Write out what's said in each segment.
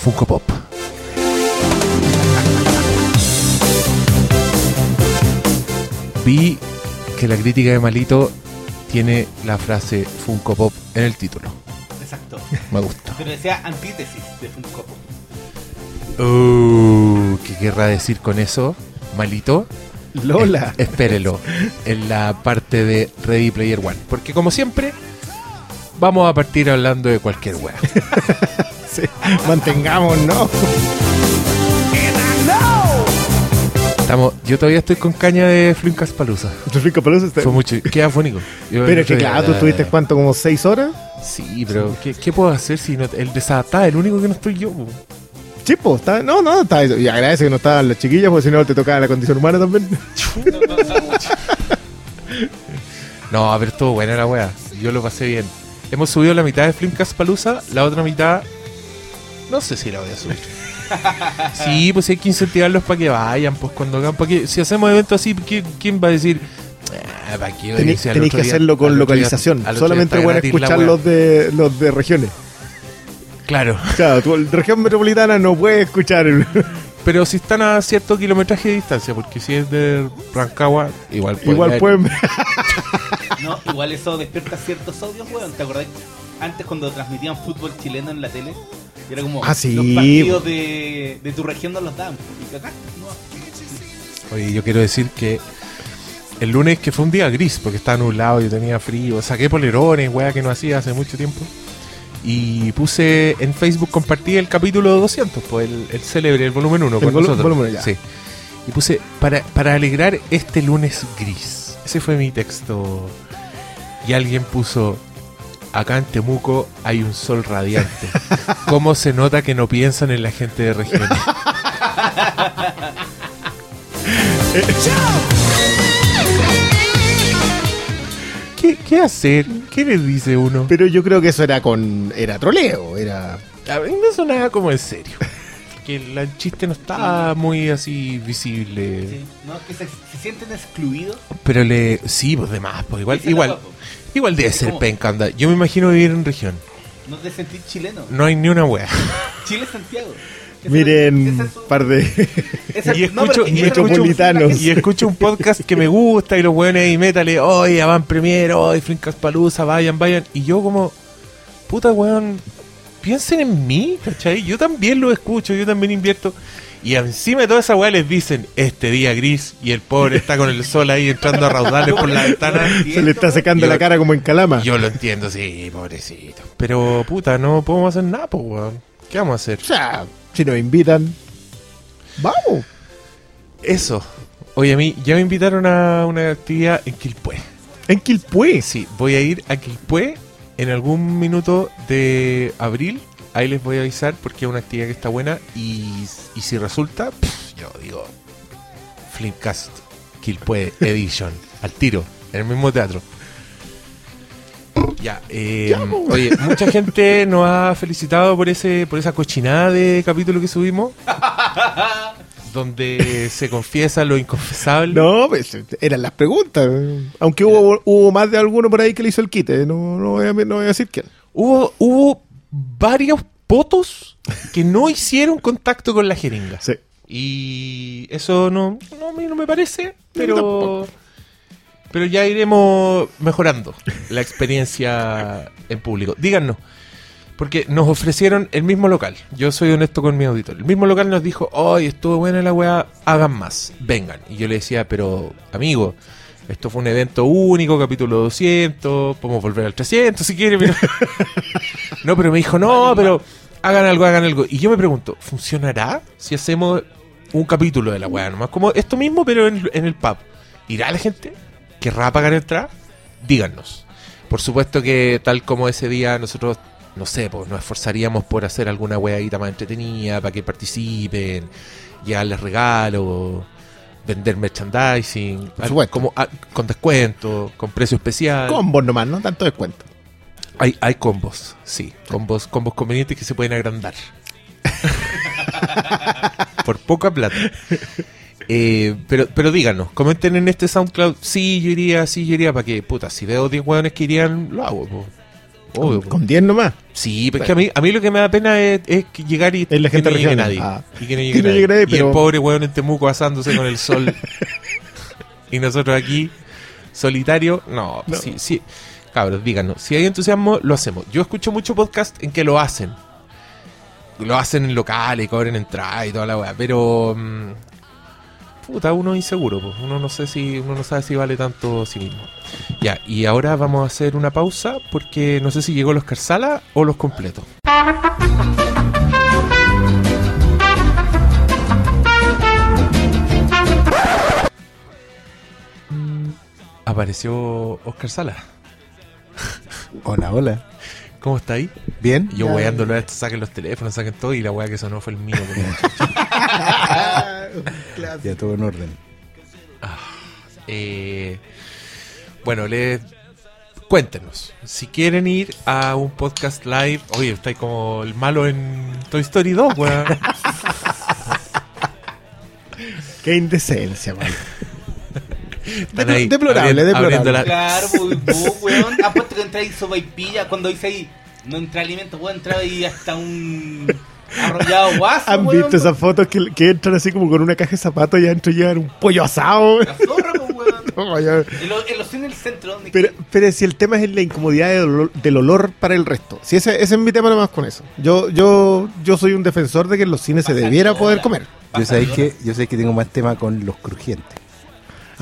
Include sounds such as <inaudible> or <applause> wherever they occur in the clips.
Funko Pop. Vi que la crítica de Malito tiene la frase Funko Pop en el título. Exacto. Me gusta. Pero decía antítesis de Funko Pop. Uh, ¿Qué querrá decir con eso? Malito. Lola. Eh, espérelo en la parte de Ready Player One. Porque como siempre, vamos a partir hablando de cualquier wea. <laughs> Sí, Mantengamos, ¿no? Estamos, yo todavía estoy con caña de Flimcast Palusa. Rico pelusa está- Fue mucho. Queda afónico. Yo- Pero que claro, tú estuviste cuánto, como seis horas. Sí, pero ¿qué, qué puedo hacer si no, el desadaptado el único que no estoy yo? po. Sí, pues, está, no, no, está, y agradece que no estaban las chiquillas, porque si no te tocaba la condición humana también. No, pero estuvo buena la wea. Yo lo pasé bien. Hemos subido la mitad de Flimcast Palusa, la otra mitad. No sé si la voy a subir. Sí, pues hay que incentivarlos para que vayan, pues cuando hagan, para que si hacemos eventos así, ¿quién, quién va a decir? "Ah, ¿para qué a Tenéis que día- hacerlo con localización. día Solamente gratis la escuchar wea"? los de los de regiones. Claro, Claro, tu región metropolitana no puede escuchar. el- <laughs> pero si están a cierto kilometraje de distancia, porque si es de Rancagua, igual pueden Igual ver. pueden. <laughs> <laughs> No, igual eso despierta ciertos odios, weón. ¿Te acordás? Antes cuando transmitían fútbol chileno en la tele, era como Ah, sí, los partidos de, de tu región no los dan. Y cagaste, ¿no? Oye, yo quiero decir que el lunes, que fue un día gris, porque estaba nublado, yo tenía frío, saqué polerones, weá, que no hacía hace mucho tiempo. Y puse en Facebook, compartí el capítulo 200, pues el, el célebre, el volumen 1 El con volumen, ya. Sí. Y puse, para, para alegrar este lunes gris. Ese fue mi texto. Y alguien puso, acá en Temuco hay un sol radiante. ¿Cómo se nota que no piensan en la gente de regiones? ¿Qué, ¿Qué hacer? ¿Qué les dice uno? Pero yo creo que eso era con. Era troleo, era. A mí me sonaba como en serio. Que el chiste no estaba muy así visible. Sí. No, que se, se sienten excluidos. Pero le. Sí, pues de más. Pues igual, igual. Igual debe ser como- penca, anda. Yo me imagino vivir en región. No te sentís chileno. No hay ni una wea. Chile Santiago. <laughs> Miren, par de. <laughs> Y no, escucho, que y metropolitanos. gente- Y escucho un podcast que me gusta y los weones ahí métale, oye, van primero, oye, Flincas Palusa, vayan, vayan. Y yo como, puta weón, piensen en mí, ¿cachai? Yo también lo escucho, yo también invierto. Y encima de toda esa weá les dicen, este día gris, y el pobre está con el sol ahí entrando a raudales por la <laughs> ventana. Se le está secando Yo- la cara como en calama. Yo lo entiendo, sí, pobrecito. Pero, puta, no podemos hacer nada, pues, weón. ¿Qué vamos a hacer? O sea, si nos invitan, vamos. Eso. Oye, a mí ya me invitaron a una actividad en Quilpué. En Quilpué. Sí, voy a ir a Quilpué en algún minuto de abril. Ahí les voy a avisar porque es una actividad que está buena. Y, y si resulta, pff, yo digo, Flipcast Quilpué Edition, al tiro, en el mismo teatro. Ya, eh, po. oye, mucha gente nos ha felicitado por ese por esa cochinada de capítulo que subimos, <laughs> donde se confiesa lo inconfesable. No, pues eran las preguntas. Aunque hubo, hubo más de alguno por ahí que le hizo el quite. No, no, voy, a, no voy a decir quién. Hubo, hubo varios potos que no hicieron contacto con la jeringa. Sí. Y eso no, no, a mí no me parece, pero, pero ya iremos mejorando la experiencia en público. Díganos, porque nos ofrecieron el mismo local. Yo soy honesto con mi auditor. El mismo local nos dijo, hoy estuvo buena la weá, hagan más, vengan. Y yo le decía, pero amigo, esto fue un evento único, capítulo 200, podemos volver al 300 si quiere, pero... <laughs> no, pero me dijo, no, pero hagan algo, hagan algo. Y yo me pregunto, ¿funcionará si hacemos un capítulo de la weá nomás? Como esto mismo, pero en, en el pub. ¿Irá la gente? ¿Querrá pagar entrada? Díganos. Por supuesto que tal como ese día nosotros, no sé, pues nos esforzaríamos por hacer alguna weadita más entretenida para que participen, llevarles regalos, vender merchandising, Por supuesto. como, ah, con descuento, con precio especial. Combos nomás, ¿no? Tanto descuento. Hay, hay combos, sí, combos, combos convenientes que se pueden agrandar. <laughs> Por poca plata. Eh, pero, pero díganos, comenten en este SoundCloud, sí, yo iría, sí, yo iría, para que, puta, si veo 10 hueones que irían, lo hago. po. Obvio, Con- Con 10 nomás. Sí, pero es que a mí, a mí lo que me da pena es, es que llegar y la que gente no llegue nadie. Ah. Y que no llegue Que no nadie. llegue nadie, Y pero- el pobre weón en Temuco asándose con el sol. <laughs> y nosotros aquí, solitario. No, No. sí, sí. Cabros, díganos. Si hay entusiasmo, lo hacemos. Yo escucho mucho podcast en que lo hacen. Lo hacen en locales, cobren entrada y toda la weá. Pero. mm, puta, uno es inseguro. pues. Uno no sé si. Uno no sabe si vale tanto sí mismo. Ya, y ahora vamos a hacer una pausa porque no sé si llegó los Carsala o los completos. Apareció Oscar Sala. <laughs> Hola, hola. ¿Cómo está ahí? ¿Bien? Yo Ya- weándolo a esto, saquen los teléfonos, saquen todo y la weá que sonó fue el mío. <laughs> porque- <laughs> Ya todo en orden. Eh, bueno, les cuéntenos. Si quieren ir a un podcast live, oye, estáis como el malo en Toy Story 2, weón. Qué indecencia, man. Están Deplo- ahí deplorable, deplorable. la- Claro, vos, weón. Apuesto que entráis sopa y pilla. Cuando dice ahí, no entra alimento, weón, entraba ahí hasta un arrollado guaso. ¿Han weón, visto esas fotos que, que entran así como con una caja de zapatos y adentro llevan un pollo asado? La zorra, pues, weón. <laughs> No, ya- En los en los del centro, donde Pero, pero si el tema es la incomodidad del olor, del olor para el resto. Si ese, ese es mi tema nomás con eso. Yo, yo, yo soy un defensor de que en los cines se debiera poder comer. Yo sé que, yo sé que tengo más tema con los crujientes.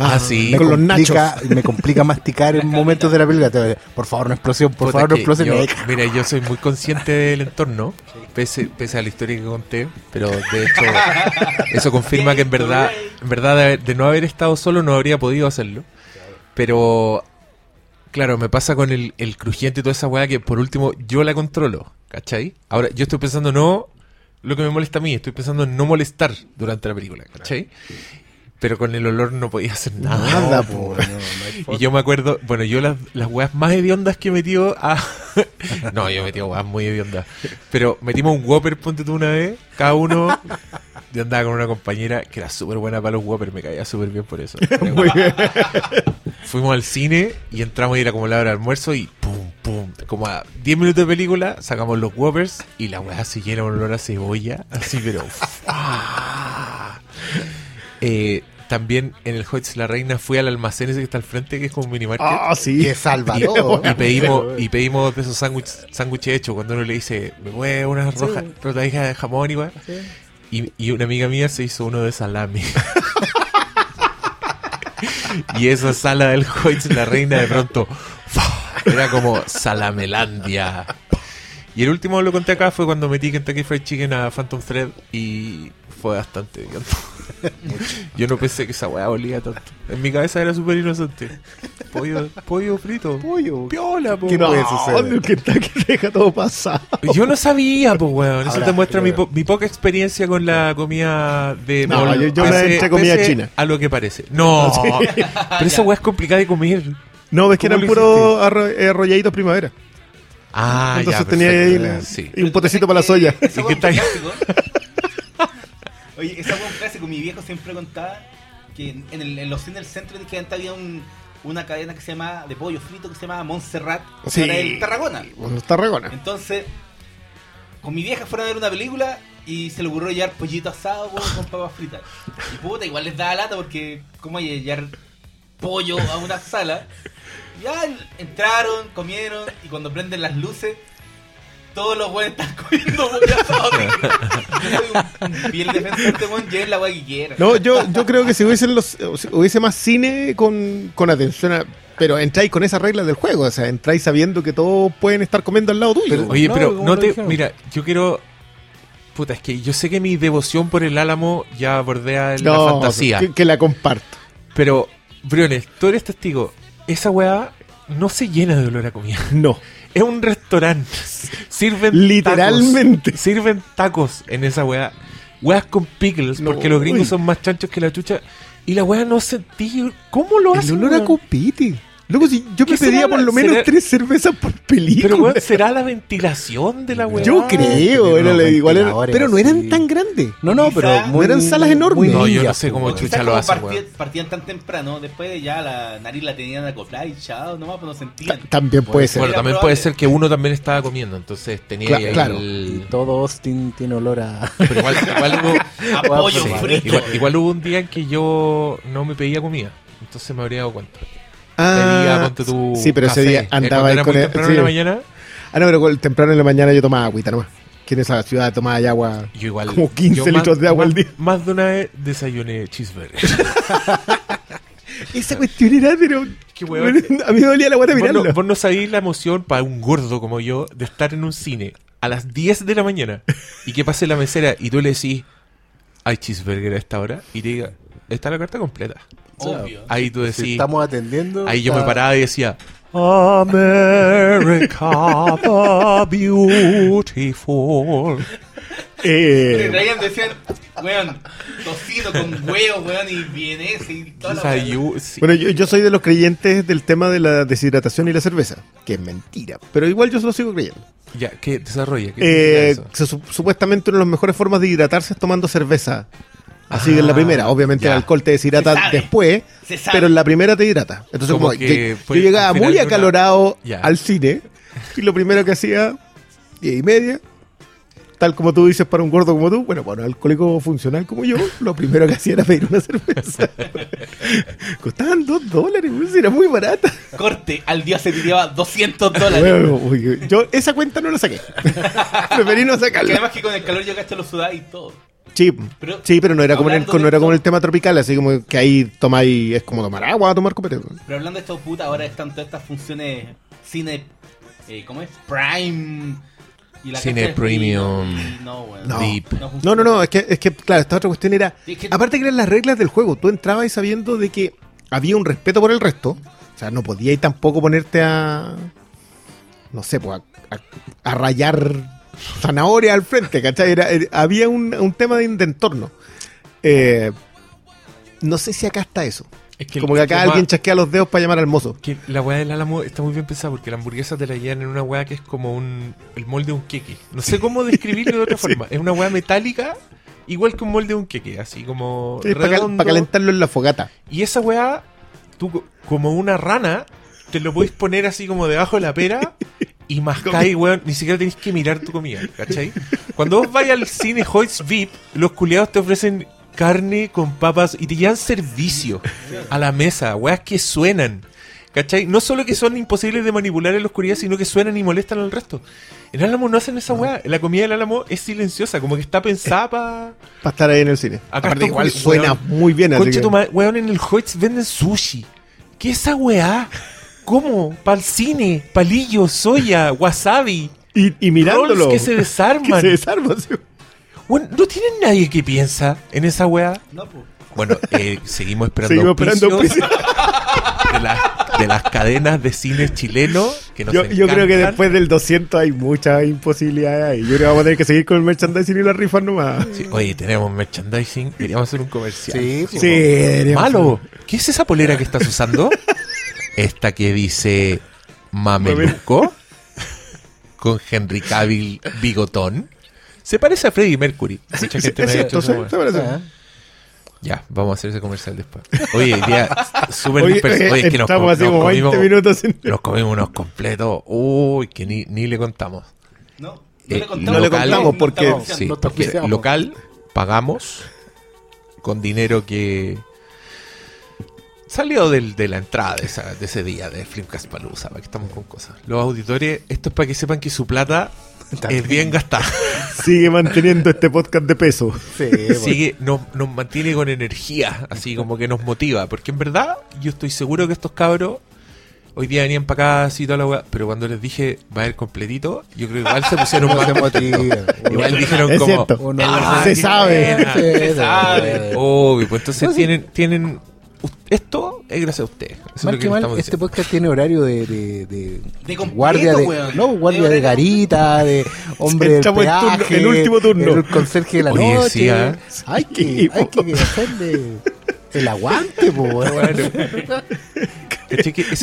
Ah, sí. Con los nachos. complica, me complica masticar en momentos de la película. Por favor, no explosión, por Puta, favor, no que explosión. yo- mira, yo soy muy consciente del entorno, pese, pese a la historia que conté, pero de hecho eso confirma que en verdad, en verdad de, no haber estado solo no habría podido hacerlo. Pero claro, me pasa con el, el crujiente y toda esa weá que por último yo la controlo, ¿cachai? Ahora yo estoy pensando no lo que me molesta a mí, estoy pensando en no molestar durante la película, ¿cachai? Pero con el olor no podía hacer nada. Nada, po. no, Y yo me acuerdo, bueno, yo las, las weas más hediondas que he metido a. <laughs> no, yo metido weas muy hediondas. Pero metimos un Whopper, ponte tú una vez, cada uno. Yo andaba con una compañera que era súper buena para los Whopper, me caía súper bien por eso. <laughs> Muy bien. Fuimos al cine y entramos y era como la hora de almuerzo y pum, pum. Como a 10 minutos de película, sacamos los Whoppers y la wea se llena un olor a cebolla, así, pero. ¡fua! Eh, también en el Hoyts La Reina fui al almacén ese que está al frente, que es como un minimarket. Ah, sí. Que salva. Y pedimos, <laughs> y pedimos de esos sándwiches sándwiches hechos cuando uno le dice, me mueve una roja, rotadija de jamón igual. Y, y una amiga mía se hizo uno de salami. <laughs> y esa sala del Hoyts, la reina, de pronto, <laughs> era como Salamelandia. Y el último lo conté acá fue cuando metí Kentucky Fried Chicken a Phantom Thread y fue bastante violento. Yo no pensé que esa weá olía tanto. En mi cabeza era súper inocente. Pollo, pollo frito. Pollo. Piola, po, ¿Qué puede suceder? el Kentucky deja todo pasado. Yo no sabía, pues, weón. Eso te muestra mi, po- mi poca experiencia con la comida de No, yo- yo una vez entré comida pese china. A lo que parece. No, <laughs> pero esa weá es complicada de comer. No, ves que ¿Cómo eran puros arro- eh, arrolladitos primavera. Ah, Entonces ya, tenía ahí Sí. y un potecito para la soya. ¿Y qué clásico. Oye, esa fue un clásico. Mi viejo siempre contaba que en, el- en los cines del centro de que antes había un- una cadena que se llama de pollo frito que se llamaba Montserrat, Sí. era en Tarragona. Bueno, está regona. Entonces, con mi vieja fueron a ver una película y se le ocurrió llevar pollito asado weón, con papas fritas. Y puta, igual les daba lata porque, ¿cómo llevar pollo a una sala? Ya entraron, comieron y cuando prenden las luces, todos los weones están comiendo asado. Yo soy un, un fiel defensor de la que quieran. No, yo, yo creo que si hubiesen los, si hubiese más cine con, con atención a- Pero entráis con esas reglas del juego, o sea, entráis sabiendo que todos pueden estar comiendo al lado tuyo. Pero- Oye, No, pero no te. dijeron. Mira, yo quiero. Puta, es que yo sé que mi devoción por el álamo ya bordea en la fantasía. que, que la comparto. Pero, Briones, tú eres testigo. Esa weá no se llena de olor a comida. No. Es un restaurante. <laughs> Sirven Literalmente. tacos. Sirven tacos en esa weá. Weas con pickles, No, porque los gringos uy. son más chanchos que la chucha. Y la weá no sentí. ¿Cómo lo El hacen? olor a weón? Luego, si yo ¿Qué me pedía por lo menos será- tres cervezas por película. Pero weón, será la ventilación de la weá. yo creo, era la- igual era- pero no eran tan grandes. No, no, Quizá- pero muy, eran salas enormes. muy No, yo no sé cómo chucha lo hacen, partían, tan temprano, después ya la nariz la tenían acoplada y chao, nomás, pues no sentían. También puede ser. Bueno, también probable. puede ser que uno también estaba comiendo, entonces tenía Cla- ahí claro. el- Y todo Austin tiene olor a. <laughs> Pero igual, igual hubo, <laughs> Sí. igual, igual hubo un día en que yo no me pedía comida, entonces me habría dado cuenta. Ah, ponte tu sí, pero café. ese día andaba ahí con el- temprano sí. en la mañana, Ah, no, pero temprano en la mañana yo tomaba agüita nomás. Que en esa ciudad tomaba agua. yo igual... Como 15 yo litros de agua más, al día. Más de una vez desayuné cheeseburger. <laughs> Esa cuestión era, pero. Qué weón. A mí me dolía la guata Vos no, mirarla. vos no sabéis la emoción para un gordo como yo de estar en un cine a las 10 de la mañana y que pase la mesera y tú le decís, hay cheeseburger a esta hora y te diga, está la carta completa. Obvio. Ahí tú Si decís, estamos atendiendo. ahí yo me paraba y decía, America <laughs> the beautiful. Eh, traían, decían, weón, tocino con huevo, weón, y vienese y sí. bueno, yo, yo soy de los creyentes del tema de la deshidratación y la cerveza. Que es mentira. Pero igual yo se lo sigo creyendo. Ya, ¿qué desarrolla? ¿Qué Eh, se supuestamente una de las mejores formas de hidratarse es tomando cerveza. Así que en la Ah, primera, obviamente ya. el alcohol te deshidrata después, pero en la primera te hidrata. Entonces Como como, que yo, llegaba muy una- acalorado al cine y lo primero que hacía, diez y media, tal como tú dices para un gordo como tú, bueno, para un alcohólico funcional como yo, lo primero que hacía era pedir una cerveza. <laughs> Costaban dos dólares, era muy barata. Corte, al día se tiraba <laughs> 200 dólares. Bueno, yo esa cuenta no la saqué. <laughs> Preferí no sacarla. además que con el calor yo gasto los sudás y todo. Sí, Pero, sí, pero no era como en el, no era como en el tema tropical, así como que ahí tomáis, es como tomar agua, tomar copete. Pero hablando de esto, puta, ahora están todas estas funciones cine, eh, ¿cómo es? Prime. Y la Cine premium. y No. No. Deep. No, funciona. no, no, es que, es que, claro, esta otra cuestión era, Es que- aparte que eran las reglas del juego, tú entrabas sabiendo de que había un respeto por el resto, o sea, no podías tampoco ponerte a, no sé, pues, a, a- a rayar zanahoria al frente, ¿cachai? Era- era- había un, un tema de, de entorno. Eh, no sé si acá está eso. Es que Como que acá alguien chasquea los dedos para llamar al mozo. Que la weá del álamo está muy bien pensada porque la hamburguesa te la llevan en una weá que es como un el molde de un queque. No sé cómo describirlo de otra <laughs> forma. Es una weá metálica, igual que un molde de un queque, así como Sí, para, calentarlo en la fogata. Y esa weá, tú co- como una rana, te lo podés poner así como debajo de la pera <laughs> y mascáis, weón. Ni siquiera tenés que mirar tu comida, ¿cachai? Cuando vos vayas al cine Hoyts VIP, los culiados te ofrecen carne con papas y te llevan servicio a la mesa, weas que suenan. ¿Cachai? No solo que son imposibles de manipular en la oscuridad, sino que suenan y molestan al resto. En Álamo no hacen esa weá. La comida del Álamo es silenciosa, como que está pensada para. Para estar ahí en el cine. Acá Aparte, igual suena weón. muy bien. Concha que- tu madre, weón, en el Hoyts venden sushi. ¿Qué es esa weá? ¿Cómo? Para el cine, palillo, soya, wasabi. Y, y mirándolo. Rolls <laughs> que se desarman. que se desarma, sí. Weón, no tienen nadie que piensa en esa weá. No, pues. Bueno, eh, seguimos esperando Seguimos esperando <laughs> de, las- de las cadenas de cine chileno que nos Yo, yo creo que después del 200 hay muchas imposibilidades ahí. Yo creo que vamos a tener que seguir con el merchandising y la rifa nomás. Sí, oye, tenemos merchandising. Queríamos hacer un comercial. Sí, Sí, Malo. ¿Qué es esa polera que estás usando? <laughs> Esta que dice Mameluco <laughs> con Henry Cavill bigotón. Se parece a Freddie Mercury. Mucha Sí, gente es me ha dicho sí, se parece. Ah, Ya, vamos a hacer ese comercial después. Oye, día <laughs> súper Oye, disperso. eh, Oye, es que nos, estamos com- así nos como 20 comimos, minutos sin... nos comimos unos completos. Uy, que ni, ni le contamos. No, no Eh, le contamos. no le local- contamos porque- Sí, porque local pagamos con dinero que salió del, de la entrada de, esa- de ese día de Flimcast Palooza, para que estamos con cosas. Los auditores, esto es para que sepan que su plata es bien gastada. <laughs> Sigue manteniendo este podcast de peso. sí, bueno. Sigue, nos, nos mantiene con energía, así como que nos motiva. Porque en verdad, yo estoy seguro que estos cabros hoy día venían para acá así toda la weá, pero cuando les dije va a ir completito, yo creo que igual se pusieron <laughs> más. Igual dijeron Es como, cierto. "Ah, se sabe". buena". Sí, Se sabe. Obvio, pues entonces No, sí. tienen, tienen esto es gracias a ustedes. Eso es lo que que mal, este diciendo. podcast tiene horario de, de, de, De completo, guardia de weón. no guardia De garita, de <laughs> hombre del turno- peaje, el último turno. el conserje de la Oye, noche. sí, ¿ah? Hay que, hay que hacerle el aguante, po, los-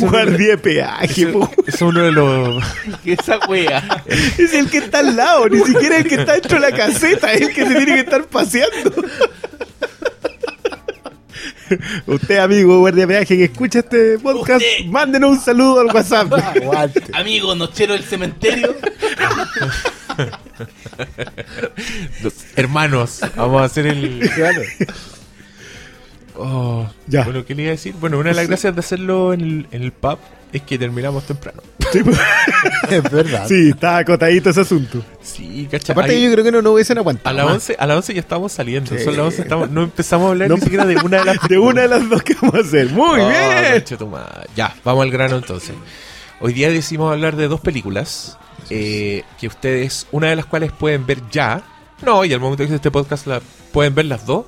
<laughs> Guardia de peaje, es uno de los. <laughs> Esa wea. Es el que está al lado, ni siquiera el que está dentro de la caseta, es el que se tiene que estar paseando. <laughs> Usted, amigo guardia de peaje que escucha este podcast, Usted. mándenos un saludo al WhatsApp. <laughs> Aguante. Amigo nochero del cementerio. los hermanos. Vamos a hacer el. Claro. Oh, Ya. Bueno, ¿qué le iba a decir? Bueno, una de las gracias de hacerlo en el, en el pub es que terminamos temprano. <laughs> Es verdad. Sí, está acotadito ese asunto. Sí, ¿cachai? Aparte, Ahí- yo creo que no, no hubiesen a aguantado. las más. 11, a las 11 ya estamos saliendo. Sí. Son las 11, estamos- no empezamos a hablar No. ni siquiera de una de las <laughs> De una de las dos que vamos a hacer. Muy Oh, bien. concha tu madre. Ya, vamos al grano entonces. Hoy día decidimos hablar de dos películas eh, que ustedes, una de las cuales pueden ver ya. No, y al momento que hice este podcast la pueden ver las dos.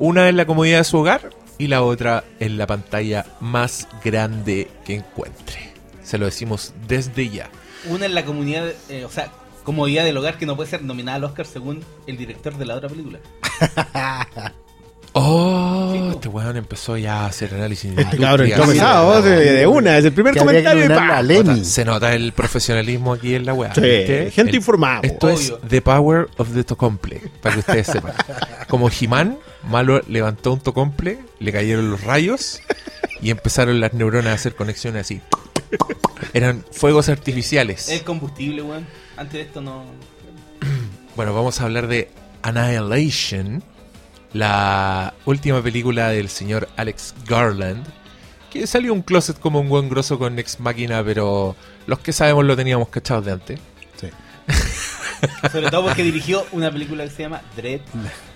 Una en la comodidad de su hogar y la otra en la pantalla más grande que encuentre. Se lo decimos desde ya. Una en la comunidad, eh, o sea, comodidad del hogar que no puede ser nominada al Oscar según el director de la otra película. <laughs> Oh, Sí, este weón empezó ya a hacer análisis. Este <laughs> cabrón industrial. comenzado de, de una, es el primer Que comentario y pa. Se nota el profesionalismo aquí en la weá. Sí, gente El- informada. Esto es. The Power of the Tocomple, para que ustedes sepan. <laughs> Como He-Man, Malo levantó un tocomple, le cayeron los rayos y empezaron las neuronas a hacer conexiones así. Eran fuegos artificiales. Es combustible, weón. Antes de esto no. <clears throat> Bueno, vamos a hablar de Annihilation, la última película del señor Alex Garland, que salió un closet como un buen grosso con Ex Máquina, pero los que sabemos lo teníamos cachados de antes. Sí. <laughs> Sobre todo porque dirigió una película que se llama Dread,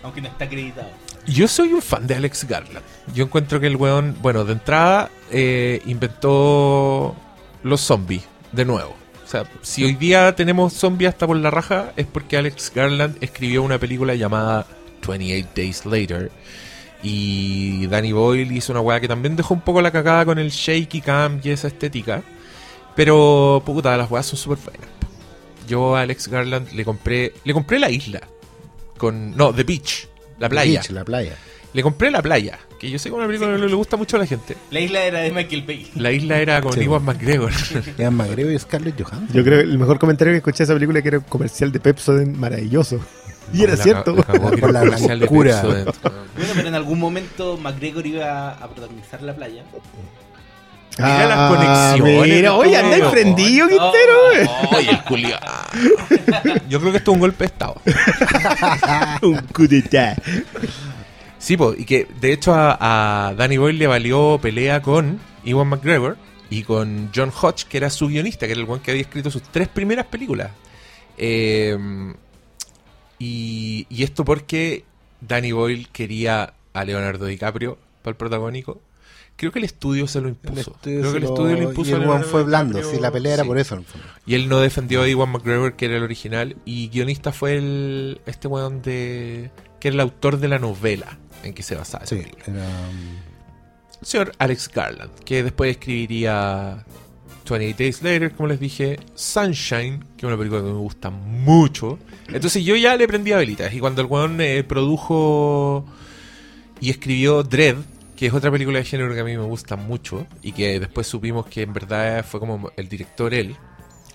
aunque no está acreditado. Yo soy un fan de Alex Garland. Yo encuentro que el weón, bueno, de entrada eh, inventó los zombies, de nuevo. O sea, si hoy día tenemos zombies hasta por la raja, es porque Alex Garland escribió una película llamada 28 Days Later. Y Danny Boyle hizo una weá que también dejó un poco la cagada con el shaky cam y esa estética. Pero, puta, las weas son súper buenas. Yo a Alex Garland le compré, le compré la isla. Con, no, The Beach, la playa. Beach, la playa. Le compré la playa, que yo sé que es una película que le gusta mucho a la gente. La isla era de Michael Bay. La isla era con Sí. Iwan McGregor. <laughs> Ian McGregor y Scarlett Johansson. Yo creo que el mejor comentario que escuché de esa película que era un comercial de Pepsodent maravilloso. Y era La cierto. la Por la de. Pepsodent. Bueno, pero en algún momento McGregor iba a protagonizar la playa. Mira las conexiones de Mira, oye, anda weón. prendido, No, Quintero. eh. Ay, el culiao. <laughs> Yo creo que esto es un golpe de estado. <laughs> Un d'état. Sí, po, y que de hecho a, a Danny Boyle le valió pelea con Iwan McGregor y con John Hodge, que era su guionista, que era el one que había escrito sus tres primeras películas. Eh, y, y esto porque Danny Boyle quería a Leonardo DiCaprio para el protagónico. Creo que el estudio se lo impuso. Creo que el lo- estudio lo impuso. Y el Leonardo fue blando. Sí, la pelea era por eso. Y él no defendió a Iwan McGregor, que era el original, y guionista fue el este weón de que era el autor de la novela en que se basaba Sí, película. era, um, El señor Alex Garland, que después escribiría 28 Days Later, como les dije, Sunshine, que es una película que me gusta mucho. Entonces yo ya le prendí a velitas, y cuando el weón eh, produjo y escribió Dread, que es otra película de género que a mí me gusta mucho, y que después supimos que en verdad fue como el director él,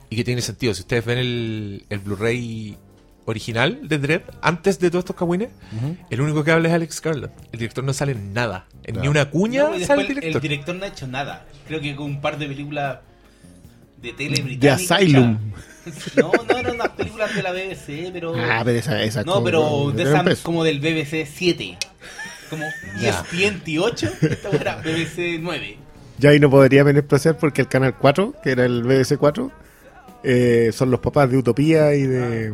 y que tiene sentido. Si ustedes ven el, el Blu-ray original de Dread, antes de todos estos cagüines, ujú. el único que habla es Alex Garland. El director no sale en nada. En ni una cuña No, sale el director. el director no ha hecho nada. Creo que con un par de películas de tele De británica. Asylum. <laughs> No, no eran unas películas de la BBC, pero. Ah, pero esa, esa no, como- pero de peso. como del BBC 7. Como Ya. ESPN 8, esta era BBC 9. Ya ahí no podría menospreciar porque el canal 4, que era el BBC 4, eh, son los papás de Utopía y de.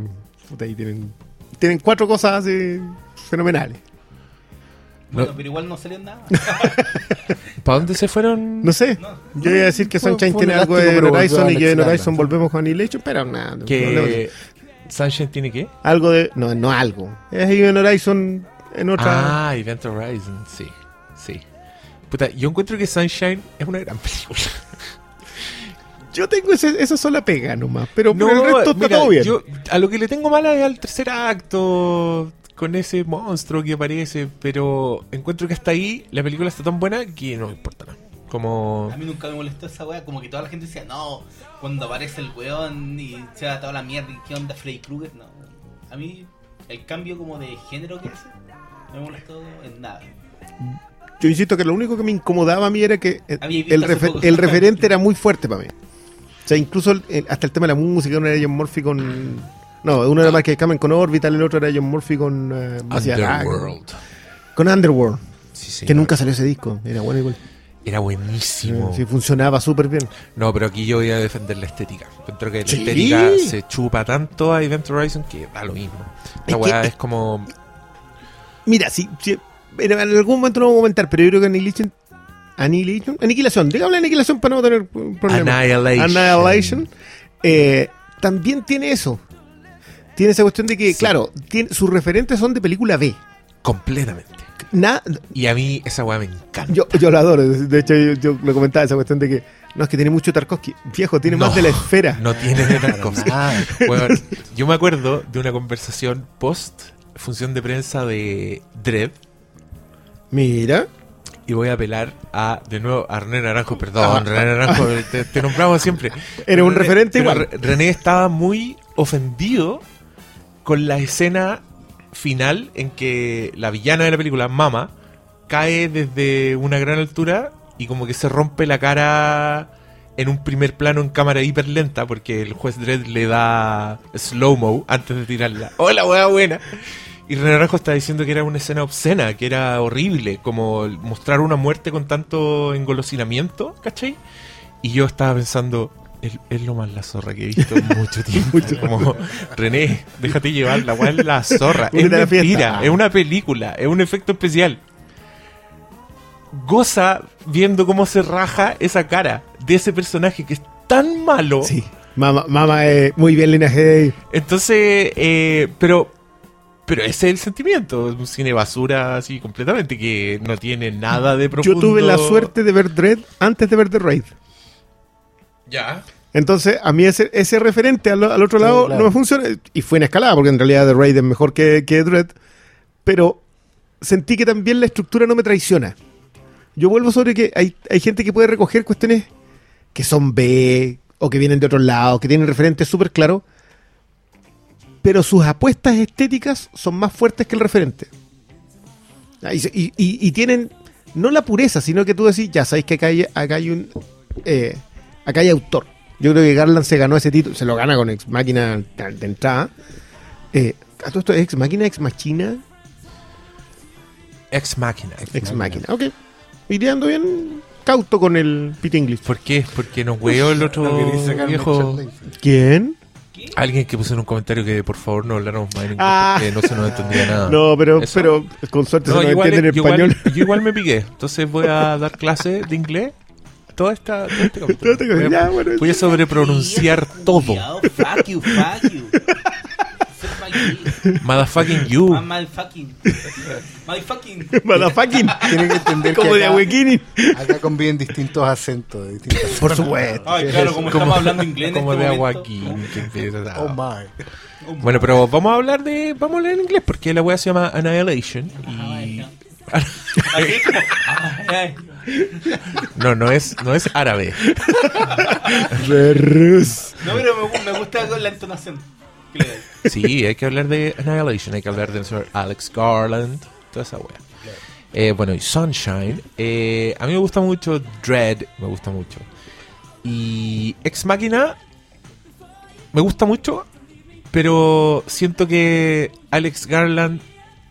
Puta, y tienen, tienen cuatro cosas así fenomenales. Bueno, No. pero igual no salió nada. <laughs> ¿Para dónde se fueron? No sé, No. yo iba a decir que Sunshine tiene algo de Horizon y que en Horizon volvemos con Annihilation, pero nada. no que Sunshine tiene qué? Algo de. No, no algo. Es en Horizon en otra. Ah, Event Horizon, sí. Sí. Puta, yo encuentro que Sunshine es una gran película. Yo tengo ese, esa sola pega nomás, pero No, por el resto está mira, todo bien. yo a lo que le tengo mala es al tercer acto con ese monstruo que aparece, pero encuentro que hasta ahí la película está tan buena que no me importa nada. Como... A mí nunca me molestó esa weá, como que toda la gente decía, no, cuando aparece el weón y se da toda la mierda, ¿y ¿qué onda Freddy Krueger? No, a mí el cambio como de género que hace, me molestó en nada. Yo insisto que lo único que me incomodaba a mí era que eh, el, hace refer- poco. el referente era muy fuerte para mí. O sea, incluso el- el- hasta el tema de la música, uno era John Murphy con... No, uno era Michael Kamen con Orbital, el otro era John Murphy con... eh. Underworld. Con Underworld, Sí, sí. que nunca salió ese disco. Era bueno igual. Era buenísimo. Sí, funcionaba súper bien. No, pero aquí yo voy a defender la estética. Encuentro que la Sí. estética se chupa tanto a Event Horizon que da lo mismo. Es La que- weá es como. Mira, sí, sí, en algún momento lo vamos a comentar, pero yo creo que Annihilation... Annihilation, Aniquilación, digamos Aniquilación para no tener problemas. Annihilation. Annihilation, eh, también tiene eso. Tiene esa cuestión de que, Sí. claro, tiene, sus referentes son de película B. Completamente. Na- Y a mí esa weá me encanta. yo, yo lo adoro. De hecho, yo, yo lo comentaba esa cuestión de que no es que tiene mucho Tarkovsky. Viejo, tiene No. más de la esfera. No tiene de <laughs> Tarkovsky. Ah, Weón, yo me acuerdo de una conversación post función de prensa de Dread. Mira. Y voy a apelar a, de nuevo, a René Naranjo, perdón, René Naranjo, <laughs> te, te nombramos siempre. Era un René- referente igual. Re- René estaba muy ofendido con la escena final en que la villana de la película, Mama, cae desde una gran altura y como que se rompe la cara en un primer plano en cámara hiper lenta porque el juez Dredd le da slow-mo antes de tirarla. ¡Hola, weá buena! Y René Naranjo está diciendo que era una escena obscena, que era horrible, como mostrar una muerte con tanto engolosinamiento, ¿cachai? Y yo estaba pensando, es, es lo más la zorra que he visto en <laughs> mucho tiempo. como, René, déjate llevar, la es la zorra. es Únete a la mentira, es una película, es un efecto especial. Goza viendo cómo se raja esa cara de ese personaje que es tan malo. Sí. Mama, mama eh, muy bien, Lina. Entonces, eh, pero pero ese es el sentimiento, es un cine basura así completamente que no tiene nada de profundo. Yo tuve la suerte de ver Dread antes de ver The Raid. Ya. Entonces, a mí ese, ese referente al, al otro Sí, lado claro. no me funciona. Y fue en escalada, porque en realidad The Raid es mejor que, que Dread. Pero sentí que también la estructura no me traiciona. Yo vuelvo sobre que hay, hay gente que puede recoger cuestiones que son B o que vienen de otros lados, que tienen referentes súper claros. Pero sus apuestas estéticas son más fuertes que el referente. Ah, Y, tienen no la pureza, sino que tú decís, ya sabéis que acá hay, acá hay un. eh, acá hay autor. Yo creo que Garland se ganó ese título, se lo gana con Ex Máquina de entrada. Eh, ¿a todo esto es Ex Máquina, Ex Machina? Ex Máquina. Ex Máquina, ok. Iría ando bien cauto con el Pete English. ¿Por qué? Porque nos weó el otro <laughs> viejo. Charlie. Alguien que puso en un comentario que por favor no habláramos más en inglés Ah. porque no se nos entendía nada. No, pero, Eso. pero con suerte No, se nos igual, entiende en yo igual- español. yo igual me piqué. Entonces voy a dar clase de inglés toda esta, todo este <laughs> este Voy a- ya, bueno. voy a sobrepronunciar todo. Fuck you, fuck you. My. Motherfucking you. Ah, Motherfucking. Motherfucking. <laughs> Motherfucking. Tienen que entender Como que de Ahuequini. acá conviven distintos acentos. Distintas <laughs> Por supuesto. Ay, claro, como Como- estamos hablando inglés en Como este de empieza- Oh my. Oh, Bueno, pero vamos a hablar de. Vamos a hablar en inglés porque la wea se llama Annihilation. Ay, Y. no. <laughs> Como. ay, ay. No, no es, no es árabe. Rus. No, pero me, me gusta con la entonación. Sí, hay que hablar de Annihilation, hay que hablar del señor Alex Garland, toda esa wea. Eh, bueno, y Sunshine. eh, a mí me gusta mucho Dread, me gusta mucho. Y Ex Machina me gusta mucho, pero siento que Alex Garland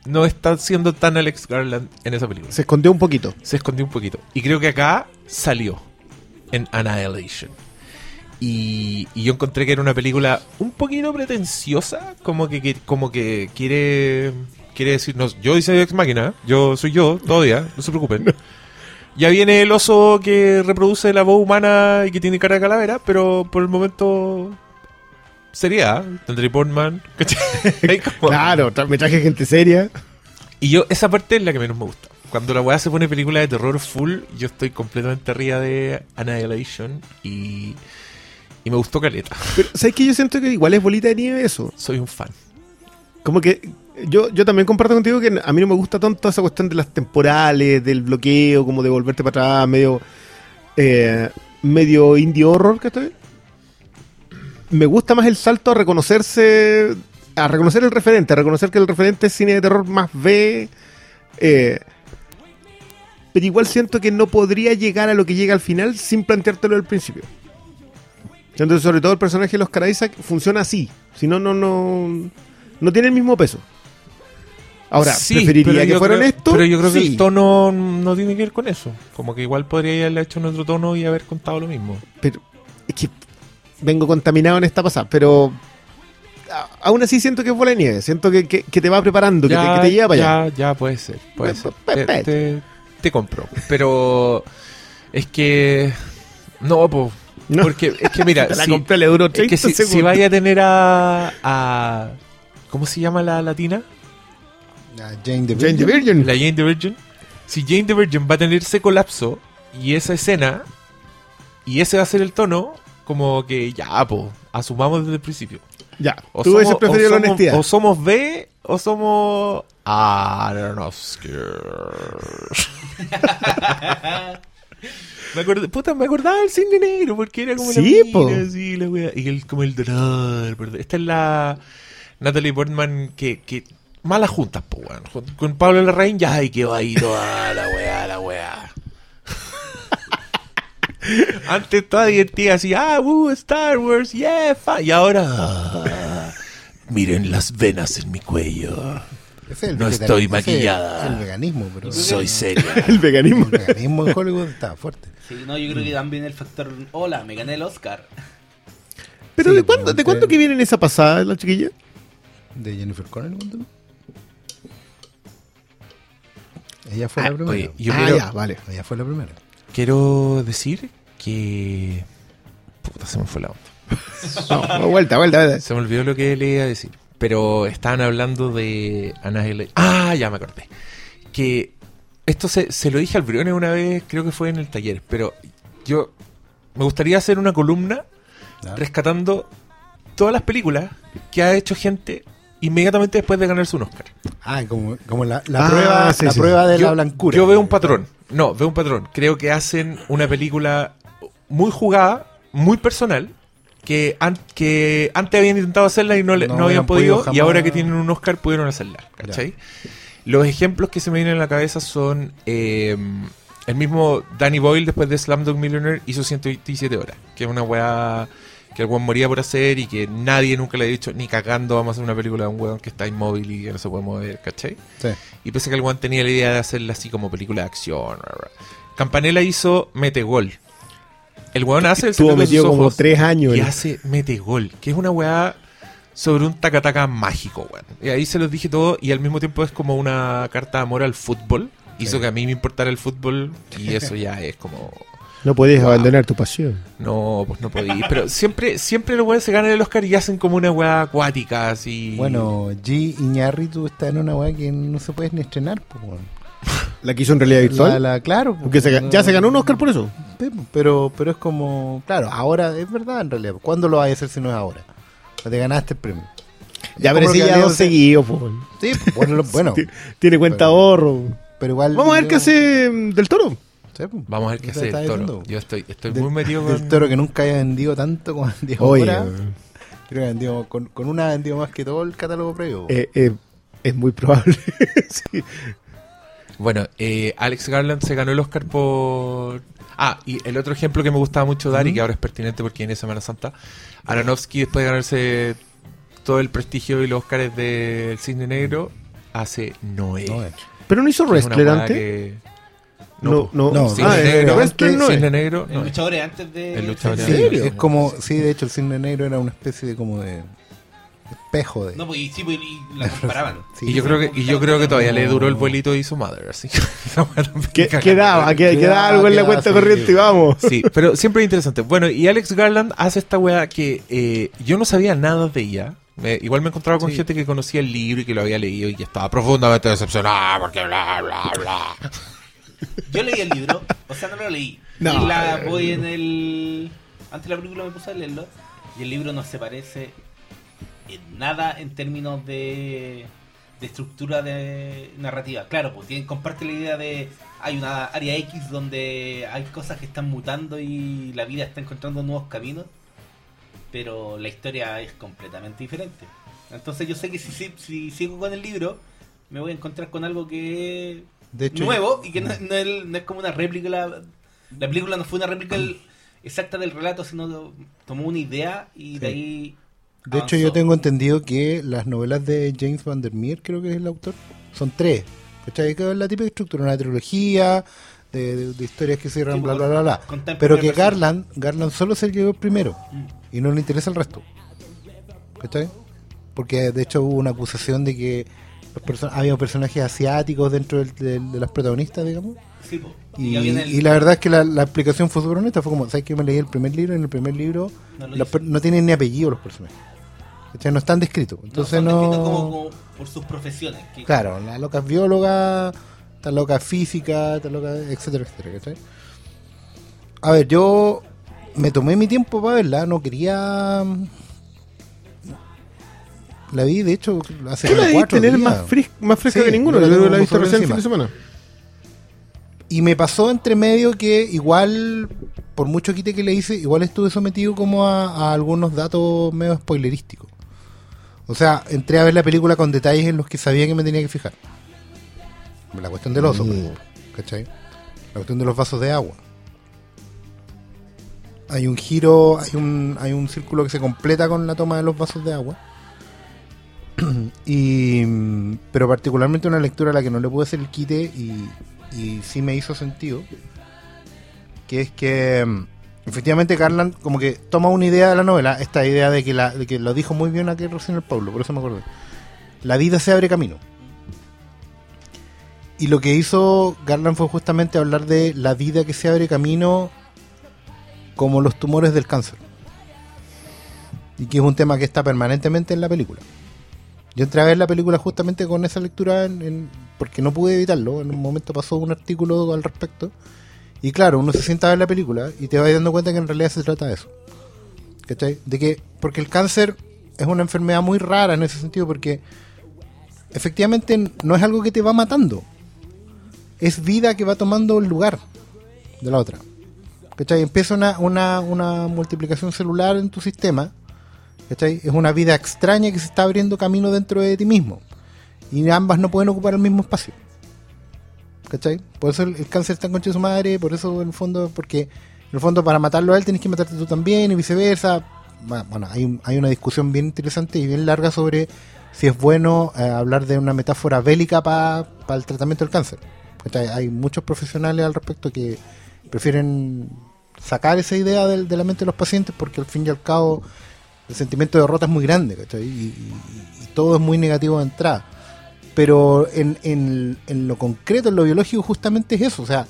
no está siendo tan Alex Garland en esa película. Se escondió un poquito. se escondió un poquito. Y creo que acá salió en Annihilation. Y, y yo encontré que era una película un poquito pretenciosa, como que, que- como que quiere quiere decirnos, yo hice Ex Máquina, ¿eh? yo soy yo todavía, no se preocupen. Ya viene el oso que reproduce la voz humana y que tiene cara de calavera, pero por el momento sería Natalie Portman, ¿cachai? <laughs> Como- Claro, tra- me traje gente seria. y yo, esa parte es la que menos me gusta. Cuando la weá se pone película de terror full, yo estoy completamente arriba de Annihilation y, y me gustó Caleta. Pero, ¿sabes qué? Yo siento que igual es bolita de nieve eso. Soy un fan. Como que yo, yo también comparto contigo que a mí no me gusta tanto esa cuestión de las temporales, del bloqueo, como de volverte para atrás, medio... eh, medio indie horror, que estoy. Me gusta más el salto a reconocerse, a reconocer el referente, a reconocer que el referente es cine de terror más B. eh, pero igual siento que no podría llegar a lo que llega al final sin planteártelo al principio. Entonces, sobre todo el personaje de los Oscar Isaac funciona así. Si no, no, no, no tiene el mismo peso. Ahora, Sí, preferiría que yo fuera creo- honesto. Pero yo creo que el tono no tiene que ver con eso. Como que igual podría haberle hecho en otro tono y haber contado lo mismo. pero es que vengo contaminado en esta pasada, pero aún así siento que es bola de nieve, siento que, que- que te va preparando, que, te, que te lleva para allá. ya, ya puede ser, puede ser. te- te compro. Pero es que no, pues, No. porque es que mira, <laughs> la si, compré, le duró es 30 que si, vaya a tener a, a ¿cómo se llama la latina? Ah, Jane the Jane the Virgin. Virgin. La Jane the Virgin. Si Jane the Virgin va a tener ese colapso y esa escena y ese va a ser el tono, como que ya, pues, asumamos desde el principio. Ya, O tú somos, hubieses preferido o la somos- honestidad. o somos B o somos Aronofsky. <laughs> <laughs> me acordé, puta, me acordaba del cine negro porque era como Sí, la po. mina, así, la wea, y el, como el dolor. ¿verdad? Esta es la Natalie Portman que, que malas juntas, po, weón. Con, Pablo Larraín ya y quedó ahí toda la weá, la weá. <laughs> Antes toda divertida así, ah, uh, Star Wars, yeah, fa-". y ahora ah, miren las venas en mi cuello. Ese es el No estoy es maquillada. El veganismo, pero. Soy seria. <laughs> El veganismo. El veganismo en Hollywood está fuerte. Sí, no, yo creo que también el factor. Hola, me gané el Oscar. Pero Sí, ¿de cuándo, ¿de cuándo que viene en esa pasada la chiquilla? De Jennifer Connelly. Ella fue Ah, la primera. oye, yo ah, quiero, ya, vale. Ella fue la primera. quiero decir que... Puta, se me fue la onda. <laughs> No, no, vuelta, vuelta, vuelta. Se me olvidó lo que le iba a decir. Pero estaban hablando de Annihilation. Ah, ya me acordé. Que esto se, se lo dije al Briones una vez, creo que fue en el taller. Pero yo me gustaría hacer una columna ¿ya? rescatando todas las películas que ha hecho gente inmediatamente después de ganarse un Oscar. Ah, como, como la, la Ah, prueba, sí, la sí. prueba de yo, la blancura. yo veo un patrón. No, veo un patrón. Creo que hacen una película muy jugada, muy personal, que, an- que antes habían intentado hacerla y no, le- No no habían podido podido, y ahora que tienen un Oscar pudieron hacerla. ¿Cachai? Los ejemplos que se me vienen a la cabeza son eh, el mismo Danny Boyle después de Slumdog Millionaire hizo 127 horas, que es una weá que el weón moría por hacer y que nadie nunca le ha dicho ni cagando vamos a hacer una película de un weón que está inmóvil y que no se puede mover, ¿cachai? Sí. Y pese a que el weón tenía la idea de hacerla así como película de acción. Campanella hizo Metegol. El weón hace el Estuvo secreto de sus metido como ojos tres años. y hace Metegol, que es una weá sobre un tacataca mágico, weón. Y ahí se los dije todo y al mismo tiempo es como una carta de amor al fútbol. Hizo Sí. que a mí me importara el fútbol y eso ya es como... No puedes Wow. abandonar tu pasión. No, pues no podía. Pero siempre, siempre los weones se ganan el Oscar y hacen como una weá acuática así. Bueno, G. Iñárritu está en una weá que no se puede ni estrenar. Pues, weón. La que hizo en realidad virtual. La- la- claro. Porque se ya se ganó un Oscar por eso. Pero, pero es como, claro, ahora es verdad en realidad. ¿Cuándo lo vas a hacer si no es ahora? Te ganaste el premio. Ya, que ya dos seguidos. Sí, pues, bueno, <laughs> bueno, Ti- Tiene cuenta Pero- ahorro. pero igual. Vamos a ver qué hace mm, del toro. Sí, pues, Vamos a ver qué hace el toro. diciendo. Yo estoy, estoy Del- muy metido Del con... toro que nunca haya vendido tanto como vendió Oye, ahora. Creo que vendió, con, con una ha vendido más que todo el catálogo previo. eh, eh, es muy probable. <laughs> Sí. Bueno, eh, Alex Garland se ganó el Oscar por... Ah, y el otro ejemplo que me gustaba mucho dar y que ahora es pertinente porque viene Semana Santa, Aronofsky después de ganarse todo el prestigio y los Oscars del Cine Negro, hace Noé. No, eh. Pero no hizo wrestler antes. que- No, no. no, Ah, eh, Negro, wrestler no es. Cine Negro, El no. luchador es antes de. El luchador ¿En serio? es como, sí, de hecho el cine negro era una especie de como de espejo de. No, pues y sí, pues y la comparaban. <laughs> Sí, Y yo creo que y yo creo que todavía le duró el No. vuelito y su madre, así que <laughs> caga. Quedaba, que- Quedaba, algo en la cuenta sí. corriente y vamos. Sí, <laughs> pero siempre es interesante. Bueno, y Alex Garland hace esta weá que eh, yo no sabía nada de ella. Me- igual me encontraba con Sí. gente que conocía el libro y que lo había leído y que estaba profundamente decepcionada porque bla, bla, bla. Yo leí el libro, o sea, no lo leí. No. Y la voy en el. Antes de la película me puse a leerlo. Y el libro no se parece en nada en términos de de estructura de narrativa. Claro, pues tienen, comparte la idea de hay una área X donde hay cosas que están mutando y la vida está encontrando nuevos caminos, pero la historia es completamente diferente. Entonces yo sé que si, si, si sigo con el libro, me voy a encontrar con algo que es De hecho, nuevo y que no, no es, no es como una réplica. La, la película no fue una réplica del- exacta del relato, sino tomó una idea y de ahí. De hecho, yo tengo entendido que las novelas de James Van der Meer, creo que es el autor, son tres. ¿Cachai? Que es la típica estructura, una trilogía de, de- de historias que cierran, Sí, bla, pues, bla, bla, bla. en Pero que. Garland, Garland solo se el primero Mm. y no le interesa el resto. ¿Cachai? Porque de hecho hubo una acusación de que los había personajes asiáticos dentro del- del- de las protagonistas, digamos. Sí. Y, el- y la verdad es que la, la explicación fue súper honesta. Fue como, ¿sabes que me leí el primer libro? Y en el primer libro No no tienen ni apellido los personajes. ¿Cachai? No están descritos. Entonces son no. descritos como, como por sus profesiones. que- Claro, la loca es bióloga, está loca física, está loca, etcétera, etcétera. ¿cachai? A ver, yo me tomé mi tiempo para verla, no quería. La vi, de hecho, hace Tú la cuatro tener días. más, fris- más fresca Sí, que ninguno. yo la Yo la he visto recién el fin de semana. Y me pasó entre medio que igual, por mucho quite que le hice, igual estuve sometido como a, a algunos datos medio spoilerísticos. O sea, entré a ver la película con detalles en los que sabía que me tenía que fijar. La cuestión del oso, por Mm. ejemplo. ¿Cachai? La cuestión de los vasos de agua. Hay un giro, hay un, hay un círculo que se completa con la toma de los vasos de agua. <clears throat> y, pero particularmente una lectura a la que no le pude hacer el quite y, y sí me hizo sentido. Que es que mm, efectivamente Garland como que toma una idea de la novela, esta idea de que, la, de que lo dijo muy bien aquí recién el Pablo, por eso me acordé. La vida se abre camino. Y lo que hizo Garland fue justamente hablar de la vida que se abre camino como los tumores del cáncer. Y que es un tema que está permanentemente en la película. Yo entré a ver la película justamente con esa lectura en- en- porque no pude evitarlo. En un momento pasó un artículo al respecto. Y claro, uno se sienta a ver la película y te vas dando cuenta que en realidad se trata de eso. ¿Cachai? De que, porque el cáncer es una enfermedad muy rara en ese sentido porque efectivamente no es algo que te va matando. Es vida que va tomando el lugar de la otra. ¿Cachai? Empieza una, una, una multiplicación celular en tu sistema. ¿Cachai? Es una vida extraña que se está abriendo camino dentro de ti mismo. Y ambas no pueden ocupar el mismo espacio. ¿Cachai? Por eso el, cáncer está en concha de su madre, por eso en el fondo, porque en el fondo para matarlo a él tienes que matarte tú también y viceversa. Bueno, hay, un- hay una discusión bien interesante y bien larga sobre si es bueno eh, hablar de una metáfora bélica para el tratamiento del cáncer. ¿Cachai? Hay muchos profesionales al respecto que prefieren sacar esa idea de, la mente de los pacientes porque al fin y al cabo el sentimiento de derrota es muy grande ¿cachai? Y- y todo es muy negativo de entrada. Pero en, en- en lo concreto, en lo biológico, justamente es eso. O sea,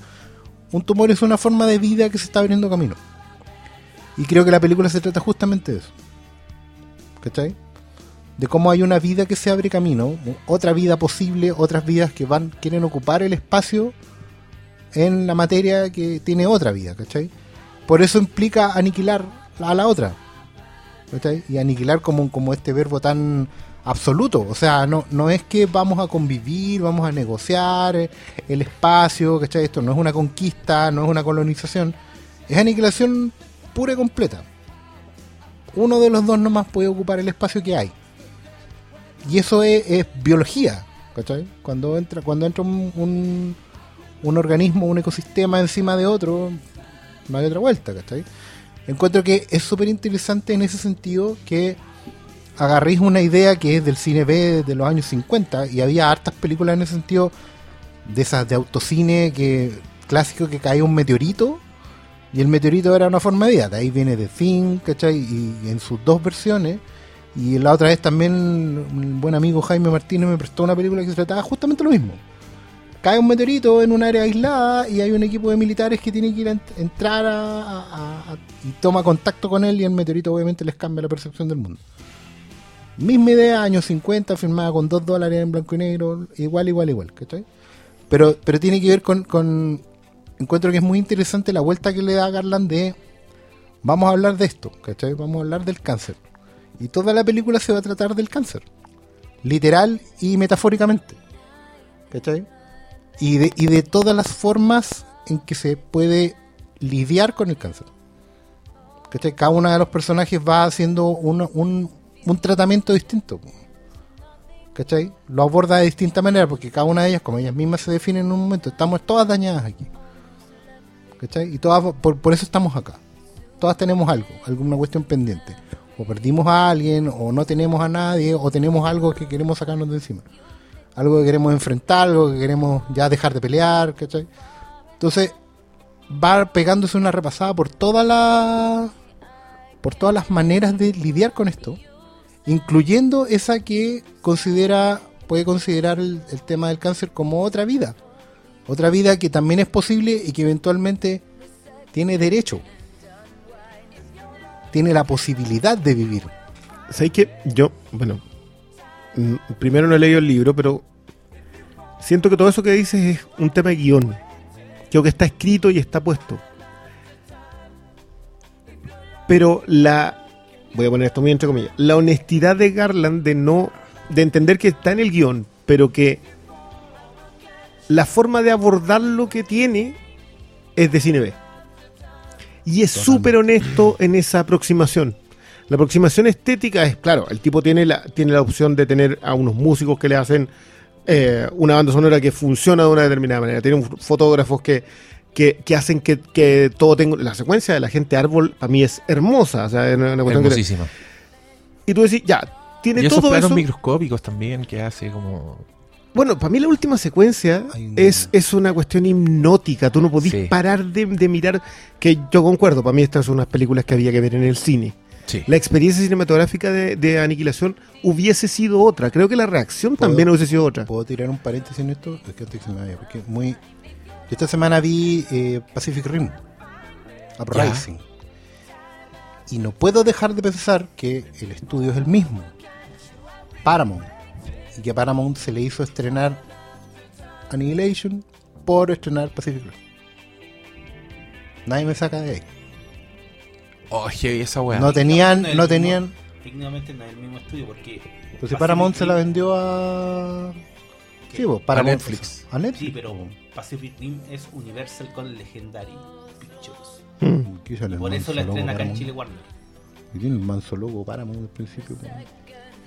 un tumor es una forma de vida que se está abriendo camino. Y creo que la película se trata justamente de eso. ¿Cachai? De cómo hay una vida que se abre camino, otra vida posible, otras vidas que van, quieren ocupar el espacio en la materia que tiene otra vida, ¿cachai? Por eso implica aniquilar a la otra. ¿cachai? Y aniquilar como, como este verbo tan absoluto. O sea, no, no es que vamos a convivir, vamos a negociar eh, el espacio, ¿cachai? Esto no es una conquista, no es una colonización. Es aniquilación pura y completa. Uno de los dos nomás puede ocupar el espacio que hay. Y eso es, biología, ¿cachai? Cuando entra, cuando entra un, un, un organismo, un ecosistema encima de otro, no hay otra vuelta, ¿cachai? Encuentro que es súper interesante en ese sentido que agarréis una idea que es del cine B de los años 50 y había hartas películas en ese sentido de esas de autocine que clásico que caía un meteorito y el meteorito era una forma de vida, de ahí viene The Thing, ¿cachai? Y, en sus dos versiones y la otra vez también un buen amigo Jaime Martínez me prestó una película que trataba justamente lo mismo. Cae un meteorito en un área aislada y hay un equipo de militares que tiene que ir a ent- entrar a- y toma contacto con él y el meteorito obviamente les cambia la percepción del mundo. Misma idea, años 50, firmada con 2 dólares en blanco y negro, igual, igual, igual, ¿cachai? Pero, pero tiene que ver con, Encuentro que es muy interesante la vuelta que le da Garland de... Vamos a hablar de esto, ¿cachai? Vamos a hablar del cáncer. Y toda la película se va a tratar del cáncer. literal y metafóricamente. ¿Cachai? Y de, y de todas las formas en que se puede lidiar con el cáncer. ¿Cachai? Cada uno de los personajes va haciendo un, un tratamiento distinto. ¿Cachai? Lo aborda de distinta manera porque cada una de ellas, como ellas mismas se definen en un momento, estamos todas dañadas aquí. ¿Cachai? Y todas, por, por eso estamos acá. Todas tenemos algo, alguna cuestión pendiente. O perdimos a alguien, o no tenemos a nadie, o tenemos algo que queremos sacarnos de encima. Algo que queremos enfrentar, algo que queremos ya dejar de pelear, ¿cachai? Entonces, va pegándose una repasada por todas las por todas las maneras de lidiar con esto, incluyendo esa que considera puede considerar el, tema del cáncer como otra vida, otra vida que también es posible y que eventualmente tiene derecho, tiene la posibilidad de vivir. ¿Sabes que Yo, bueno, mm, primero no he leído el libro, pero siento que todo eso que dices es un tema de guion. Creo que está escrito y está puesto. Pero la. Voy a poner esto muy entre comillas. La honestidad de Garland de no. de entender que está en el guion, pero que la forma de abordar lo que tiene es de cine B. Y es súper honesto en esa aproximación. La aproximación estética es, claro, el tipo tiene la, tiene la opción de tener a unos músicos que le hacen eh, una banda sonora que funciona de una determinada manera. Tiene un- fotógrafos que, que, que hacen que, que todo tenga... La secuencia de la gente árbol para mí es hermosa. O sea, es una cuestión que te- Hermosísima. y tú decís, ya, tiene Y esos todo planos eso... microscópicos también que hace como... Bueno, para mí la última secuencia un- es, es una cuestión hipnótica. Tú no podís Sí. parar de, de mirar. Que yo concuerdo, para mí estas son unas películas que había que ver en el cine. Sí. La experiencia cinematográfica de, de Aniquilación hubiese sido otra. Creo que la reacción ¿Puedo- también hubiese sido otra. ¿Puedo tirar un paréntesis en esto? Es que antes se me porque es muy... Yo esta semana vi eh, Pacific Rim, Uprising. Y no puedo dejar de pensar que el estudio es el mismo. Paramount. Y que a Paramount se le hizo estrenar Annihilation por estrenar Pacific Rim. Nadie me saca de ahí. Oh, heavy esa weá. No tenían, No no mismo- tenían... Técnicamente no es el mismo estudio porque. Pues si Paramount se la vendió a... Sí, pues, Paramount. Netflix. A Netflix. Sí, pero Pacific Rim es Universal con Legendary Pictures. Mm. ¿Qué sale el Por eso la estrena acá en? Chile Warner. Y tiene el manso logo Paramount al principio. pues.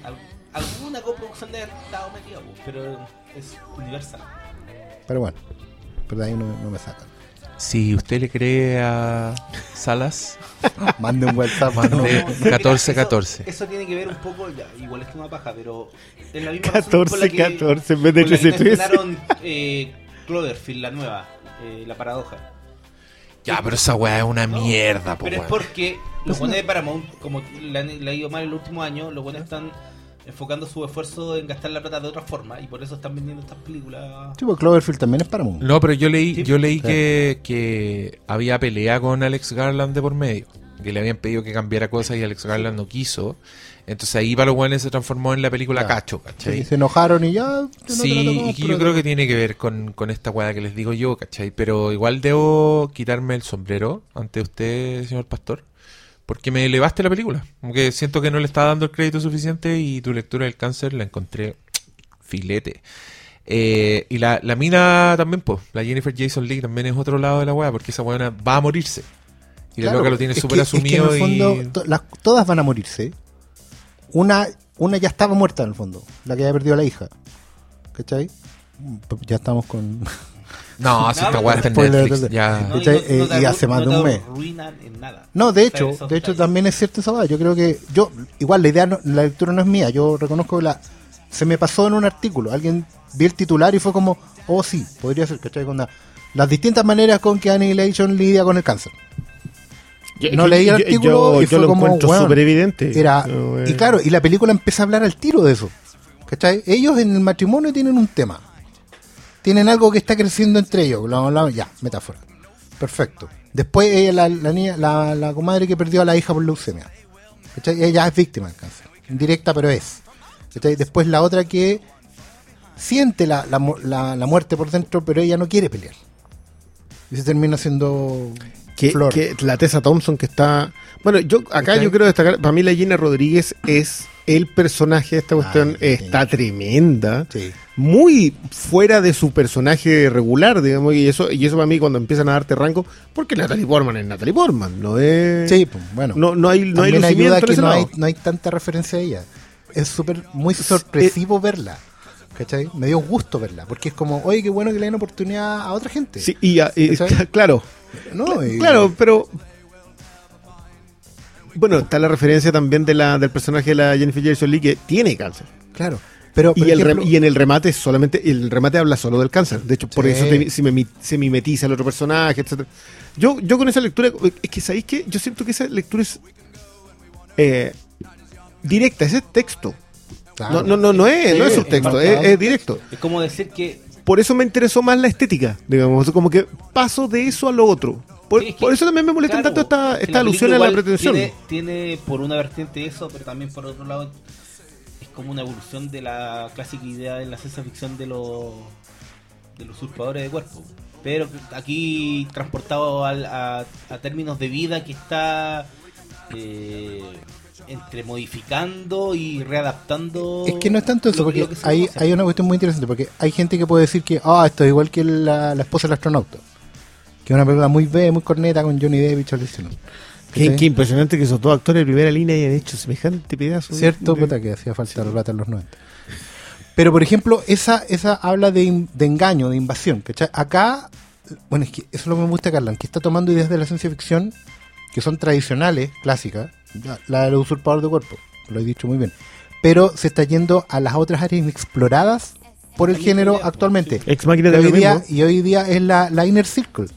Al- alguna coproducción de estado metida, pues, pero es Universal. Pero bueno, pero de ahí no, no me sacan. Si usted le cree a Salas, <laughs> Mande un WhatsApp. Mande. no. De No, mira, 14, eso- 14. Eso, tiene que ver un poco, ya, igual es que una paja, pero es la misma razón por 14, la que- 14 en vez de por la que 13, 13. estrenaron, eh, Cloverfield, la nueva, eh, la paradoja. ya, pero esa weá es una No, mierda, po, Pero es porque los buenos de Paramount, como le han, le ha ido mal el último año, los buenos están enfocando su esfuerzo en gastar la plata de otra forma y por eso están vendiendo estas películas. Sí, pues Cloverfield también es Paramount. No, pero yo leí, Sí. yo leí Sí. que, que había pelea con Alex Garland de por medio. Que le habían pedido que cambiara cosas y Alex Garland no quiso. Entonces ahí para los buenos se transformó en la película Claro. Cacho, ¿cachai? Sí, se enojaron y ya. no Sí, y yo creo que tiene que ver con, con esta weá que les digo yo, ¿cachai? Pero igual debo quitarme el sombrero ante usted, señor pastor, porque me elevaste la película. Aunque siento que no le estaba dando el crédito suficiente y tu lectura del cáncer la encontré filete. Eh, y la, la mina también, pues, la Jennifer Jason Leigh también es otro lado de la weá, porque esa weá va a morirse. Y la loca lo tiene súper que- es que asumido en el y... fondo, to- las- todas van a morirse. Una, una ya estaba muerta en el fondo, la que había perdido a la hija. ¿Cachai? Ya estamos con. <laughs> No, si esta weá está en Netflix, ya... Y no- no Eh, y hace más no de un mes. arruinan en nada. No, de hecho, de hecho también es cierto esa. Yo creo que yo igual la idea no- la lectura no es mía, yo reconozco que la se me pasó en un artículo, alguien vi el titular y fue como, "Oh, sí, podría ser, ¿cachai? Con la- las distintas maneras con que Annihilation lidia con el cáncer." Yo- No leí el yo- artículo yo- y yo fue lo como, encuentro súper evidente. Era eh, y claro, y la película empieza a hablar al tiro de eso. ¿Cachai? Ellos en el matrimonio tienen un tema. Tienen algo que está creciendo entre ellos, bla, bla, bla, ya, metáfora. Perfecto. Después ella, la, la niña, la, la comadre que perdió a la hija por leucemia. ¿Cachai? Ella es víctima del cáncer. Indirecta, pero es. ¿Cachai? Después la otra que siente la, la, mu- la- la muerte por dentro, pero ella no quiere pelear. Y se termina siendo que, Flor. que la Tessa Thompson que está bueno yo acá ¿Cachai? yo quiero destacar para mí la Gina Rodríguez es el personaje de esta cuestión Ah, está tremenda. Sí. Muy fuera de su personaje regular, digamos, y eso, y eso para mí cuando empiezan a darte rango, porque Natalie Portman es Natalie Portman, no es... Sí, pues, bueno. No, no hay, no hay ayuda que no hay, no hay tanta referencia a ella. Es súper, muy sorpresivo verla. ¿Cachai? Me dio gusto verla. Porque es como, oye, qué bueno que le den oportunidad a otra gente. Sí, y, a- y- ¿Cachai? <laughs> claro, No, y- claro, pero... Bueno, está la referencia también de la, del personaje de la Jennifer Jason Lee que tiene cáncer. Claro. Pero, Y, el ejemplo- y en el remate solamente el remate habla solo del cáncer. De hecho, por Sí. eso te- se, me, se mimetiza el otro personaje, etcétera. Yo, yo con esa lectura, es que sabéis que yo siento que esa lectura es eh, directa, ese es texto. Claro. No, no, no, no es, no Sí, es es subtexto, es, es directo. Es como decir que Por eso me interesó más la estética, digamos, como que paso de eso a lo otro. Por, Sí, es que- por eso también me molestan Claro, tanto esta, esta alusión a la pretensión. Tiene, tiene por una vertiente eso, pero también por otro lado es como una evolución de la clásica idea de la ciencia ficción de los de los usurpadores de cuerpo. Pero aquí transportado al- a, a términos de vida que está eh, entre modificando y readaptando. Es que no es tanto eso, porque hay, conoce. hay una cuestión muy interesante, porque hay gente que puede decir que, ah, esto es igual que la, la esposa del astronauta. Que es una película muy B, muy corneta con Johnny Depp y Charlize Theron. Qué, impresionante que esos dos actores de primera línea hayan hecho semejante pedazo. Cierto, de- puta, que hacía falta la plata en los 90. Pero, por ejemplo, esa, esa habla de, in- de engaño, de invasión. ¿cachai? Acá, bueno, es que eso es lo que me gusta, Carlan, que está tomando ideas de la ciencia ficción que son tradicionales, clásicas, la, del usurpador de cuerpo, lo he dicho muy bien. Pero se está yendo a las otras áreas inexploradas por el género pues, actualmente. Ex máquina Y de hoy, día, y hoy día es la, la inner circle.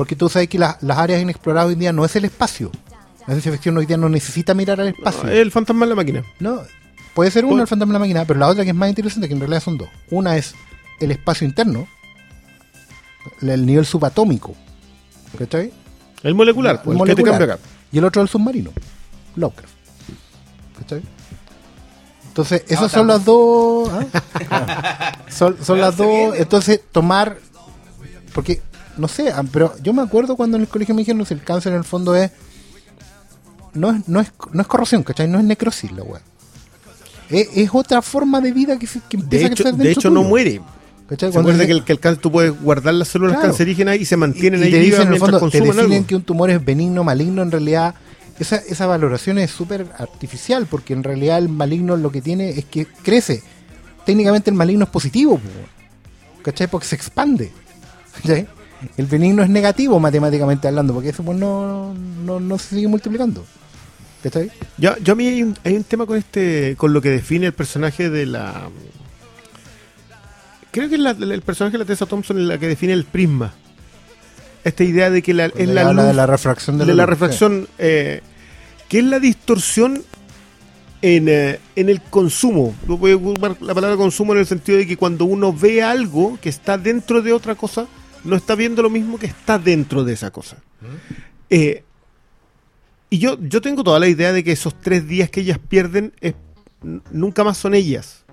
Porque tú sabes que la- las áreas inexploradas hoy en día no es el espacio. La ciencia ficción hoy día no necesita mirar al espacio. El fantasma en la máquina. No, puede ser una Puede- el fantasma de la máquina, pero la otra que es más interesante, que en realidad son dos. Una es el espacio interno, el nivel subatómico, ¿cachai? El molecular, El pues, el molecular. que te cambia acá. Y el otro el submarino, Lovecraft. ¿Cachai? Entonces, esas son las dos. ¿ah? <laughs> son las dos. Entonces, tomar. Porque, no sé, ah, pero yo me acuerdo cuando en el colegio me dijeron que el cáncer en el fondo es. No es, no es, no es corrosión, ¿cachai? No es necrosis la weá. Es, es otra forma de vida que, se- que empieza De a hecho, de hecho no muere. ¿cachai? Se Cuando dice- que el, que el cáncer tú puedes guardar las células Claro. cancerígenas y se mantienen y, ahí te vivas dicen en el fondo, te definen algo. que un tumor es benigno, maligno, en realidad esa, esa valoración es súper artificial, porque en realidad el maligno lo que tiene es que crece. Técnicamente el maligno es positivo, po, ¿cachai? Porque se expande. ¿cachai? El benigno es negativo matemáticamente hablando, porque eso pues, no, no, no se sigue multiplicando. ¿Cachai? Yo, yo a mí hay un, hay un tema con este con lo que define el personaje de la creo que es la- el personaje de la Tessa Thompson es la que define el prisma esta idea de que la, es la luz de la refracción de de la, luz, refracción eh, que es la distorsión en, eh, en el consumo Yo voy a ocupar la palabra consumo en el sentido de que cuando uno ve algo que está dentro de otra cosa no está viendo lo mismo que está dentro de esa cosa Eh, y yo, yo tengo toda la idea de que esos tres días que ellas pierden es- nunca más son ellas.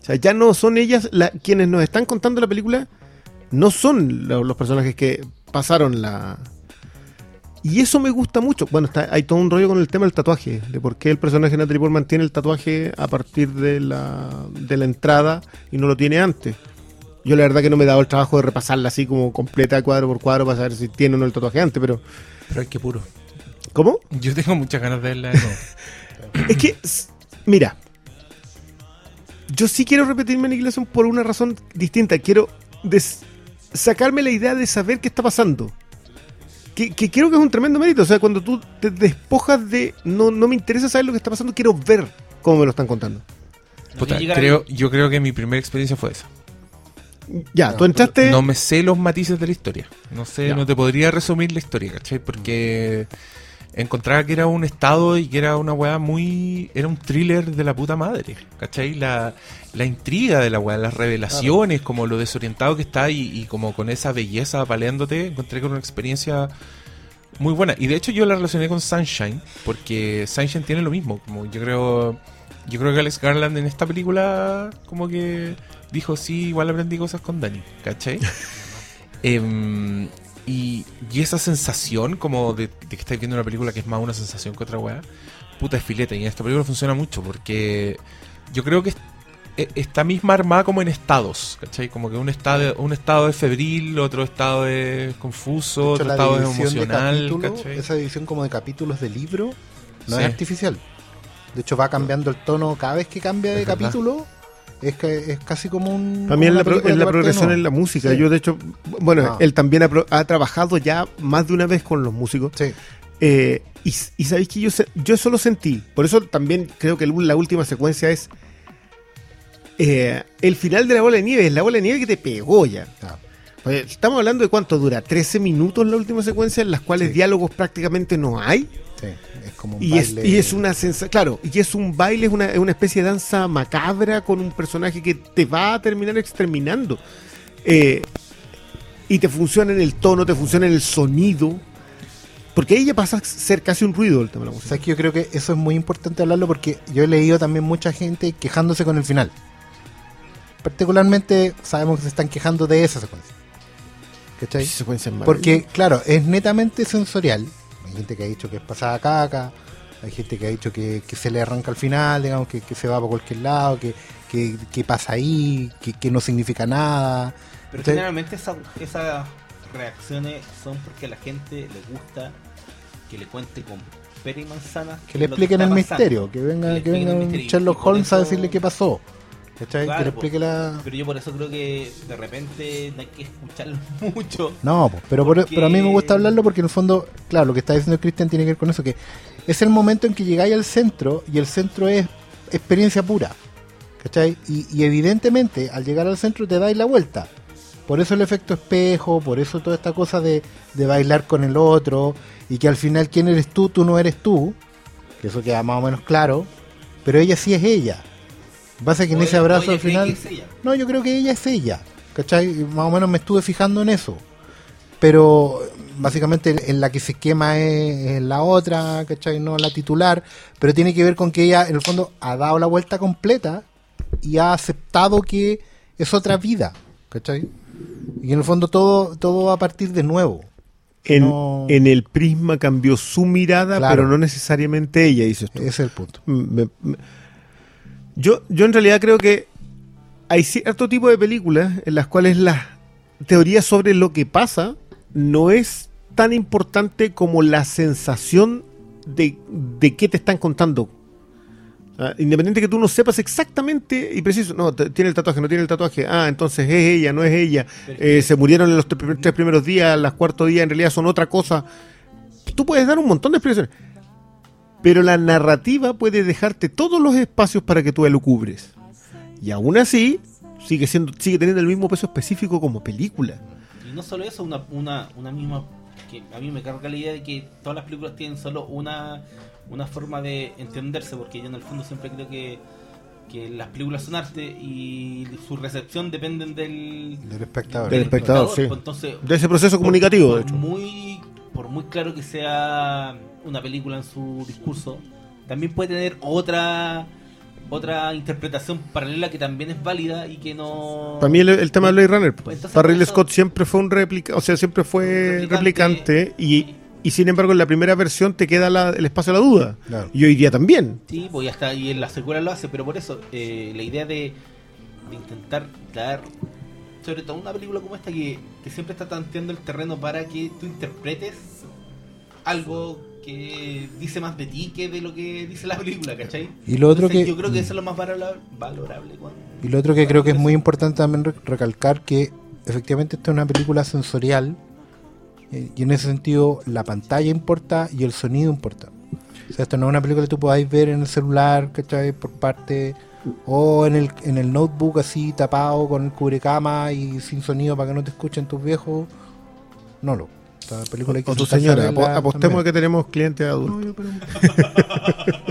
O sea, ya no son ellas la- quienes nos están contando la película, no son lo- los personajes que pasaron la... Y eso me gusta mucho. Bueno, está, hay todo un rollo con el tema del tatuaje, de por qué el personaje de Natalie Portman tiene el tatuaje a partir de la, de la entrada y no lo tiene antes. Yo la verdad que no me he dado el trabajo de repasarla así como completa, cuadro por cuadro, para saber si tiene o no el tatuaje antes, pero... Pero es que puro. ¿Cómo? Yo tengo muchas ganas de verla. <laughs> Es que, mira, yo sí quiero repetirme Aniquilación por una razón distinta. Quiero des- sacarme la idea de saber qué está pasando. Que, que creo que es un tremendo mérito. O sea, cuando tú te despojas de no, no me interesa saber lo que está pasando, quiero ver cómo me lo están contando. Puta, creo, yo creo que mi primera experiencia fue esa. Ya, No, tú entraste. No me sé los matices de la historia. No sé, Ya. no te podría resumir la historia, ¿cachai? Porque encontraba que era un estado y que era una weá muy... Era un thriller de la puta madre, ¿cachai? La, la intriga de la weá, las revelaciones, como lo desorientado que está y, y como con esa belleza paleándote, encontré con una experiencia muy buena. Y de hecho yo la relacioné con Sunshine, porque Sunshine tiene lo mismo. Como yo creo... Yo creo que Alex Garland en esta película como que dijo, sí, igual aprendí cosas con Dani, ¿cachai? <laughs> Em, y, y esa sensación como de, de que estáis viendo una película que es más una sensación que otra weá, puta es filete. Y en esta película funciona mucho porque yo creo que e- está misma armada como en estados, ¿cachai? Como que un estado, un estado es febril, otro estado es confuso, De hecho, otro la estado de emocional, ¿cachai? esa división como de capítulos de libro, no Sí. es artificial. De hecho, va cambiando el tono cada vez que cambia de Es capítulo. Es, que, es casi como un. También la, pro- que la progresión en la música. Sí. Yo, de hecho, bueno, Ah. él también ha, trabajado ya más de una vez con los músicos. Sí. Eh, y, y sabéis que yo, yo eso lo sentí. Por eso también creo que la última secuencia es eh, el final de la bola de nieve. Es la bola de nieve que te pegó ya. Ah. Estamos hablando de cuánto dura, 13 minutos la última secuencia en las cuales Sí. diálogos prácticamente no hay. Sí, es como un Y es, y es una sensación, claro, y es un baile, es una, es una especie de danza macabra con un personaje que te va a terminar exterminando. Eh, y te funciona en el tono, te funciona en el sonido. Porque ella pasa a ser casi un ruido el tema de la música. ¿Sabes que yo creo que eso es muy importante hablarlo porque yo he leído también mucha gente quejándose con el final. Particularmente sabemos que se están quejando de esa secuencia. Porque, claro, es netamente sensorial. Hay gente que ha dicho que es pasada caca, hay gente que ha dicho que, que se le arranca al final, digamos, que, que se va por cualquier lado, que, que, que pasa ahí, que, que no significa nada. Pero ¿Cachai? generalmente esa- esas reacciones son porque a la gente le gusta que le cuente con pera y manzana. Que le expliquen el pasando. misterio, que venga, que venga un Sherlock Holmes a decirle qué pasó. ¿Cachai? Claro, que le po. explique la... Pero yo por eso creo que de repente no hay que escucharlo <laughs> mucho. No, po, pero, por- Porque- pero a mí me gusta hablarlo porque en el fondo, claro, lo que está diciendo Cristian tiene que ver con eso, que es el momento en que llegáis al centro y el centro es experiencia pura. ¿Cachai? Y, y evidentemente al llegar al centro te dais la vuelta. Por eso el efecto espejo, por eso toda esta cosa de, de bailar con el otro y que al final quién eres tú, tú no eres tú, que eso queda más o menos claro, pero ella sí es ella. Pasa que en ese abrazo al final... que es ella. No, yo creo que ella es ella. ¿Cachai? Más o menos me estuve fijando en eso. Pero básicamente en la que se quema es, es la otra, ¿cachai? No la titular. Pero tiene que ver con que ella, en el fondo, ha dado la vuelta completa y ha aceptado que es otra vida, ¿cachai? Y en el fondo todo, todo va a partir de nuevo. En, no- en el prisma cambió su mirada, Claro. pero no necesariamente ella, dices tú. Ese es el punto. Me- me- yo, yo en realidad creo que hay cierto tipo de películas en las cuales la teoría sobre lo que pasa no es tan importante como la sensación de, de qué te están contando. Ah, independiente que tú no sepas exactamente y preciso, no, tiene el tatuaje, no tiene el tatuaje, ah, entonces es ella, no es ella, Eh, se murieron en los tres, primer- tres primeros días, las cuartos días en realidad son otra cosa. Tú puedes dar un montón de explicaciones, pero la narrativa puede dejarte todos los espacios para que tú lo cubres. Y aún así, sigue, siendo, sigue teniendo el mismo peso específico como película. Y no solo eso, una, una, una misma. que a mí me carga la idea de que todas las películas tienen solo una, una forma de entenderse, porque yo en el fondo siempre creo que, que las películas son arte y su recepción dependen del, Del espectador. Del espectador, sí. Pues entonces, De ese proceso comunicativo, por, de hecho. muy por muy claro que sea una película en su discurso también puede tener otra otra interpretación paralela que también es válida y que no Para mí el, el tema de Blade Runner, Pues entonces, para Ridley por eso- Scott siempre fue un réplica, o sea, siempre fue replicante, replicante. y, y sin embargo en la primera versión te queda la- el espacio a la duda. Claro. Y hoy día también. sí pues ya está y en la secuela lo hace pero por eso eh, la idea de, de intentar dar sobre todo una película como esta que, que siempre está tanteando el terreno para que tú interpretes algo que dice más de ti que de lo que dice la película, ¿cachai? Y lo otro Entonces, que- yo creo que eso es lo más valora- valorable cuando- Y lo otro que creo que es muy importante también re- recalcar que efectivamente esta es una película sensorial eh, y en ese sentido la pantalla importa y el sonido importa. O sea, esto no es una película que tú podáis ver en el celular, ¿cachai? Por parte o en el, en el notebook así tapado con el cubrecama y sin sonido para que no te escuchen tus viejos. No, lo. Esta película hay que O tu señora, apostemos también. que tenemos clientes adultos. No, yo, pero, <laughs>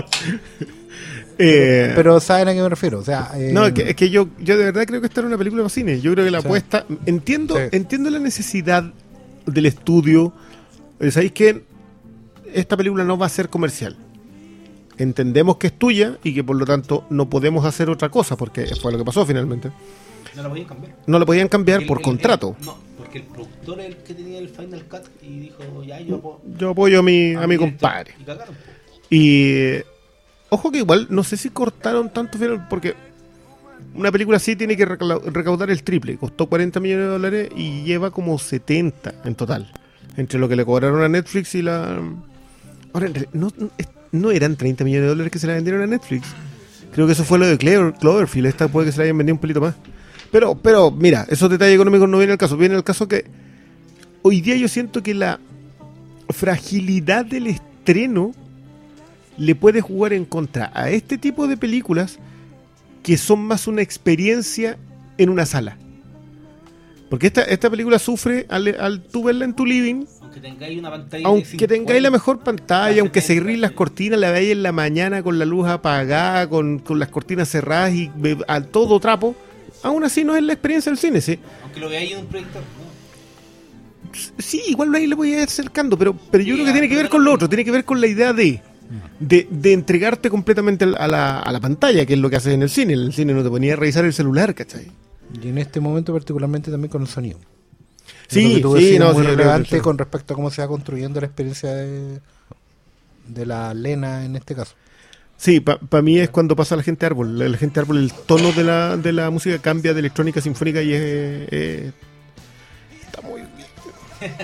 Eh, pero saben a qué me refiero. O sea, eh, No, es que, es que yo, yo de verdad creo que esta era una película para cine. Yo creo que la Sí. apuesta. Entiendo, Sí. entiendo la necesidad del estudio. Eh, ¿Sabéis que esta película no va a ser comercial? Entendemos que es tuya y que por lo tanto no podemos hacer otra cosa, porque fue lo que pasó finalmente. No la podían cambiar. No la podían cambiar El- por el- contrato. el- no, porque el productor es el que tenía el Final Cut y dijo, ya, yo apo- Yo apoyo a mi, a mi director. compadre. Y cagaron. Y, Ojo que igual, no sé si cortaron tanto final, porque una película así tiene que recaudar el triple. Costó 40 millones de dólares y lleva como 70 en total. Entre lo que le cobraron a Netflix y la... Ahora, no, no- eran 30 millones de dólares que se la vendieron a Netflix. Creo que eso fue lo de Cloverfield. Esta puede que se la hayan vendido un pelito más. Pero, pero, mira, esos detalles económicos no vienen al caso. Viene al caso que hoy día yo siento que la fragilidad del estreno le puede jugar en contra a este tipo de películas que son más una experiencia en una sala. Porque esta, esta película sufre al, al tú verla en tu living, Aunque tengáis una pantalla. de aunque 50, tengáis la mejor pantalla, aunque se 70, grillen las cortinas, la veáis en la mañana con la luz apagada, con, con las cortinas cerradas y a todo trapo, aún así no es la experiencia del cine, ¿sí? Aunque lo veáis en un proyector. ¿no? Sí, igual ahí le voy a ir acercando, pero, pero yo Sí, creo que tiene que ver con lo otro, tiene que ver con la idea de, de, de entregarte completamente a la, a la pantalla, que es lo que haces en el cine. En el cine no te ponía a revisar el celular, ¿cachai? Y en este momento particularmente también con el sonido. Sí, Lo que tú sí, no, muy sí, relevante sí. con respecto a cómo se va construyendo la experiencia de, de la Lena en este caso. Sí, para mí es cuando pasa la gente árbol. La, la gente árbol, el tono de la, de la música cambia de electrónica sinfónica y es. es- está muy bien. <laughs>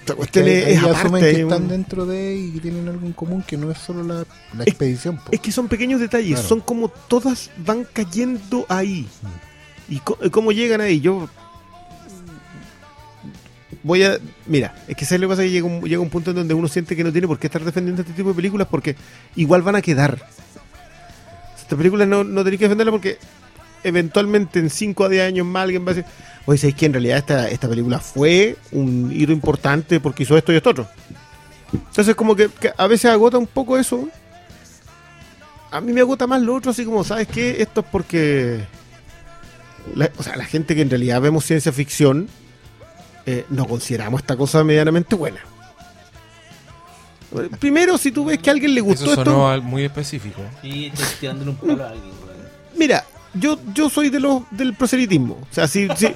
Esta cuestión Que es, aparte. que es están dentro de y que tienen algo en común que no es solo la, la expedición. po. Es que son pequeños detalles, Claro. son como todas van cayendo ahí. ¿Y co- cómo llegan ahí? Yo voy a... Mira, es que ¿sabes lo pasa? Que llega un, llega un punto en donde uno siente que no tiene por qué estar defendiendo este tipo de películas porque igual van a quedar. Estas películas no, no tenéis que defenderlas porque eventualmente en 5 a 10 años más alguien va a decir, oye, ¿sabéis que en realidad esta, esta película fue un hito importante porque hizo esto y esto otro? Entonces como que, a veces agota un poco eso. A mí me agota más lo otro, así como, ¿sabes qué? Esto es porque... o sea, la gente que en realidad vemos ciencia ficción, eh, no consideramos esta cosa medianamente buena. Primero, si tú ves que a alguien le gustó Eso esto... sonó al- muy específico. Y tirándole un palo a alguien. Mira, yo, yo soy de los del proselitismo. O sea, si, si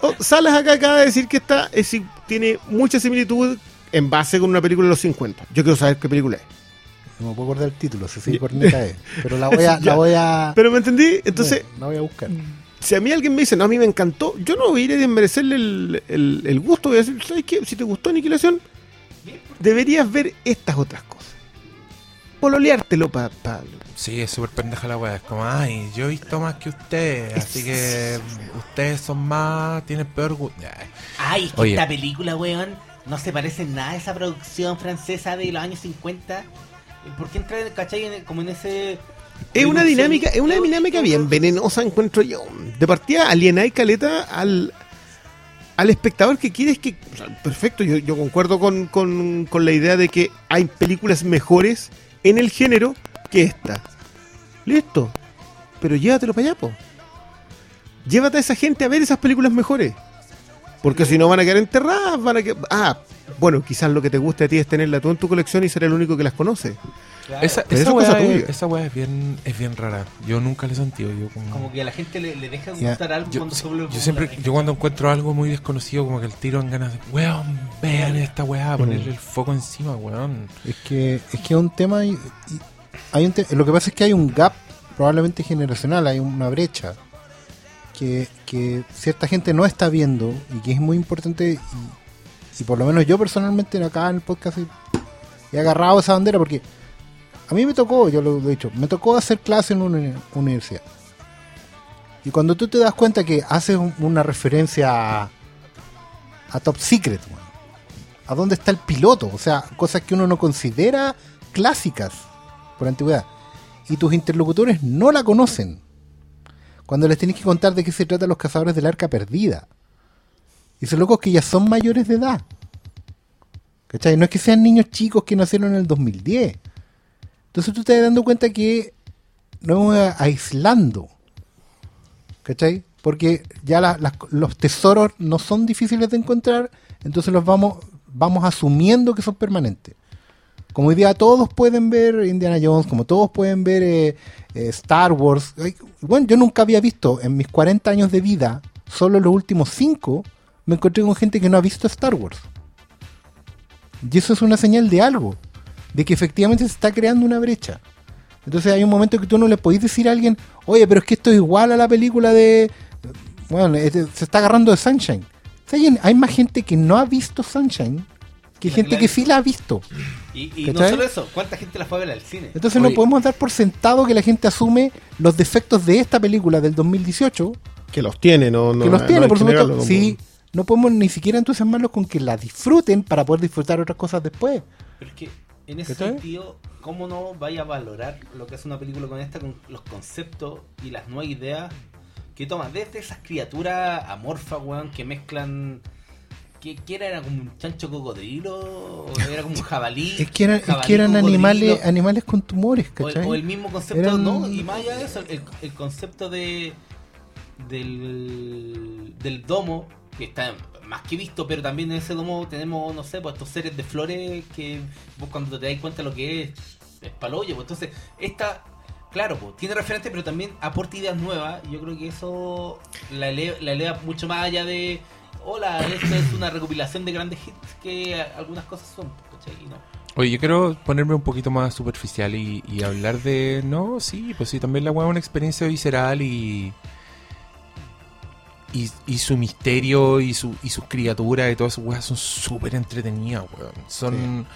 oh, sales acá acá a decir que esta es, si- tiene mucha similitud en base con una película de los 50. Yo quiero saber qué película es. No me puedo acordar el título, si sí, corneta es. Pero la voy a, <laughs> la voy a, Pero me entendí, entonces, la voy a buscar. Si a mí alguien me dice, no, a mí me encantó, yo no voy a ir a desmerecerle el, el, el gusto. Voy a decir, ¿sabes qué? Si te gustó Aniquilación, deberías ver estas otras cosas. Pololeártelo para... Pa, Sí, es súper pendeja la weá. Es como, ay, yo he visto más que ustedes, así que ustedes son más, tienen peor gusto. Ay, es que Oye. esta película, weón, no se parece en nada a esa producción francesa de los años 50. ¿Por qué entrar, cachai, en- como en ese... Es una dinámica, es una dinámica bien venenosa, encuentro yo. De partida, alienáis caleta al, al espectador que quieres que. o sea, perfecto, yo, yo concuerdo con, con, con la idea de que hay películas mejores en el género que esta. Listo. Pero llévatelo para allá, po. Llévate a esa gente a ver esas películas mejores. Porque si no van a quedar enterradas, van a quedar. Ah, bueno, quizás lo que te guste a ti es tenerla tú en tu colección y ser el único que las conoce. Claro. Esa, esa eso es cosa esa es bien, es bien rara. Yo nunca la he sentido. Yo como, Como que a la gente le, le deja Ya, gustar algo yo, cuando se vuelve yo siempre, yo cuando encuentro algo muy desconocido, como que el tiro en ganas de, weón, vean esta weá, ponerle el foco encima, weón. Es que es que es un tema y, y hay un te- lo que pasa es que hay un gap probablemente generacional, hay una brecha que, que cierta gente no está viendo y que es muy importante y, por lo menos yo personalmente acá en el podcast he, agarrado esa bandera porque a mí me tocó, yo lo, he dicho, me tocó hacer clase en una uni- universidad. Y cuando tú te das cuenta que haces un- una referencia a, a Top Secret, a dónde está el piloto, o sea, cosas que uno no considera clásicas por antigüedad. Y tus interlocutores no la conocen. Cuando les tienes que contar de qué se trata los cazadores del arca perdida. Y son locos que ya son mayores de edad. ¿Cachai? No es que sean niños chicos que nacieron en el 2010. Entonces tú te das dando cuenta que nos vamos aislando. ¿Cachai? Porque ya los tesoros no son difíciles de encontrar, entonces los vamos, vamos asumiendo que son permanentes. Como hoy día todos pueden ver Indiana Jones, como todos pueden ver eh, eh, Star Wars. Bueno, yo nunca había visto en mis 40 años de vida, solo los últimos 5, me encontré con gente que no ha visto Star Wars. Y eso es una señal de algo, de que efectivamente se está creando una brecha. Entonces hay un momento que tú no le podés decir a alguien, oye, pero es que esto es igual a la película de... Bueno, se está agarrando de Sunshine. Hay más gente que no ha visto Sunshine que La gente que que ha sí la ha visto. Y, y no solo eso, ¿cuánta gente la fue a ver al cine? Entonces Oye. no podemos dar por sentado que la gente asume los defectos de esta película del 2018, Que los tiene, no, no que los tiene, por supuesto. sí, no podemos ni siquiera entusiasmarlos con que la disfruten para poder disfrutar otras cosas después. Pero es que en ese ¿Cachai? sentido, ¿cómo no vaya a valorar lo que hace una película con esta, con los conceptos y las nuevas ideas que toma? Desde esas criaturas amorfas, weón, que mezclan. ¿Qué, qué era? ¿Era como un chancho cocodrilo? ¿O <laughs> era como un jabalí? Es que eran, es jabalí que eran cocodrilo? animales, animales con tumores, O el, ¿cachai? o el mismo concepto, Eran- no, y más allá de eso, el, el concepto de del, del domo, que está más que visto, pero también en ese domo tenemos, no sé, pues estos seres de flores que vos cuando te das cuenta lo que es, es paloyo. Pues entonces, esta, claro, pues tiene referente, pero también aporta ideas nuevas. Yo creo que eso la eleva, la eleva mucho más allá de, hola, esto es una recopilación de grandes hits que a- algunas cosas son, ¿cachai? Y no. Oye, yo quiero ponerme un poquito más superficial y, y hablar de. No, sí, pues sí, también la weá es una experiencia visceral y. Y, y su misterio y, su, y sus criaturas y todas sus weas son súper entretenidas, weón. Son.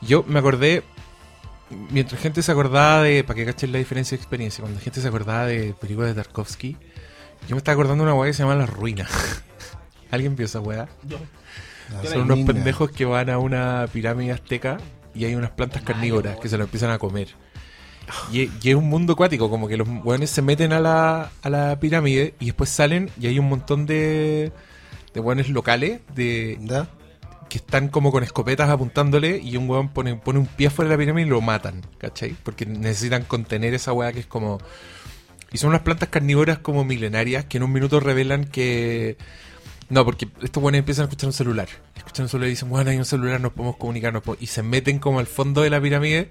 Yo me acordé. Mientras gente se acordaba de. Para que cachen la diferencia de experiencia, cuando la gente se acordaba de películas de Tarkovsky, yo me estaba acordando de una weá que se llama La Ruina. <laughs> ¿Alguien vio esa weá? La Son unos pendejos que van a una pirámide azteca y hay unas plantas carnívoras que se lo empiezan a comer. Y, y es un mundo acuático, como que los hueones se meten a la, a la pirámide y después salen y hay un montón de, de hueones locales de, que están como con escopetas apuntándole y un hueón pone, pone un pie fuera de la pirámide y lo matan, ¿cachai? Porque necesitan contener esa hueá que es como... Y son unas plantas carnívoras como milenarias que en un minuto revelan que... No, porque estos buenos empiezan a escuchar un celular. Escuchan un celular y dicen, bueno, hay un celular, nos podemos comunicar. nos podemos-". Y se meten como al fondo de la pirámide,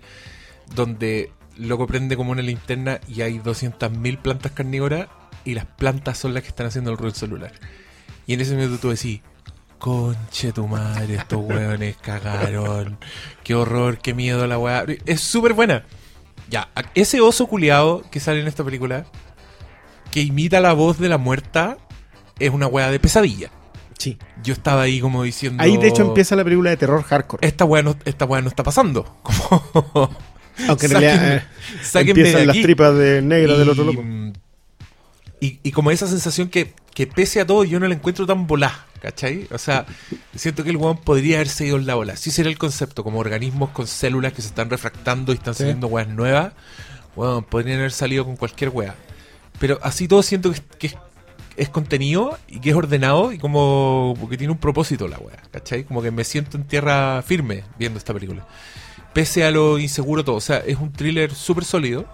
donde loco prende como una linterna y hay 200.000 plantas carnívoras y las plantas son las que están haciendo el ruido del celular. Y en ese minuto tú decís, conche tu madre, estos hueones cagaron. Qué horror, qué miedo la weá. Es súper buena. Ya, ese oso culiado que sale en esta película, que imita la voz de la muerta, es una weá de pesadilla. Sí. Yo estaba ahí como diciendo... Ahí de hecho empieza la película de terror hardcore. Esta weá no, esta weá no está pasando. <laughs> Como... Aunque en realidad eh, de empiezan las tripas de negra del otro loco. Y, y como esa sensación que, que pese a todo yo no la encuentro tan volá, ¿cachai? O sea, siento que el weón podría haberse ido en la bola. Si ese era el concepto, como organismos con células que se están refractando y están Sí. saliendo weas nuevas, weón, podrían haber salido con cualquier wea. Pero así todo siento que, que es, contenido y que es ordenado y como que tiene un propósito la wea, ¿cachai? Como que me siento en tierra firme viendo esta película. Pese a lo inseguro todo, o sea, es un thriller súper sólido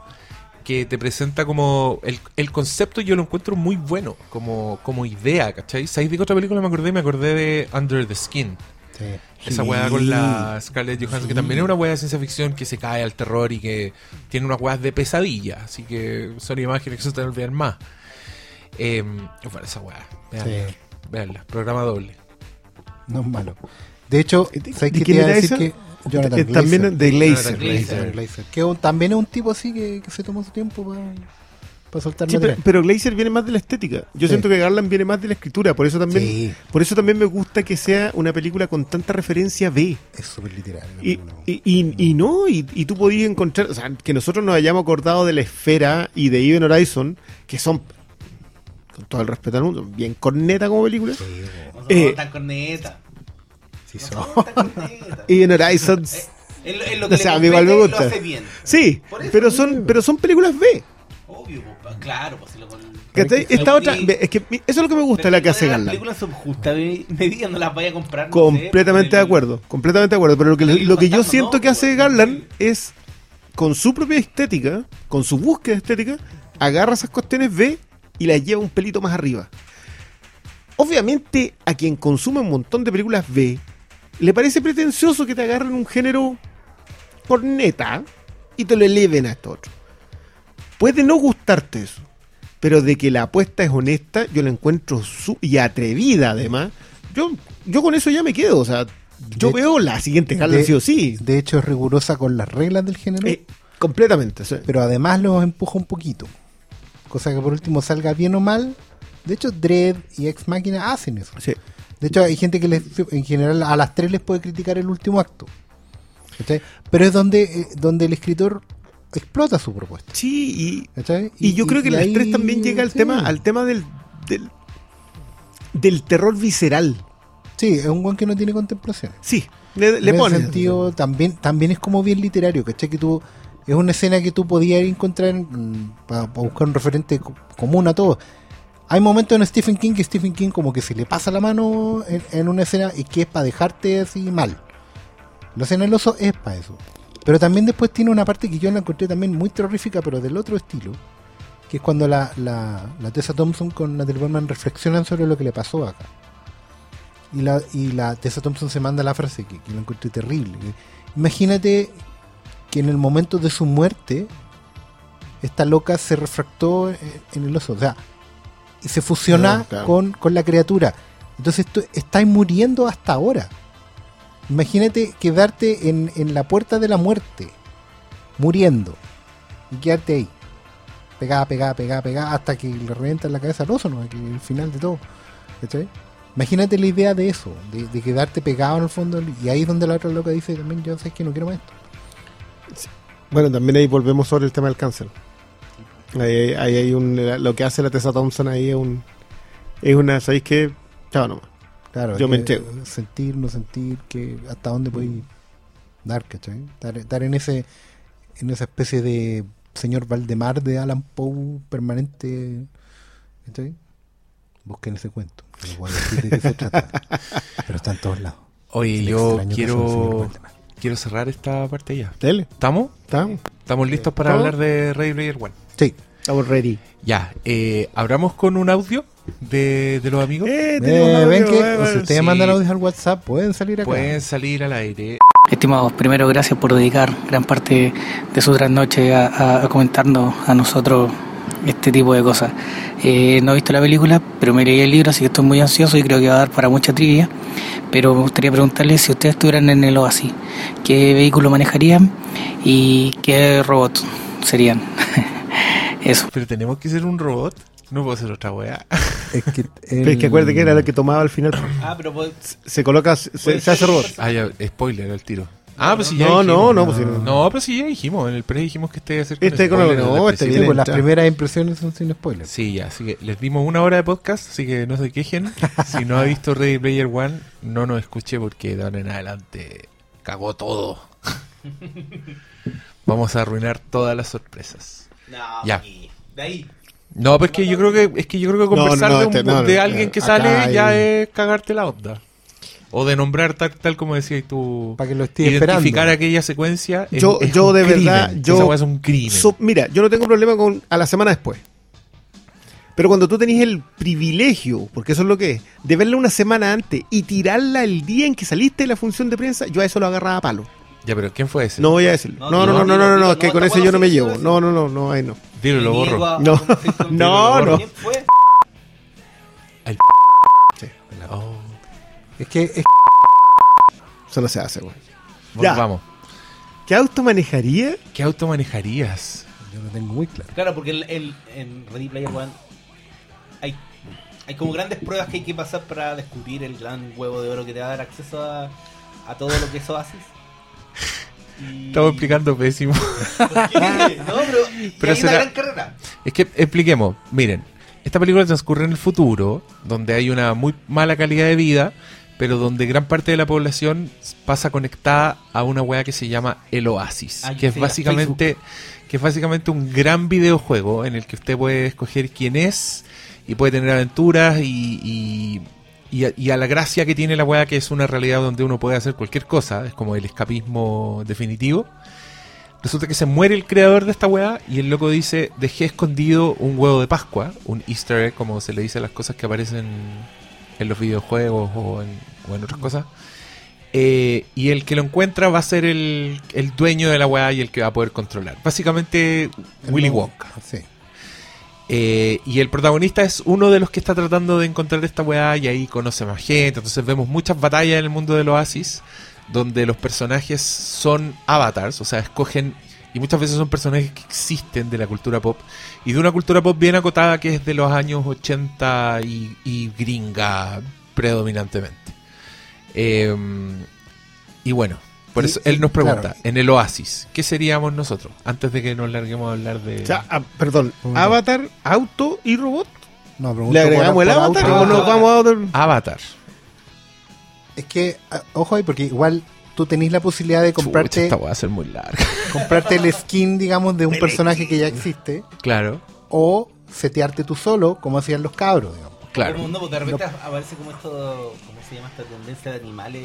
que te presenta como el, el concepto yo lo encuentro muy bueno como, como idea, ¿cachai? ¿Sabéis de qué otra película me acordé? Me acordé de Under the Skin. Sí. Esa weá con la Scarlett Johansson, que también es una weá de ciencia ficción que se cae al terror y que tiene unas weas de pesadilla. Así que son imágenes que se te olvidar más. Eh, bueno, esa weá. Veanla, Sí. veanla. Programa doble. No es malo. De hecho, ¿De- ¿sabes de qué te iba a decir que Jonathan Eh, también Glazer. de Glazer. Que un- también es un tipo así que, que se tomó su tiempo para soltar Sí, pero, pero Glazer viene más de la estética. Yo Sí. siento que Garland viene más de la escritura. Por eso también, Sí. por eso también me gusta que sea una película con tanta referencia B. Es súper literal. Y, y, y- y no, y, y tú podías encontrar, o sea, que nosotros nos hayamos acordado de la esfera y de Even Horizon, que son, con todo el respeto al mundo, bien corneta como película. Sí, No son Eh, tan corneta. sí No son. tan corneta. <laughs> Even Horizon, Eh, Es lo, es lo O que sea, a mí igual me gusta. lo hace bien. sí, pero son, pero son películas B. Obvio, pues, claro, pues si lo con... ¿cachai? Pero Esta otra, es que eso es lo que me gusta de la que hace Las Garland. películas son justas de medida, no las vaya a comprar. no Completamente de el- acuerdo, completamente de acuerdo. Pero lo que, lo que yo siento ¿no? que hace Pues, Garland es, con su propia estética, con su búsqueda estética, agarra esas cuestiones B y las lleva un pelito más arriba. Obviamente, a quien consume un montón de películas B, le parece pretencioso que te agarren un género por neta y te lo eleven a esto otro. Puede no gustarte eso, pero de que la apuesta es honesta, yo la encuentro su y atrevida además. Yo, yo con eso ya me quedo, o sea, yo De- veo la siguiente Garland de- sí o sí. De hecho, es rigurosa con las reglas del género. Eh, Completamente. sí. pero además los empuja un poquito. Cosa que por último salga bien o mal. De hecho, Dread y Ex Máquina hacen eso. Sí. De hecho, hay gente que les, en general a las tres les puede criticar el último acto. ¿Cachai? Pero es donde, eh, donde el escritor explota su propuesta. Sí, ¿cachai? y, y yo creo que en ahí- estrés también llega al sí. tema, al tema del, del, del terror visceral. Sí, es un buen que no tiene contemplación. Sí, le, le en ese pone. sentido, también, también es como bien literario, ¿cachai? Que tú, es una escena que tú podías encontrar para buscar un referente co- común a todos. Hay momentos en Stephen King que Stephen King como que se le pasa la mano en, una escena y que es para dejarte así mal. La escena del oso es para eso. Pero también después tiene una parte que yo la encontré también muy terrorífica, pero del otro estilo, que es cuando la, la, la Tessa Thompson con Natalie Portman reflexionan sobre lo que le pasó acá. Y la, y la Tessa Thompson se manda la frase que, que lo encontré terrible. Imagínate que en el momento de su muerte, esta loca se refractó en, en el oso. O sea, y se fusiona claro. con, con la criatura. Entonces tú estás muriendo hasta ahora. Imagínate quedarte en, en la puerta de la muerte, muriendo, y quedarte ahí, pegada, pegada, pegada, pegada, hasta que le revientan la cabeza al oso, ¿no? El final de todo. ¿Cachai? Imagínate la idea de eso, de, de quedarte pegado en el fondo, y ahí es donde la otra loca dice también, yo sé que no quiero más esto. Bueno, también ahí volvemos sobre el tema del cáncer. Ahí, ahí hay un. Lo que hace la Tessa Thompson ahí es un. Es una. ¿Sabéis qué? Chao nomás. Claro, Yo me entrego. Sentir, no sentir, que hasta dónde podéis dar, ¿cachai? Estar, estar en ese en esa especie de señor Valdemar de Alan Poe permanente, ¿cachai? Busquen ese cuento. no les voy a decir de qué se trata, <laughs> pero está en todos lados. Oye, yo quiero. Quiero cerrar esta parte ya. Dele. ¿Estamos? ¿Estamos? ¿Estamos listos para ¿Estamos? hablar de Ready Player One? Sí. Estamos ready. Ya, eh, abramos con un audio de, de los amigos. Eh, Eh, ven que eh, o si ustedes sí. mandan audios al WhatsApp, pueden salir acá. Pueden salir al aire. Estimados, primero gracias por dedicar gran parte de su trasnoche a, a- a comentarnos a nosotros este tipo de cosas. Eh, no he visto la película, pero me leí el libro, así que estoy muy ansioso y creo que va a dar para mucha trivia. Pero me gustaría preguntarles si ustedes estuvieran en el Oasis, ¿qué vehículo manejarían y qué robot serían? <laughs> Eso. Pero tenemos que ser un robot. No puedo ser otra weá. <laughs> Es que, <laughs> Pero es que acuérdate que era lo que tomaba al final. Ah, pero pues, Se coloca, se, se hace ser. robot. Ah, ya, spoiler al tiro. Ah, pues sí, ya No, dijimos. no, no, pues sí, no. No, pero sí, ya dijimos. En el pre dijimos que este iba a ser con Este con- spoiler no, el este viene- pues las entra. primeras impresiones son sin spoilers. Sí, ya, así que les dimos una hora de podcast, así que no se quejen. <laughs> Si no ha visto Ready Player One, no nos escuche porque de ahora en adelante cagó todo. <laughs> Vamos a arruinar todas las sorpresas. no, Ya. de ahí. No, pues que yo creo que es que yo creo que conversar no, de, un- este, no, de no, alguien que sale ya es cagarte la onda. O de nombrar tal, tal como decías tú. Para que lo esté Identificar esperando. aquella secuencia. es- Yo, es yo un de crimen. verdad, yo. Esa es un crimen. so- mira, yo no tengo problema con a la semana después. Pero cuando tú tenés el privilegio, porque eso es lo que es, de verla una semana antes y tirarla el día en que saliste de la función de prensa, yo a eso lo agarraba a palo. Ya, pero ¿quién fue ese? No voy a decirlo. No, No, no, no, no, no, no, que no, con ese yo no me llevo. No, no, no, no, ahí no. Dilo, lo borro. <laughs> No, no, no. ¿Quién fue? Es que es <laughs> Eso no se hace, güey. bueno, Ya. vamos. ¿Qué auto manejaría? ¿Qué auto manejarías? yo lo tengo muy claro. Claro, porque el, el- en Ready Player One hay, hay como grandes pruebas que hay que pasar para descubrir el gran huevo de oro que te va a dar acceso a, a todo lo que es Oasis. <laughs> Y- Estamos explicando pésimo. ¿Por <laughs> qué? No, pero, Pero hay será- una gran carrera. Es que expliquemos, miren, esta película transcurre en el futuro, donde hay una muy mala calidad de vida, pero donde gran parte de la población pasa conectada a una weá que se llama el Oasis, que es básicamente que es básicamente un gran videojuego en el que usted puede escoger quién es y puede tener aventuras y, y, y a, y a la gracia que tiene la weá que es una realidad donde uno puede hacer cualquier cosa, es como el escapismo definitivo. Resulta que se muere el creador de esta weá y el loco dice, dejé escondido un huevo de Pascua, un easter egg, como se le dice a las cosas que aparecen en los videojuegos o en, o en otras cosas. Eh, y el que lo encuentra va a ser el, el dueño de la weá y el que va a poder controlar. Básicamente Willy Wonka. Sí. Eh, y el protagonista es uno de los que está tratando de encontrar esta weá y ahí conoce más gente. Entonces vemos muchas batallas en el mundo del Oasis donde los personajes son avatars, o sea, escogen Y muchas veces son personajes que existen de la cultura pop y de una cultura pop bien acotada que es de los años 80 y, y gringa predominantemente. Eh, y bueno, por Y- eso él nos pregunta, claro. en el Oasis, ¿qué seríamos nosotros? Antes de que nos larguemos a hablar de... O sea, ah, perdón. Avatar, auto y robot. No, pregunto ¿Le agregamos el avatar auto. o nos vamos a otro? Avatar. Es que, ah, ojo ahí, porque igual tú tenés la posibilidad de Chucha, comprarte, esta va a ser muy larga. <laughs> comprarte el skin, digamos, de un personaje que ya existe, claro, o setearte tú solo, como hacían los cabros, digamos. claro. Como, no, porque de repente aparece como esto, ¿cómo se llama esta tendencia de animales?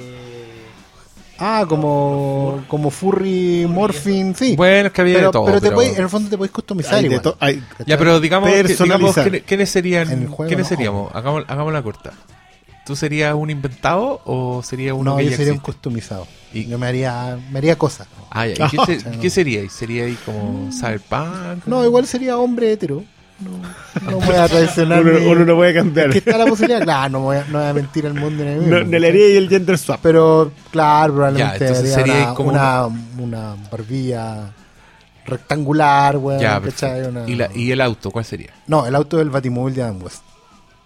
Ah, como, como furry, morphing, sí. Bueno, es que había pero, de todo. pero te pero- podéis- en el fondo te podéis customizar Hay de igual. to- hay- Ya, pero digamos, que- digamos. ¿quiénes, serían? ¿Quiénes no. seríamos? Hagamos, hagamos la corta. ¿Tú serías un inventado o sería uno no, que yo ya sería un customizado. Y- Yo me haría, me haría cosas. Ah, ya. ¿Y <laughs> qué, se- no. qué seríais? ¿Sería ahí como Cyberpunk? No, igual sería hombre hetero. No, no voy a traicionar. uno, no puede cambiar. que está la posibilidad. Claro, no voy a, no voy a mentir al mundo ni a mí No, no le haría el gender swap. Pero, claro, probablemente Ya, haría sería una, como una, una barbilla rectangular, weón. Ya, ¿Y, la- ¿Y el auto? ¿Cuál sería? No, el auto del Batimóvil de Adam West.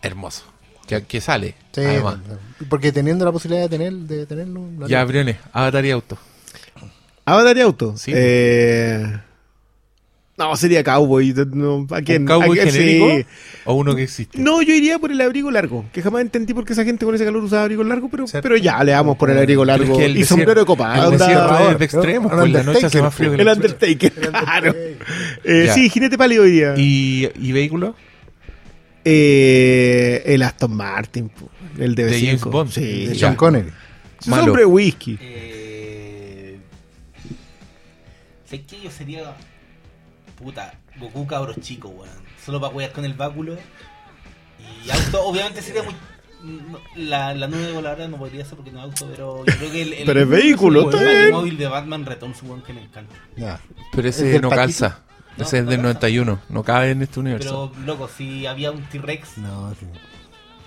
Hermoso. Que, que sale, Sí, además. porque teniendo la posibilidad de, tener, de tenerlo. lo Ya. Briones, Avatar y auto. Avatar y auto. Sí. Eh, no, sería cowboy. No, ¿a quién? ¿Un cowboy ¿A quién? genérico Sí. o uno que existe? No, yo iría por el abrigo largo. Que jamás entendí por qué esa gente con ese calor usaba abrigo largo. Pero, ¿Cierto? pero ya, le damos por el abrigo largo. es que el y sombrero de copa. El onda- desierto ahora, es de extremo, ¿no? pues la noche hace Undertaker, más frío que el la <laughs> chucha. Undertaker, claro. Eh, sí, jinete pálido diría. ¿Y, ¿Y vehículo? Eh, el Aston Martin, el de De James Bond. Sí, de. Sean Connery. Hombre whisky. Eh, sé que yo sería. Puta, Goku cabros chico, weón. Solo para jugar con el báculo. Y auto, obviamente sería muy. no, la, la nube voladora no podría ser porque no es auto, pero yo creo que el. el Pero es vehículo, el móvil de Batman Returns, weón, que me encanta. Ya. Pero ¿Es ese no patito? calza. No, ese es del calza. 91. No cabe en este universo. Pero, loco, si había un T-Rex. No, sí.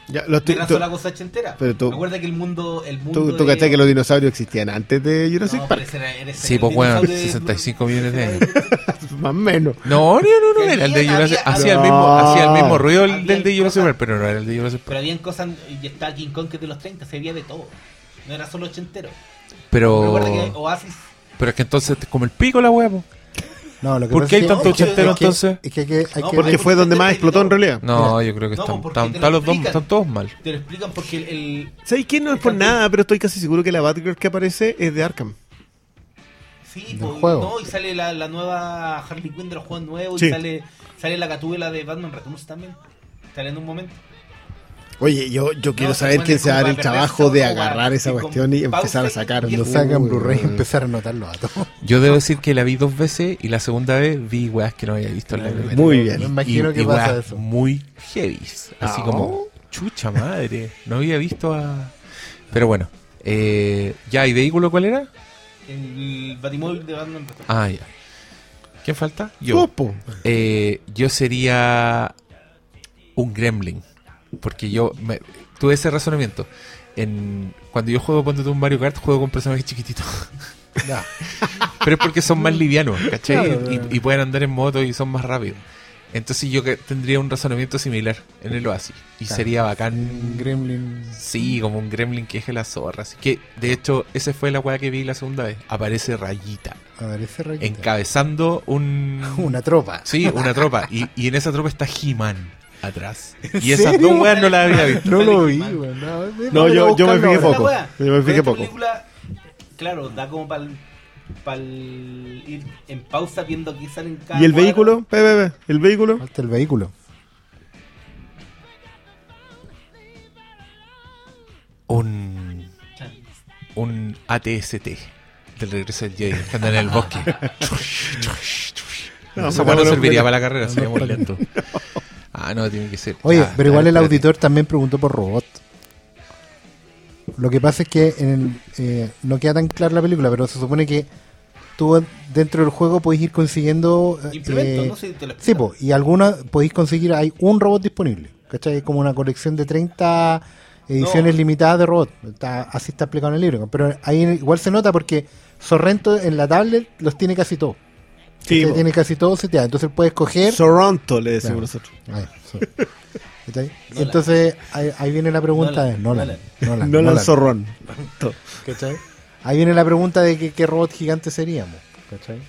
Ya, lo estoy- Era tú, sola cosa ochentera. pero tú- Recuerda que el mundo. El mundo tú, tú de- cachai que los dinosaurios existían antes de Jurassic No, pero Park. ese era- ese Sí, pues bueno, dinosaurio de- 65 <laughs> millones de años. <laughs> Más o menos. No, no, no, no, era el de Jurassic había- Hacía el No. mismo, hacía el mismo ruido el del de Jurassic Park, pero no era el de Jurassic Park. Pero habían cosas. Y está King Kong que es de los 30, se veía de todo. No era solo ochentero. Pero, Recuerda que Oasis. pero es que entonces es como el pico la hueá, po. No, lo que ¿Por qué es hay que- tanto ochentero, es que- entonces? Es que hay que, hay No, que porque fue donde más explotó en realidad. No, yo creo que están, están, los dos, están todos mal. Te lo explican porque el. el- ¿Sabéis quién no es por nada? Pero estoy casi seguro que la Batgirl que aparece es de Arkham. sí, Del pues, juego. no, y sale la, la nueva Harley Quinn de los juegos nuevos. Sí. Y sale, sale la gatúbela de Batman Returns también. Sale en un momento. Oye, yo, yo quiero No, saber quién se va a dar el trabajo de agarrar esa cuestión y empezar a sacar. el- sacan Blu-ray y empezar a anotarlo a todos. <laughs> Yo debo decir que la vi dos veces y la segunda vez vi weas que no había visto en la primera. Muy Me bien. imagino y, que y pasa weas eso. muy heavy. Así Ah. como, chucha madre. No había visto a. Pero bueno. Eh, ya, ¿y vehículo cuál era? El Batimóvil de Batman. Ah, ya. ¿Quién falta? Yo. Eh, yo sería un gremlin. Porque yo me- tuve ese razonamiento. En, cuando yo juego, ponte tú un Mario Kart, juego con personajes chiquititos. <laughs> Ya. <laughs> Pero es porque son más livianos, ¿cachai? Claro, y, pueden andar en moto y son más rápidos. Entonces yo tendría un razonamiento similar en el Oasis. Y Claro. sería Un bacán. gremlin. Sí, como un gremlin que eje la zorra. Así que, de hecho, esa fue la weá que vi la segunda vez. Aparece Rayita. A ver, ese rayito. Encabezando un... <laughs> Una tropa. Sí, una tropa. Y, y en esa tropa está He-Man atrás. ¿En Y esas serio? dos weas no las había visto. No lo vi, weón. No, No, yo- yo me fijé poco. Yo me fijé poco. película, claro, da como para ir en pausa viendo qué sale en cada ¿Y el cuadro. vehículo? Ve, ve, ve. ¿El vehículo? Falta el vehículo. Un... Un ATST. Del regreso del Jedi. Que anda en el bosque. <laughs> No, weá no no, serviría para la carrera, sería muy lento. Ah, no, tiene que ser. Oye, Ya, pero igual el auditor también preguntó por robot. Lo que pasa es que en el, eh, no queda tan clara la película, pero se supone que tú dentro del juego podéis ir consiguiendo... eh, Implementos, eh, no sé si te lo Sí, po, y algunas podéis conseguir, hay un robot disponible, ¿cachai? Es como una colección de 30 ediciones No. limitadas de robot. Está- así está explicado en el libro. Pero ahí igual se nota porque Sorrento en la tablet los tiene casi todos. Sí, que tiene casi todo seteado. Entonces puedes coger. Toronto, le decimos Claro. nosotros. Ahí. Entonces ahí, ahí viene la pregunta de Nolan, Nolan. Nolan, No Ron. ¿Cachai? Ahí viene la pregunta de que, qué robot gigante seríamos. ¿Cachai?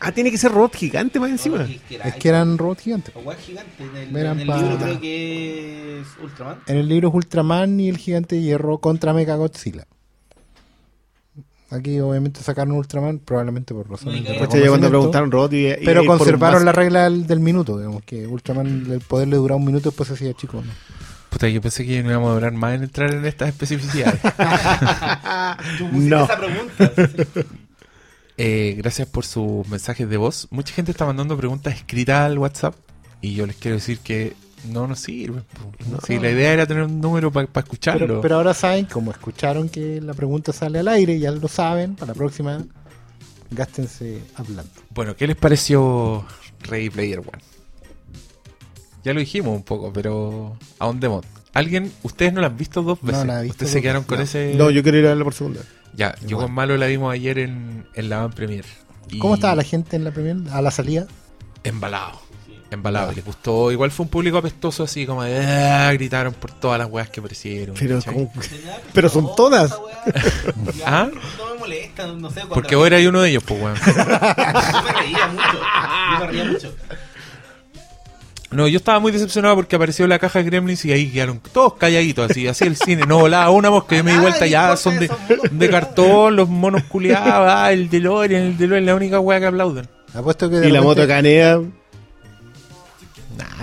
Ah, tiene que ser robot gigante más encima. Es que eran robots gigantes. O gigante. En el, Eran en el pa- libro creo que es Ultraman. En el libro es Ultraman y el gigante de hierro contra Mega Godzilla. Aquí obviamente sacaron Ultraman, probablemente por razones de cuando reconocimiento, preguntaron robot y, y- Pero conservaron más- la regla del, del minuto, digamos, que Ultraman el poder le duraba un minuto y después se hacía chico. ¿no? Puta, yo pensé que no íbamos a durar más en entrar en estas especificidades. <laughs> Tú pusiste No. esa pregunta. <laughs> Eh, gracias por sus mensajes de voz. Mucha gente está mandando preguntas escritas al WhatsApp y yo les quiero decir que no nos sirve. po. Sí, la idea era tener un número para escucharlo. Pero, pero ahora saben, como escucharon que la pregunta sale al aire, ya lo saben, para la próxima, gástense hablando. Bueno, ¿qué les pareció Ready Player One? Ya lo dijimos un poco, pero ahondemos. ¿Alguien, ustedes no la han visto dos No, veces? la he visto ustedes se quedaron veces, con no. ese... No, yo quiero ir a verla por segunda. Ya, yo con Malo la vimos ayer en, en la Van Premier. Y ¿Cómo estaba la gente en la primera, a la salida? Embalado. Embalado. Les gustó. Igual fue un público apestoso, así como de... "Ah", gritaron por todas las weas que aparecieron. Pero, ¿cachai? como- Pero son todas. <laughs> ¿Ah? No me molesta, no sé. Porque vos eras uno de ellos, pues, weón. <laughs> Yo me reía mucho. Yo me reía mucho. No, yo estaba muy decepcionado porque apareció la caja de Gremlins y ahí quedaron todos calladitos, así, así el cine. No volaba una mosca, yo me di Ah, vuelta ¿y ya, son de, de cartón, los monos culiados, ah, el DeLorean, el DeLorean, la única wea que aplauden. Apuesto que de Y la moto canea.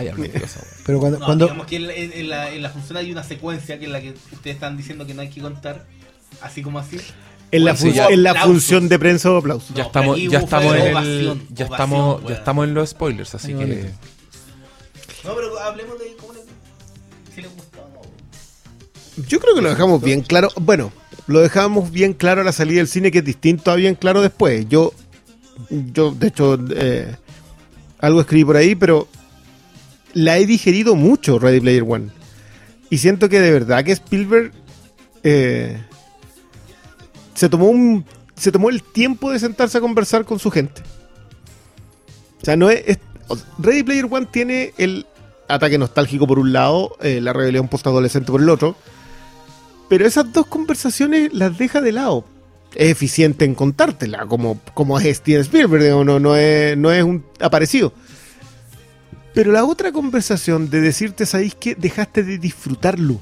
Ya me digo esa wea. Pero cuando, No, cuando digamos que en, la, en la función hay una secuencia que es la que ustedes están diciendo que no hay que contar. Así como así. En la, sí, ya- en función de prensa o aplausos. Ya No, estamos, pero ya estamos en el, ovación, ya ovación, estamos, ya estamos en los spoilers, así Ay, que. No, pero hablemos de cómo le, si les gustó o no. Yo creo que lo dejamos bien claro. Bueno, lo dejamos bien claro a la salida del cine, que es distinto a bien claro después. Yo, yo de hecho, eh, algo escribí por ahí, pero la he digerido mucho, Ready Player One. Y siento que de verdad que Spielberg eh, se tomó un se tomó el tiempo de sentarse a conversar con su gente. O sea, no es, Ready Player One tiene el ataque nostálgico por un lado, eh, la rebelión postadolescente por el otro. Pero esas dos conversaciones las deja de lado. Es eficiente en contártela, como, como es Steven Spielberg, digamos, no, no, es, no es un aparecido. Pero la otra conversación de decirte, ¿sabéis que dejaste de disfrutarlo?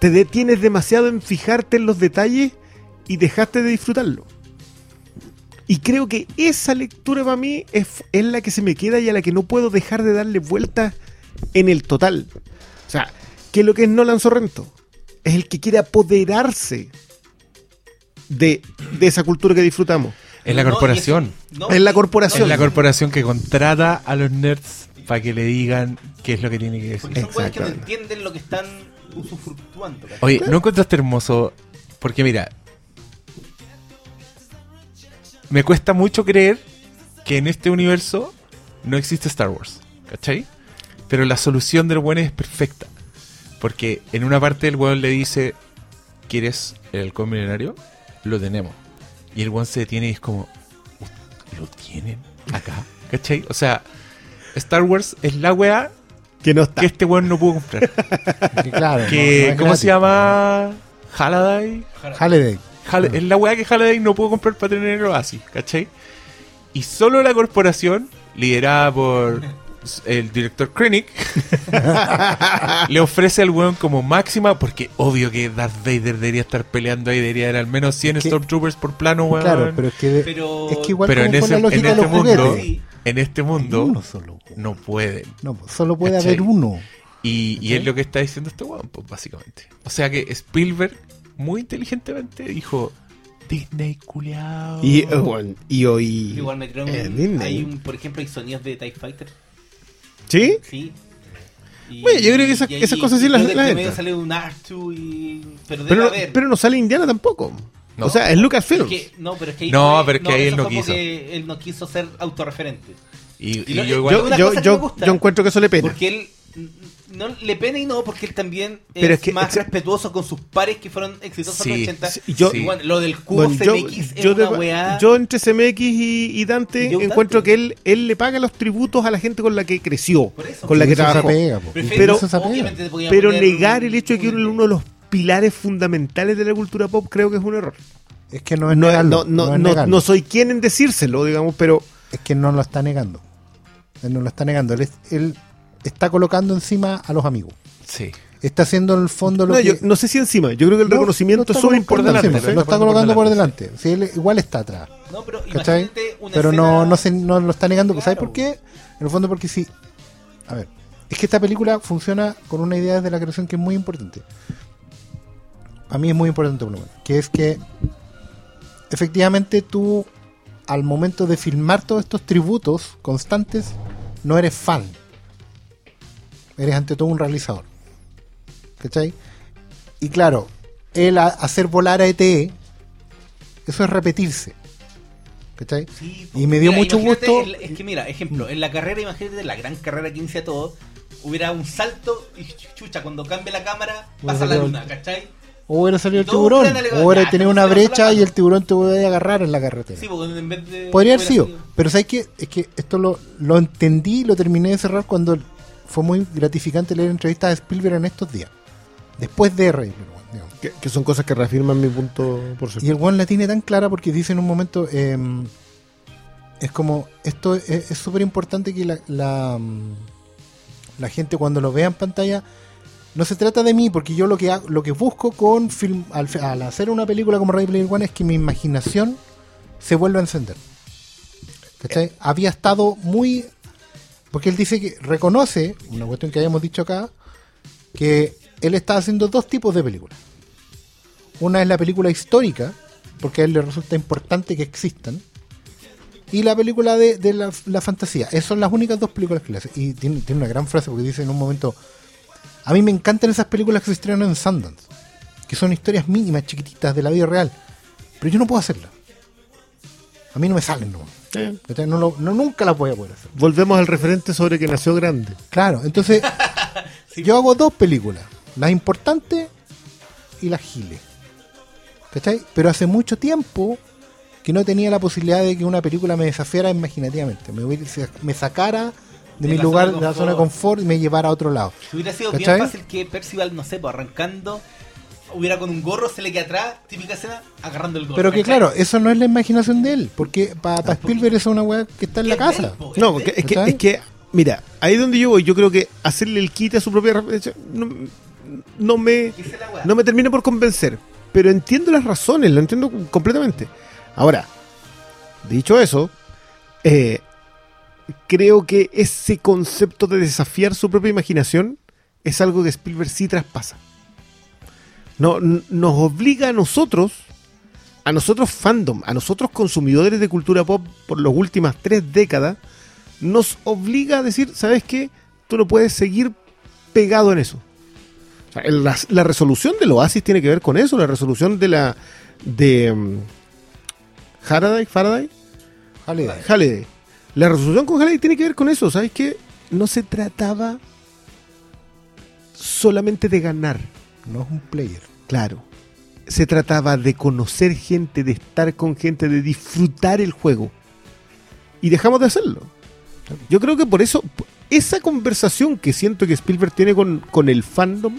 Te detienes demasiado en fijarte en los detalles y dejaste de disfrutarlo. Y creo que esa lectura para mí es, la que se me queda y a la que no puedo dejar de darle vueltas en el total. O sea, que lo que es Nolan Sorrento es el que quiere apoderarse de, de esa cultura que disfrutamos. Es la corporación. no, Es la corporación. Es la corporación que contrata a los nerds para que le digan qué es lo que tiene que decir. Porque son cosas que no entienden lo que están usufructuando. ¿cachai? Oye, ¿no encontraste hermoso? Porque mira, me cuesta mucho creer que en este universo no existe Star Wars, ¿cachai? Pero la solución del weón es perfecta. Porque en una parte el weón le dice, ¿quieres el halcón milenario? Lo tenemos. Y el weón se detiene y es como, ¿lo tienen acá? ¿Cachai? O sea, Star Wars es la weá Que no está. que este weón no pudo comprar. <laughs> que claro, que, no- no es ¿Cómo gratis. se llama? Halliday. Halliday. Hall- Es la weá que Halliday no pudo comprar para tener el Oasis, ¿cachai? Y solo la corporación, liderada por <laughs> el director Krennic, <laughs> le ofrece al weón como máxima, porque obvio que Darth Vader debería estar peleando ahí, debería haber al menos 100 que- Stormtroopers por plano, weón. Claro, pero es que, Pero- es que igual Pero en ese- lógica en este los mundo-. Sí. en este mundo Uno solo. no pueden. No, solo puede ¿Cachai? haber uno. Y, y es lo que está diciendo este weón, pues, básicamente. O sea que Spielberg, muy inteligentemente, dijo: Disney culiao. Y, eh, y hoy. Igual me creo eh, un- Disney. hay un, por ejemplo, hay sonidos de TIE Fighter. ¿Sí? Sí. Y- Bueno, yo creo que esas- y- esas y- cosas sí las- las entra. sale un R2 y... Pero Pero, pero no sale Indiana tampoco. No. O sea, es Lucasfilm. Es que- no, pero es que ahí No, fue- pero es que ahí él no quiso. porque él no quiso ser autorreferente. Y, y Y yo igual. yo, yo, yo, me gusta. yo encuentro que eso le pena. Porque él no le pena y no, porque él también Pero es, es que- más respetuoso con sus pares que fueron exitosos Sí, en los 80. sí, yo- Y bueno, lo del cubo Bueno, yo, CMX es yo una weá. yo entre CMX y, y Dante Yo encuentro Dante. que él, él le paga los tributos a la gente con la que creció, Por eso. con la que trabajó. pero- Pero negar un- el hecho de que un- uno de los pilares fundamentales de la cultura pop creo que es un error. Es que no es No, negarlo, no, no, no es no- negarlo. no soy quien en decírselo, digamos, pero Es que no lo está negando. Él no lo está negando. Él, es- él está colocando encima a los amigos. Sí. Está haciendo en el fondo lo no, que... yo no sé si encima. Yo creo que el No, reconocimiento es colocando importante. Lo está colocando por delante. Sí, él igual está atrás. No, pero ¿Cachai? imagínate una Pero no, escena- no, se, no lo está negando. ¿Sabes por qué? En el fondo porque sí. A ver. Es que esta película funciona con una idea desde la creación que es muy importante. A mí es muy importante por lo menos. Que es que efectivamente tú al momento de filmar todos estos tributos constantes no eres fan. Eres ante todo un realizador. ¿Cachai? Y claro, el hacer volar a ETE, eso es repetirse. ¿Cachai? Sí, Y me dio mira, mucho gusto- el- es que mira, ejemplo, en la carrera, imagínate la gran carrera que inicia todo, hubiera un salto y chucha, cuando cambie la cámara, Hubiera pasa la luna, ¿cachai? O hubiera salido el tiburón. O hubiera tenido una brecha y el tiburón te puede agarrar en la carretera. Sí, porque en vez de. Podría haber hubiera sido. Pero ¿sabes qué? Es que esto lo, lo entendí y lo terminé de cerrar cuando fue muy gratificante leer entrevistas de Spielberg en estos días. Después de Rey. digamos. Que, que son cosas que reafirman mi punto por Y el one la tiene tan clara porque dice en un momento, eh, es como, esto es es súper importante que la, la, mm, la gente cuando lo vea en pantalla, no se trata de mí, porque yo lo que lo que busco con film, al, al hacer una película como Ready Player One es que mi imaginación se vuelva a encender. ¿Cachai? Había estado muy... Porque él dice que reconoce, una cuestión que habíamos dicho acá, que él está haciendo dos tipos de películas. Una es la película histórica, porque a él le resulta importante que existan. Y la película de, de la, la fantasía. Esas son las únicas dos películas que le hace. Y tiene, tiene una gran frase porque dice en un momento, a mí me encantan esas películas que se estrenan en Sundance, que son historias mínimas, chiquititas de la vida real. Pero yo no puedo hacerlas. A mí no me salen, no. Eh. No, lo- no, nunca las voy a poder hacer. volvemos al referente sobre que nació grande. Claro, entonces <laughs> yo hago dos películas, las importantes y las giles. ¿Cachai? Pero hace mucho tiempo que no tenía la posibilidad de que una película me desafiara imaginativamente, me, me sacara de, De mi lugar, de la zona de confort. confort y me llevara a otro lado. Si hubiera sido ¿Cachai? bien fácil que Percival, no sé, pues arrancando, hubiera con un gorro, se le queda atrás, típica escena, agarrando el gorro. Pero que ¿cachai? claro, eso no es la imaginación de él, porque para Spielberg eso es una weá que está en la casa. No, es porque es que, es que, mira, ahí es donde yo voy, yo creo que hacerle el quite a su propia referencia no, no me, no me termina por convencer. Pero entiendo las razones, lo entiendo completamente. Ahora, dicho eso, eh, creo que ese concepto de desafiar su propia imaginación es algo que Spielberg sí traspasa. No, nos obliga a nosotros, a nosotros fandom, a nosotros consumidores de cultura pop por las últimas tres décadas, nos obliga a decir, ¿sabes qué? Tú no puedes seguir pegado en eso. O sea, la, la resolución del Oasis tiene que ver con eso, la resolución de la de mm, Faraday, Faraday, Halliday. Halliday. La resolución con Halliday tiene que ver con eso, ¿sabes qué? No se trataba solamente de ganar, No es un player. claro. Se trataba de conocer gente, de estar con gente, de disfrutar el juego. Y dejamos de hacerlo. Yo creo que por eso, esa conversación que siento que Spielberg tiene con, con el fandom,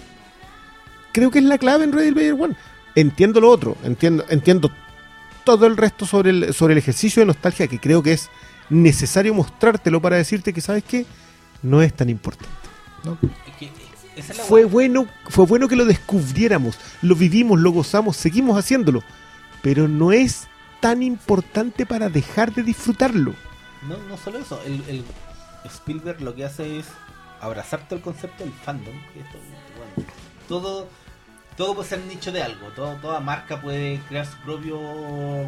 creo que es la clave en Ready Player One. Entiendo lo otro, entiendo, entiendo todo el resto sobre el, sobre el ejercicio de nostalgia que creo que es necesario mostrártelo para decirte que, ¿sabes qué? No es tan importante. Es Fue bueno, fue bueno que lo descubriéramos, lo vivimos, lo gozamos, seguimos haciéndolo, pero no es tan importante para dejar de disfrutarlo. No, no solo eso, el, el Spielberg lo que hace es abrazar todo el concepto del fandom. que esto, bueno, todo, todo puede ser nicho de algo, todo- toda marca puede crear su propio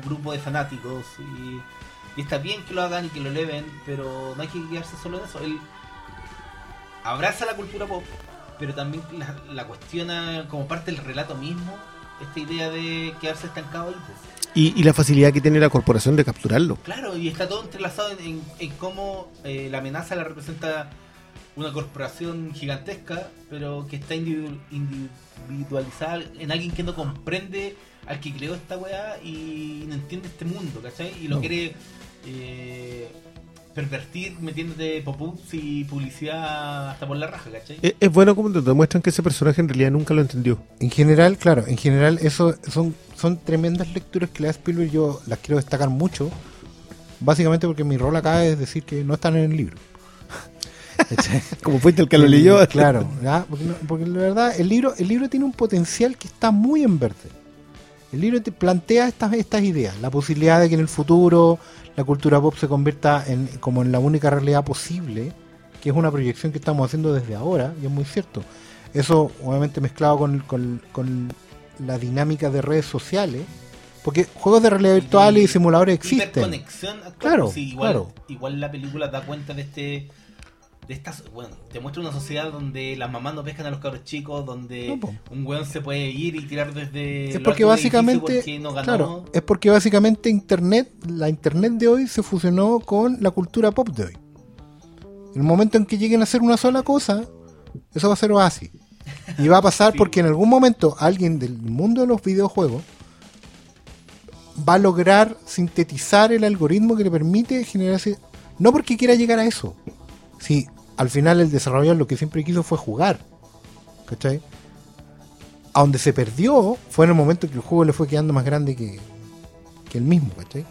grupo de fanáticos y, y está bien que lo hagan y que lo eleven, pero no hay que quedarse solo en eso. Él abraza la cultura pop, pero también la, la cuestiona como parte del relato mismo, esta idea de quedarse estancado ahí. pues. Y, y la facilidad que tiene la corporación de capturarlo. Claro, y está todo entrelazado en, en- en cómo eh, la amenaza la representa una corporación gigantesca, pero que está individu- individualizada en alguien que no comprende al que creó esta weá y no entiende este mundo, ¿cachai? Y lo No. quiere eh, pervertir metiéndote pop-ups y publicidad hasta por la raja, ¿cachai? Es, es bueno como te demuestran que ese personaje en realidad nunca lo entendió. En general, claro, en general eso son, son tremendas lecturas que le da Spielberg, yo las quiero destacar mucho, básicamente porque mi rol acá es decir que no están en el libro. ¿Cachai? <laughs> Como fuiste el que lo leyó. Claro. <laughs> Porque, no- porque la verdad el libro, el libro tiene un potencial que está muy en verde. El libro te plantea estas, estas ideas, la posibilidad de que en el futuro la cultura pop se convierta en como en la única realidad posible, que es una proyección que estamos haciendo desde ahora, y es muy cierto. Eso obviamente mezclado con, con- con la dinámica de redes sociales, porque juegos de realidad virtual y simuladores existen. Claro, sí, igual, claro. igual la película da cuenta de este de estas bueno te muestra una sociedad donde las mamás no pescan a los cabros chicos donde No, un weón se puede ir y tirar desde Es porque básicamente, porque no ganó. claro, es porque básicamente internet, la internet de hoy se fusionó con la cultura pop de hoy. En el momento en que lleguen a hacer una sola cosa, eso va a ser oasis. Y va a pasar <laughs> Sí. porque en algún momento alguien del mundo de los videojuegos va a lograr sintetizar el algoritmo que le permite generar ese... No porque quiera llegar a eso. Si al final el desarrollador lo que siempre quiso fue jugar. ¿Cachai? A donde se perdió fue en el momento que el juego le fue quedando más grande que, que el mismo, ¿cachai?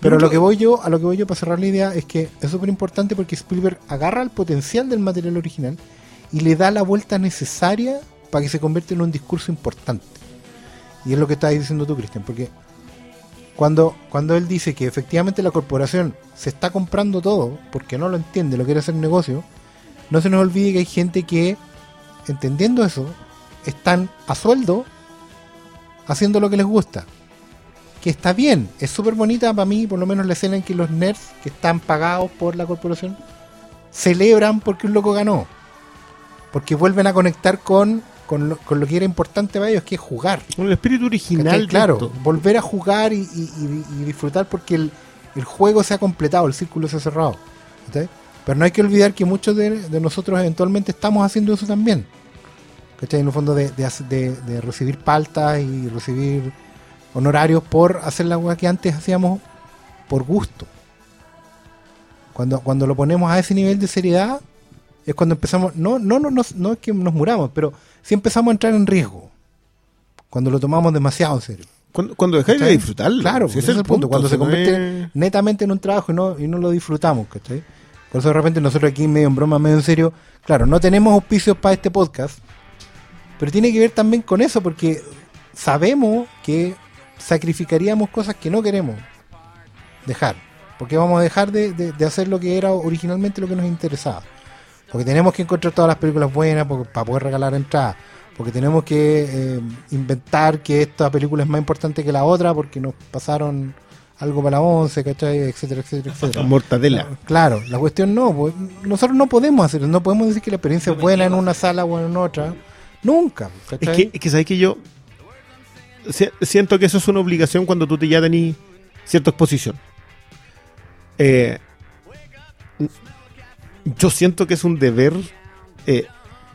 Pero a lo que voy yo, a lo que voy yo para cerrar la idea es que es súper importante porque Spielberg agarra el potencial del material original y le da la vuelta necesaria para que se convierta en un discurso importante. Y es lo que estás diciendo tú, Cristian, porque cuando, cuando él dice que efectivamente la corporación se está comprando todo porque no lo entiende, lo quiere hacer negocio, no se nos olvide que hay gente que, entendiendo eso, están a sueldo haciendo lo que les gusta. Que está bien, es súper bonita para mí, por lo menos la escena en que los nerds que están pagados por la corporación celebran porque un loco ganó. Porque vuelven a conectar con, con, lo, con lo que era importante para ellos, que es jugar. Con el espíritu original. Claro, esto. volver a jugar y, y- y- y disfrutar porque el, el juego se ha completado, el círculo se ha cerrado. Pero no hay que olvidar que muchos de, de nosotros eventualmente estamos haciendo eso también. ¿Cachai? En el fondo de, recibir paltas y recibir honorarios por hacer la weá que antes hacíamos por gusto. Cuando, cuando lo ponemos a ese nivel de seriedad, es cuando empezamos, no, no, no, no, no es que nos muramos, pero sí empezamos a entrar en riesgo. Cuando lo tomamos demasiado en serio. Cuando, cuando dejáis de disfrutarlo. Claro, si ese es el punto. Cuando se convierte es- netamente en un trabajo y no, y no lo disfrutamos, ¿cachai? Por eso de repente nosotros aquí medio en broma, medio en serio, claro, no tenemos auspicios para este podcast, pero tiene que ver también con eso, porque sabemos que sacrificaríamos cosas que no queremos dejar, porque vamos a dejar de, de- hacer lo que era originalmente lo que nos interesaba. Porque tenemos que encontrar todas las películas buenas para poder regalar entradas. Porque tenemos que eh, inventar que esta película es más importante que la otra porque nos pasaron algo para la 11, ¿cachai? Etcétera, etcétera, etcétera. Mortadela. Claro, la cuestión no, pues, nosotros no podemos hacer, no podemos decir que la experiencia es buena en una sala o en otra. Nunca, Es que, es que sabes que yo si- siento que eso es una obligación cuando tú te ya tenés cierta exposición. Eh, yo siento que es un deber eh,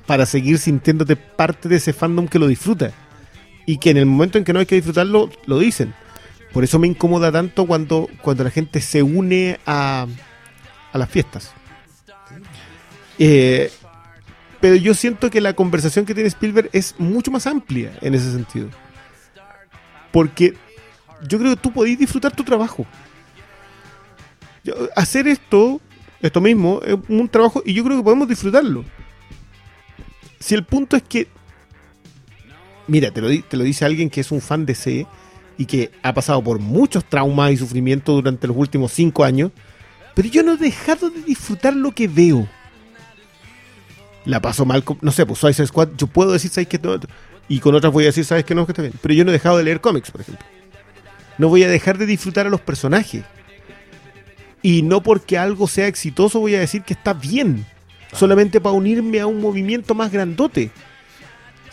para seguir sintiéndote parte de ese fandom que lo disfruta. Y que en el momento en que no hay que disfrutarlo, lo dicen. Por eso me incomoda tanto cuando, cuando la gente se une a, a las fiestas. Eh, pero yo siento que la conversación que tiene Spielberg es mucho más amplia en ese sentido. Porque yo creo que tú podés disfrutar tu trabajo. Yo- hacer esto, esto mismo, es un trabajo y yo creo que podemos disfrutarlo. Si el punto es que, mira, te lo, te lo dice alguien que es un fan de C y que ha pasado por muchos traumas y sufrimientos durante los últimos cinco años, pero yo no he dejado de disfrutar lo que veo la paso mal, con- no sé, pues Suicide Squad, yo puedo decir, ¿sabes qué? No, y con otras voy a decir, ¿sabes qué? No, que está bien. Pero yo no he dejado de leer cómics, por ejemplo. No voy a dejar de disfrutar a los personajes. Y no porque algo sea exitoso voy a decir que está bien. Solamente para unirme a un movimiento más grandote.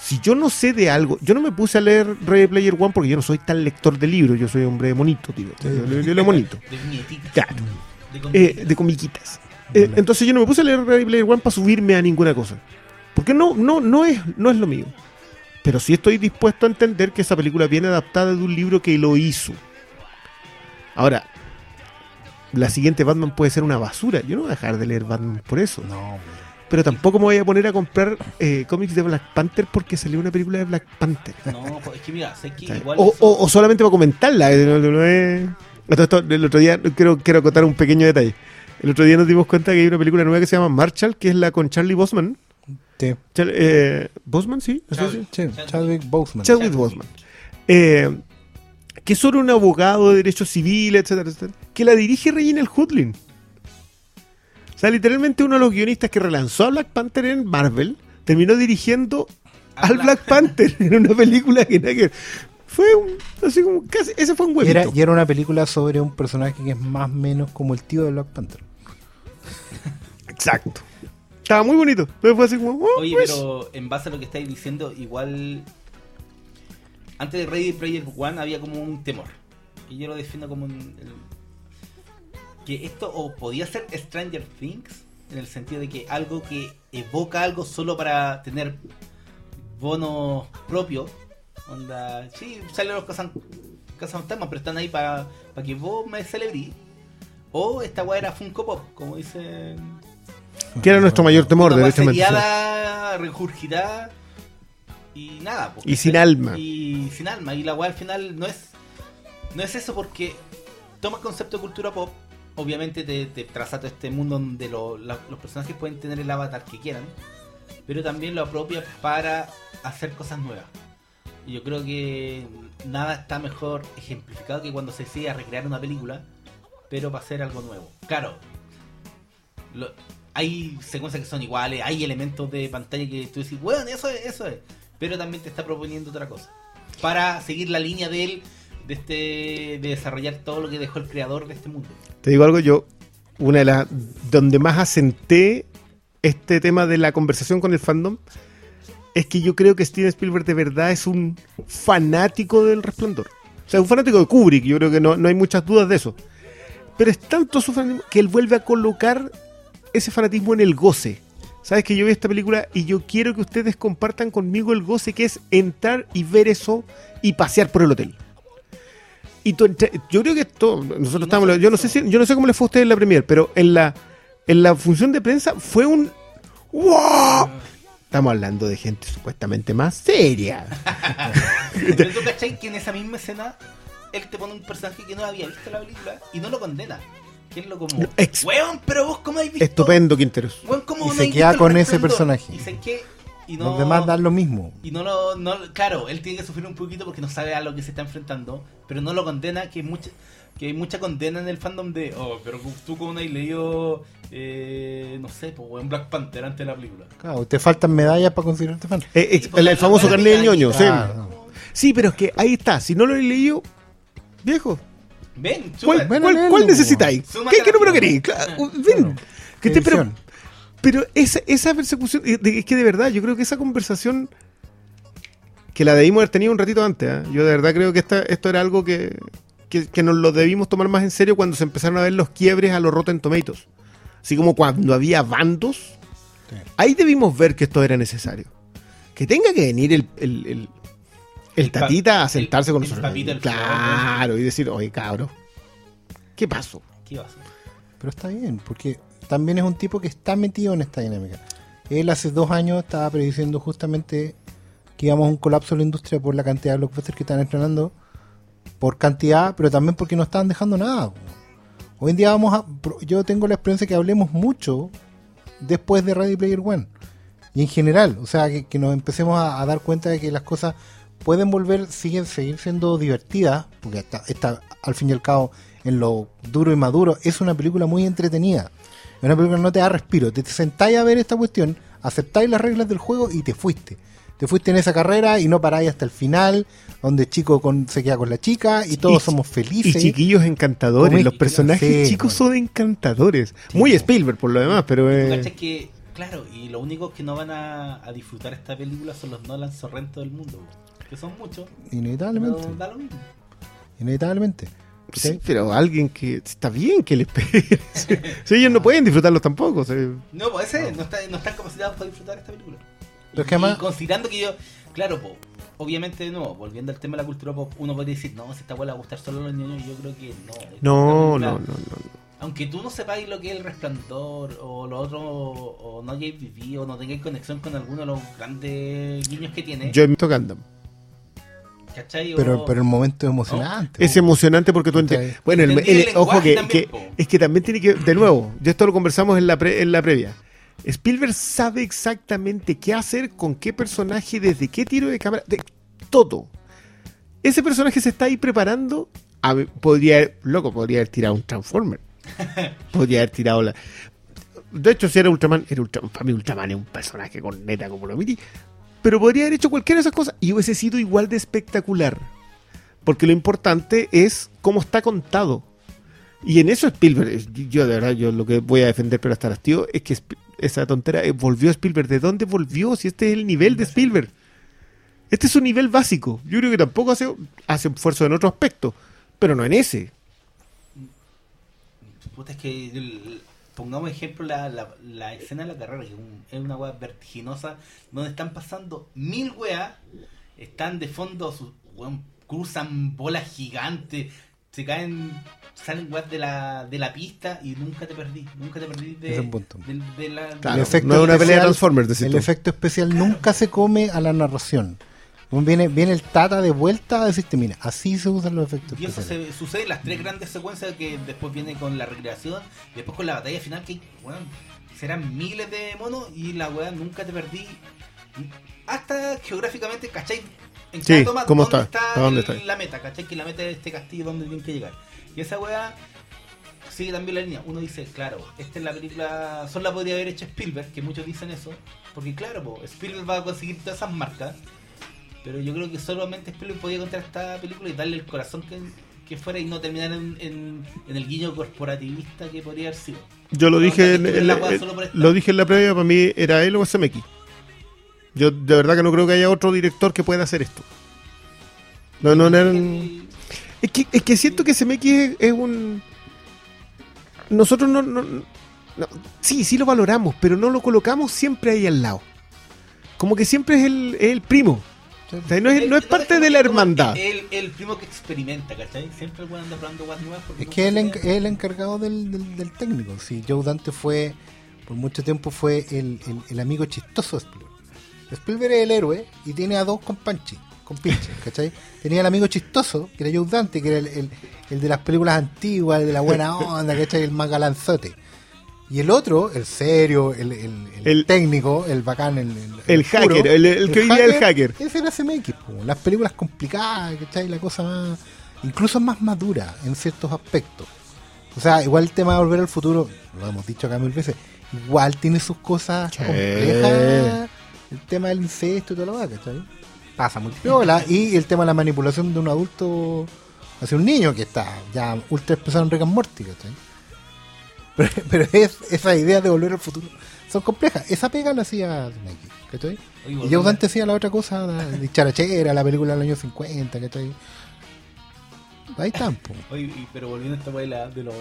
Si yo no sé de algo, yo no me puse a leer Ready Player One porque yo no soy tan lector de libros, yo soy hombre de monito, tío. Yo, leo- yo leo monito. De viñetitas. Claro. De Eh, comiquitas. de comiquitas. Eh, entonces yo no me puse a leer Ready Player One para subirme a ninguna cosa. Porque no, no, no es, no es lo mío. Pero sí estoy dispuesto a entender que esa película viene adaptada de un libro que lo hizo. Ahora, la siguiente Batman puede ser una basura. Yo no voy a dejar de leer Batman por eso. No, hombre. Pero tampoco me voy a poner a comprar eh, cómics de Black Panther porque salió una película de Black Panther. No, es que mira, sé que igual. O, eso- o- o solamente para comentarla. eh, el otro día, quiero, quiero acotar un pequeño detalle. El otro día nos dimos cuenta que hay una película nueva que se llama Marshall, que es la con Charlie Bosman. Sí, Char- eh, ¿Bosman? Sí. ¿Así Charlie. se llama? sí, Chadwick Boseman. Chadwick Chadwick. Boseman. Eh, que es sobre un abogado de derechos civiles, etcétera, etcétera, que la dirige Reginald Hudlin. O sea, literalmente uno de los guionistas que relanzó a Black Panther en Marvel terminó dirigiendo A al Black- Black Panther <laughs> en una película que nada que. Fue un, así como, casi, ese fue un Y huevito. era, y era una película sobre un personaje que es más o menos como el tío de Black Panther. Exacto. Estaba muy bonito. Pero fue así como, oh, Oye, pues. pero en base a lo que estáis diciendo, igual. Antes de Ready Player One había como un temor. Y yo lo defiendo como un. el- que esto o podía ser Stranger Things, en el sentido de que algo que evoca algo solo para tener bonos propios. Onda, sí, salen los cazan, cazafantasmas, pero están ahí para que vos me celebrís. O esta weá era Funko Pop, como dicen que era nuestro mayor temor, weá seriada, regurgitada y nada. Y sin alma. Y sin alma. Y la weá al final no es no es eso porque toma el concepto de cultura pop, obviamente te, te todo este mundo donde los personajes pueden tener el avatar que quieran, pero también lo apropia para hacer cosas nuevas. Y yo creo que nada está mejor ejemplificado que cuando se decide recrear una película, pero para hacer algo nuevo. Claro, lo- hay secuencias que son iguales, hay elementos de pantalla que tú decís, bueno, eso es, eso es. Pero también te está proponiendo otra cosa. Para seguir la línea de él, de este de desarrollar todo lo que dejó el creador de este mundo. Te digo algo, yo, una de las. donde más asenté este tema de la conversación con el fandom es que yo creo que Steven Spielberg de verdad es un fanático del resplandor. O sea, un fanático de Kubrick, yo creo que no, no hay muchas dudas de eso. Pero es tanto su fanatismo que él vuelve a colocar ese fanatismo en el goce. Sabes que yo vi esta película y yo quiero que ustedes compartan conmigo el goce que es entrar y ver eso y pasear por el hotel. Y entra- yo creo que esto, nosotros sé yo no sé si, yo no sé cómo le fue a ustedes en la premier, pero en la en la función de prensa fue un ¡Wow! Estamos hablando de gente supuestamente más seria. <laughs> Pero tú cachai que en esa misma escena él te pone un personaje que no había visto la película y no lo condena. Que es lo como, Ex- weón, pero vos cómo habéis visto. Estupendo, Quinteros. Weón, ¿cómo Y no se queda con ese personaje. Y que. Y no, Los demás dan lo mismo. Y no lo. No, claro, él tiene que sufrir un poquito porque no sabe a lo que se está enfrentando. Pero no lo condena, que hay mucha, que hay mucha condena en el fandom de. Oh, pero tú como no has leído. Eh, no sé, pues weón, Black Panther antes de la película. Claro, te faltan medallas para considerarte fan. Eh, eh, Sí, el, famoso carnet de ñoño, sí. Claro. Sí, pero es que ahí está. Si no lo he leído, viejo, Ven, ¿cuál, necesitáis? ¿Qué, número queréis? Claro, ven. Claro. Que te- pero. Pero esa, esa persecución, eh, es que de verdad, yo creo que esa conversación que la debimos haber tenido un ratito antes. ¿ah? Yo de verdad creo que esta, esto era algo que, que, que nos lo debimos tomar más en serio cuando se empezaron a ver los quiebres a los Rotten Tomatoes. Así como cuando había bandos, Sí. ahí debimos ver que esto era necesario. Que tenga que venir el, el, el, el tatita a sentarse el- con el nosotros. Claro, y decir, oye, cabro, ¿qué pasó? ¿Qué hacer? Pero está bien, porque también es un tipo que está metido en esta dinámica. Él hace dos años estaba prediciendo justamente que íbamos a un colapso de la industria por la cantidad de blockbusters que están estrenando, por cantidad, pero también porque no estaban dejando nada. Hoy en día vamos a. Yo tengo la experiencia que hablemos mucho después de Ready Player One. Y en general, o sea, que, nos empecemos a, dar cuenta de que las cosas pueden volver, siguen, seguir siendo divertidas, porque esta, al fin y al cabo, en lo duro y maduro, es una película muy entretenida. Es una película que no te da respiro. Te, te sentáis a ver esta cuestión, aceptáis las reglas del juego y te fuiste. Te fuiste en esa carrera y no paráis hasta el final, donde chico con, se queda con la chica y todos Y- somos Y felices. chiquillos encantadores, los personajes sí, chicos bueno. son encantadores. Sí, Muy. Spielberg por lo demás, pero... Eh, que, claro, y los únicos que no van a, a disfrutar esta película son los Nolan Sorrento del mundo, que son muchos, Inevitablemente. pero da lo mismo. Inevitablemente. Sí, pero alguien que está bien que les <laughs> pegue. Sí, ellos no pueden disfrutarlo tampoco. sea, No, pues ese no, está, no están capacitados para disfrutar esta película. Pero es que además- Y considerando que yo, claro, po, obviamente no, volviendo al tema de la cultura pop, uno podría decir, no, si esta va a gustar solo a los niños, yo creo que no. No, no, no, no. Aunque tú no sepáis lo que es el resplandor o lo otro, o no hayáis vivido, o no tengáis conexión con alguno de los grandes guiños que tiene, Yo he visto Gundam. ¿Cachai? Pero, O- pero el momento es emocionante. Es emocionante porque tú entiendes. Bueno, el, el- el ojo que, también, que- es que también tiene que. De nuevo, ya esto lo conversamos en la, pre- en la previa. Spielberg sabe exactamente qué hacer, con qué personaje, desde qué tiro de cámara, de todo. Ese personaje se está ahí preparando. a podría, haber- loco, podría haber tirado un Transformer. <laughs> podría haber tirado la. De hecho, si era Ultraman, era Ultraman. Para mí, Ultraman es un personaje con neta como lo miti. Pero podría haber hecho cualquiera de esas cosas y hubiese sido igual de espectacular. Porque lo importante es cómo está contado. Y en eso Spielberg, yo de verdad, yo lo que voy a defender pero hasta tío es que esa tontera eh, volvió a Spielberg. ¿De dónde volvió? Si este es el nivel de Spielberg. Este es un nivel básico. Yo creo que tampoco hace, hace esfuerzo en otro aspecto, pero no en ese. Es que pongamos ejemplo la, la, la escena de la carrera, que es, un- es una weá vertiginosa, donde están pasando mil weas, están de fondo, sus, weón, cruzan bolas gigantes, se caen, salen weas de la, de la pista y nunca te perdí, nunca te perdí de, es un punto. de- de la... Claro, El efecto no es una pelea de especial- Transformers, decís El tú. efecto especial nunca se come a la narración. Viene, viene el Tata de vuelta a decirte, mira, así se usan los efectos Y eso se, sucede en las tres grandes secuencias que después viene con la recreación, después con la batalla final que, bueno, serán miles de monos y la weá nunca te perdí. Hasta geográficamente, ¿cachai? En Sí, cada toma, ¿cómo ¿dónde está? está, ¿A dónde el- está? la meta? ¿Cachai? Que la meta es este castillo donde tienen que llegar. Y esa weá sigue también la línea. Uno dice, claro, esta es la película, solo la podría haber hecho Spielberg, que muchos dicen eso, porque claro, po, Spielberg va a conseguir todas esas marcas, pero yo creo que solamente Spielberg podía contar esta película y darle el corazón que, que fuera y no terminar en, en- en el guiño corporativista que podría haber sido. Yo lo No, dije, en, en la lo dije en la previa, para mí era él o Semeki. Yo de verdad que no creo que haya otro director que pueda hacer esto. No, no, no eran- Es que, es que siento que Semeki es, es un... Nosotros no, no- no- Sí, sí lo valoramos, pero no lo colocamos siempre ahí al lado. Como que siempre es el, es el primo. O sea, no es, no es parte de la hermandad. El, el primo que experimenta, ¿cachai? Siempre el anda probando guas nuevas. porque Es que él es el encargado del, del- del técnico. Sí, Joe Dante fue, por mucho tiempo, fue el, el- el amigo chistoso de Spielberg. Spielberg es el héroe y tiene a dos con Panchi, con pinches, <laughs> ¿cachai? Tenía el amigo chistoso, que era Joe Dante, que era el, el- el de las películas antiguas, el de la buena <laughs> onda, ¿cachai? El más galanzote. Y el otro, el serio, el, el- el El- técnico, el bacán, el, El hacker, el- el que es el hacker. Ese era CMX, po. las películas complicadas, ¿cachai? La cosa más, incluso más madura en ciertos aspectos. O sea, igual el tema de volver al futuro, lo hemos dicho acá mil veces, igual tiene sus cosas complejas. El tema del incesto y todo lo demás, ¿cachai? Pasa muy piola. Y el tema de la manipulación de un adulto hacia un niño que está ya ultra expresado en Rick and Morty, ¿cachai? Pero, <laughs> pero es, esas ideas de volver al futuro son complejas. Esa pega la hacía. Oye, Y yo antes hacía la otra cosa, la de Charachera, la película del año 50, ¿cachai? Ahí están. Oye, pero volviendo a esta weá de, los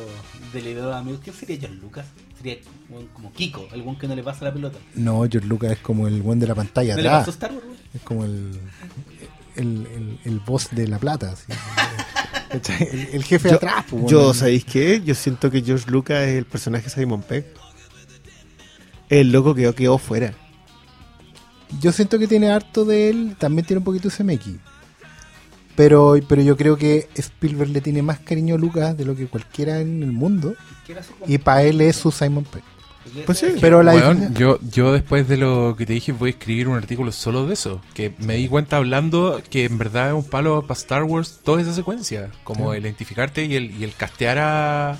de la idea de los amigos, ¿quién sería John Lucas? Sería como Kiko, el weón que no le pasa la pelota. No, George Lucas es como el buen de la pantalla ¿No le pasó atrás. Star Wars? Es como el, el, el, el boss de La Plata. <laughs> el, el jefe Yo- atrás, po, Yo, bueno. ¿sabéis qué? Yo siento que George Lucas es el personaje de Simon Pegg. El loco que quedó fuera. Yo siento que tiene harto de él, también tiene un poquito de CMX. Pero, pero yo creo que Spielberg le tiene más cariño a Lucas de lo que cualquiera en el mundo. Y para él es su Simon Pegg. Pues sí. Pero la diferencia- yo, yo después de lo que te dije voy a escribir un artículo solo de eso. Que me di cuenta hablando que en verdad es un palo para Star Wars toda esa secuencia. Como Sí. el identificarte y el, y el castear a,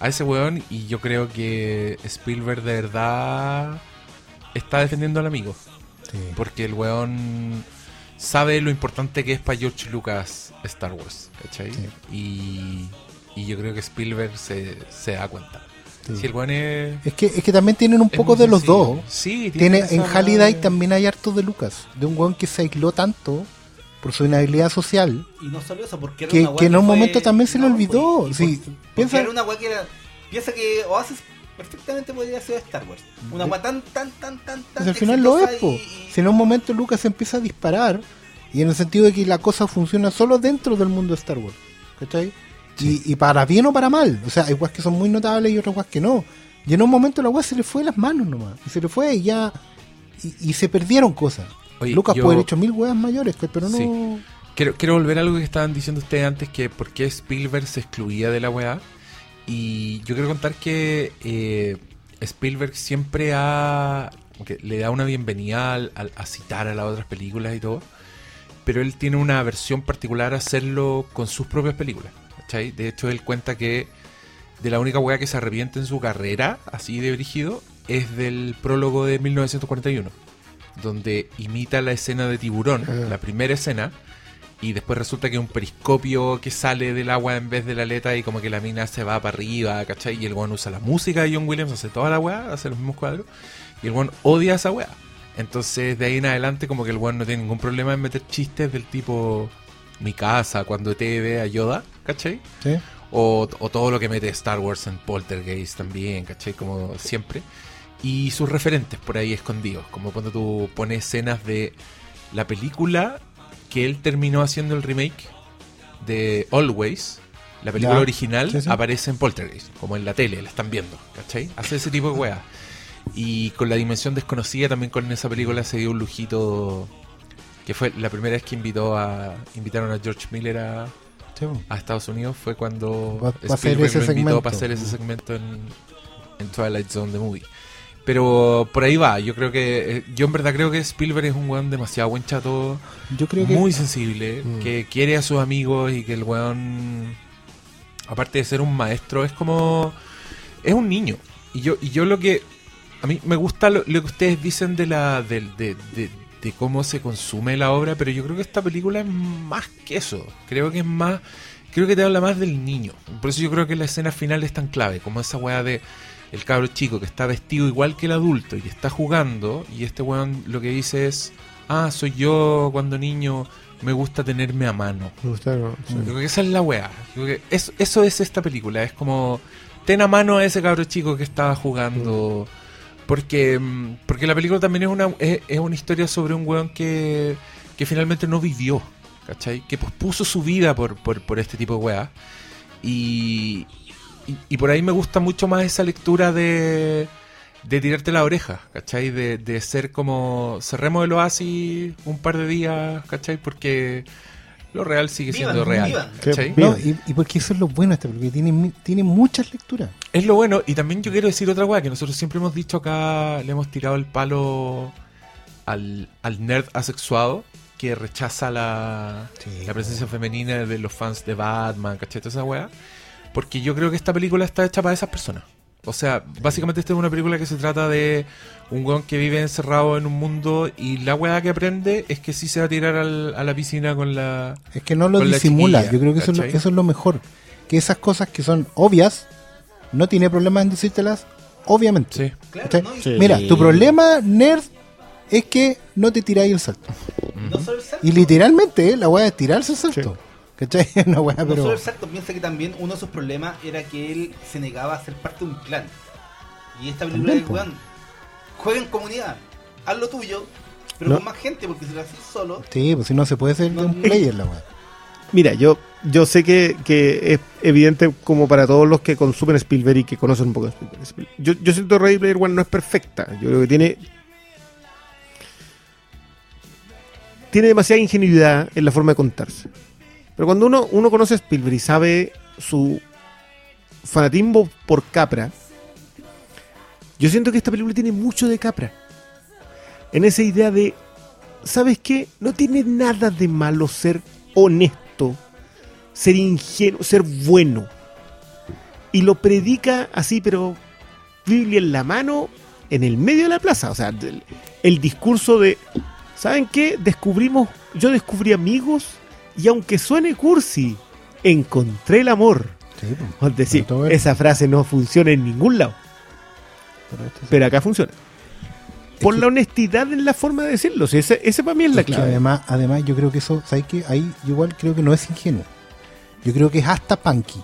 a ese weón. Y yo creo que Spielberg de verdad está defendiendo al amigo. Sí. Porque el weón sabe lo importante que es para George Lucas Star Wars. ¿cachai? Sí. Y, y yo creo que Spielberg se, se da cuenta. Sí. Si el weón es... Es que, es que también tienen un poco de los sencillo. dos. Sí, Tiene, en Halliday de- también hay harto de Lucas, de un weón que se aisló tanto por su inhabilidad social, Y no solo eso, porque era que, una weá que en un fue- momento también se le no, olvidó. pues, y Sí, por- porque piensa, era una que era. Piensa que Oasis perfectamente podría ser Star Wars. Una weá tan, tan, tan, tan, tan. pues al final lo es, po. y- Si en un momento Lucas empieza a disparar, y en el sentido de que la cosa funciona solo dentro del mundo de Star Wars. ¿Cachai? Y, y para bien o para mal. O sea, hay weas que son muy notables y otras weas que no. Y en un momento la wea se le fue de las manos nomás. Y se le fue y ya. Y, y se perdieron cosas. Oye, Lucas yo- puede haber hecho mil weas mayores, pero no. Sí. Quiero, quiero volver a algo que estaban diciendo ustedes antes, que por qué Spielberg se excluía de la weá. Y yo quiero contar que eh, Spielberg siempre ha... le da una bienvenida al- al- a citar a las otras películas y todo. Pero él tiene una versión particular a hacerlo con sus propias películas. ¿Cachai? De hecho, él cuenta que de la única weá que se arrepiente en su carrera, así de brígido, es del prólogo de 1941 donde imita la escena de tiburón, Ah. la primera escena, y después resulta que un periscopio que sale del agua en vez de la aleta y como que la mina se va para arriba, ¿cachai? Y el weón usa la música de John Williams, hace toda la weá, hace los mismos cuadros, y el weón odia esa weá. Entonces de ahí en adelante como que el weón no tiene ningún problema en meter chistes del tipo mi casa, cuando te ve a Yoda, ¿cachai? ¿Sí? O, o todo lo que mete Star Wars en Poltergeist también, ¿cachai? Como siempre. Y sus referentes por ahí escondidos. Como cuando tú pones escenas de la película que él terminó haciendo el remake de Always. La película Ya. original Sí, sí. aparece en Poltergeist, como en la tele, la están viendo, ¿cachai? Hace ese tipo de weá. Y con la dimensión desconocida también con esa película se dio un lujito que fue la primera vez que invitó a invitaron a George Miller a, Sí, po. a Estados Unidos fue cuando pa hacer Spielberg lo invitó para hacer ese segmento en, en Twilight Zone the Movie. Pero por ahí va, yo creo que eh, yo en verdad creo que Spielberg es un weón demasiado buen chato, Yo creo que. muy sensible, Mm. que quiere a sus amigos y que el weón aparte de ser un maestro es como es un niño. Y yo y yo lo que a mí me gusta lo, lo que ustedes dicen de la del- de, de- de cómo se consume la obra, pero yo creo que esta película es más que eso. Creo que es más creo que te habla más del niño. Por eso yo creo que la escena final es tan clave, como esa weá de el cabro chico que está vestido igual que el adulto y está jugando y este weón lo que dice es, ah, soy yo cuando niño, me gusta tenerme a mano. Me sí. Yo creo que esa es la weá. Creo que eso, eso es esta película. Es como, ten a mano a ese cabro chico que estaba jugando. Porque, mm, porque la película también es una, es, una historia sobre un weón que, que finalmente no vivió. ¿Cachai? Que pospuso su vida por, por, por este tipo de weá. Y, y, y por ahí me gusta mucho más esa lectura de, de tirarte la oreja, ¿cachai? De, de ser como, cerremos el oasis un par de días, ¿cachai? Porque lo real sigue siendo real. Sí. No, y, y porque eso es lo bueno de esta película, que tiene, mi- tiene muchas lecturas. Es lo bueno, y también yo quiero decir otra weá, que nosotros siempre hemos dicho acá, le hemos tirado el palo al, al nerd asexuado que rechaza la, Sí. la presencia femenina de los fans de Batman, ¿cachai? Toda esa weá. Porque yo creo que esta película está hecha para esas personas. O sea, básicamente esta es una película que se trata de un weón que vive encerrado en un mundo y la weá que aprende es que sí se va a tirar al- a la piscina con la... Es que no lo disimula. Yo creo que eso es, lo, eso es lo mejor. Que esas cosas que son obvias, no tiene problema en decírtelas, obviamente. Sí. Claro, Sí. Mira, tu problema, nerd, es que no te tiráis el salto. no solo el salto. Y literalmente, eh, la weá es tirarse el salto. ¿Cachai? <laughs> Una weá, No solo pero. el salto, piensa que también uno de sus problemas era que él se negaba a ser parte de un clan. Y esta película También, de po. weón, juega en comunidad, haz lo tuyo, pero No. con más gente, porque si lo haces solo, Sí, pues si no se puede ser No, un player la weá. Mira, yo, yo sé que, que es evidente como para todos los que consumen Spielberg y que conocen un poco de Spielberg. Yo, yo siento que Ready Player One no es perfecta. Yo creo que tiene. Tiene demasiada ingenuidad en la forma de contarse. Pero cuando uno, uno conoce a Spielberg y sabe su fanatismo por Capra, yo siento que esta película tiene mucho de Capra. En esa idea de, ¿sabes qué? No tiene nada de malo ser honesto, ser ingenuo, ser bueno. Y lo predica así, pero Biblia en la mano, en el medio de la plaza. O sea, el, el discurso de, ¿saben qué? Descubrimos, yo descubrí amigos y aunque suene cursi, encontré el amor. Sí, pues. Es decir, esa frase no funciona en ningún lado, Pero sí. acá funciona. por la honestidad en la forma de decirlo. Si ese, ese para mí es la Es que clave. además, además, yo creo que eso, ¿sabes qué? Ahí yo igual creo que no es ingenuo. Yo creo que es hasta punky.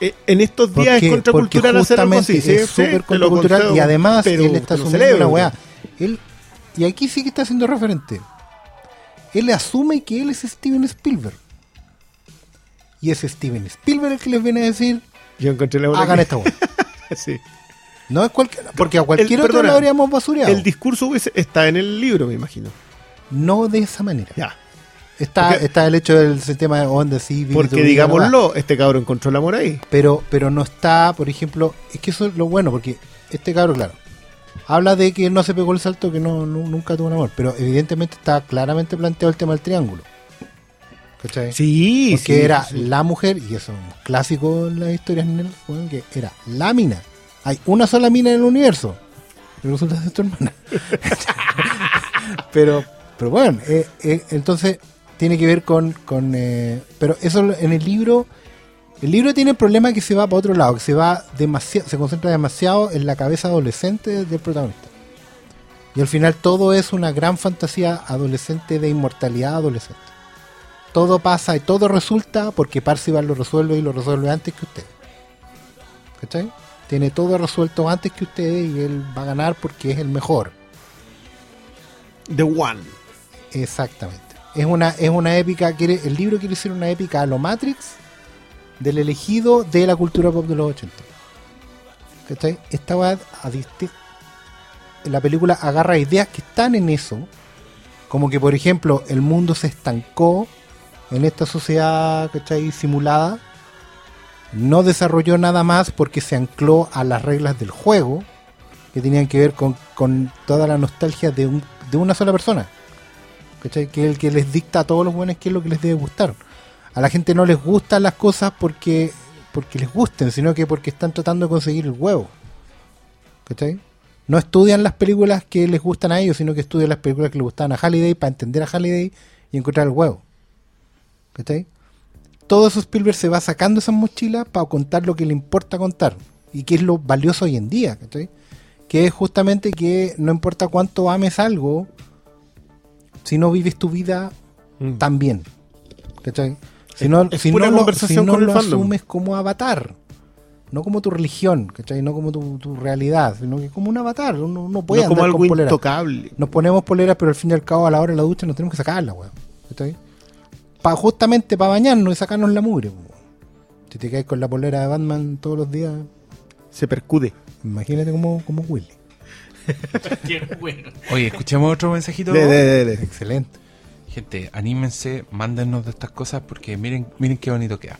Eh, en estos días Porque- es contracultural hacer algo justamente así. sí, es sí, súper lo contracultural y además pero él está asumiendo una weá. Él, y aquí sí que está haciendo referente. Él asume que él es Steven Spielberg. Y es Steven Spielberg el que les viene a decir, Yo encontré la hagan esta weá. <laughs> sí. No es cualquier, porque a cualquier otro lo habríamos basureado. El discurso está en el libro, me imagino. no de esa manera. Ya. Está, Porque- está el hecho del sistema de onda civil. Porque digámoslo, este cabro encontró el amor ahí. pero pero no está, por ejemplo, es que eso es lo bueno, porque este cabro, claro, habla de que no se pegó el salto, que no, nu- nunca tuvo un amor, pero evidentemente está claramente planteado el tema del triángulo. ¿Cachai? Sí, Porque sí, era sí. la mujer, y eso es un clásico en las historias, que era la mina. Hay una sola mina en el universo. Y resulta ser tu hermana. <laughs> pero, pero bueno, eh, eh, entonces tiene que ver con. con eh, pero eso en el libro. El libro tiene el problema que se va para otro lado, que se va demasiado, se concentra demasiado en la cabeza adolescente del protagonista. Y al final todo es una gran fantasía adolescente de inmortalidad adolescente. Todo pasa y todo resulta porque Parcival lo resuelve y lo resuelve antes que usted. ¿Cachai? Tiene todo resuelto antes que usted y él va a ganar porque es el mejor. The One. Exactamente. Es una, es una épica, quiere, el libro quiere ser una épica a lo Matrix del elegido de la cultura pop de los 80. ¿Cachai? Esta va a la película agarra ideas que están en eso, como que por ejemplo el mundo se estancó en esta sociedad ¿cachai? simulada, no desarrolló nada más porque se ancló a las reglas del juego, que tenían que ver con, con toda la nostalgia de, un- de una sola persona. ¿Cachai? Que es el que les dicta a todos los buenos qué es lo que les debe gustar. A la gente no les gustan las cosas porque, porque les gusten, sino que porque están tratando de conseguir el huevo. ¿Cachai? No estudian las películas que les gustan a ellos, sino que estudian las películas que les gustaban a Halliday para entender a Halliday y encontrar el huevo. ¿Cachai? Todo eso Spielberg se va sacando esas mochilas para contar lo que le importa contar y que es lo valioso hoy en día, ¿cachai? Que es justamente que no importa cuánto ames algo, si no vives tu vida Mm. tan bien, ¿cachai? Si no, Es si pura no lo, si no asumes como avatar, no como tu religión, ¿cachai? No como tu, tu realidad, sino que como un avatar, uno no puede no como andar algo con polera. intocable. Nos ponemos poleras, pero al fin y al cabo a la hora de la ducha nos tenemos que sacarla, weón. ¿Cachai? Pa, justamente para bañarnos y sacarnos la mugre. Si te caes con la polera de Batman todos los días, Se percude. imagínate cómo, cómo huele. Qué bueno. Oye, escuchemos otro mensajito. De, de, de, de. Excelente. Gente, anímense, mándennos de estas cosas porque miren, miren qué bonito queda.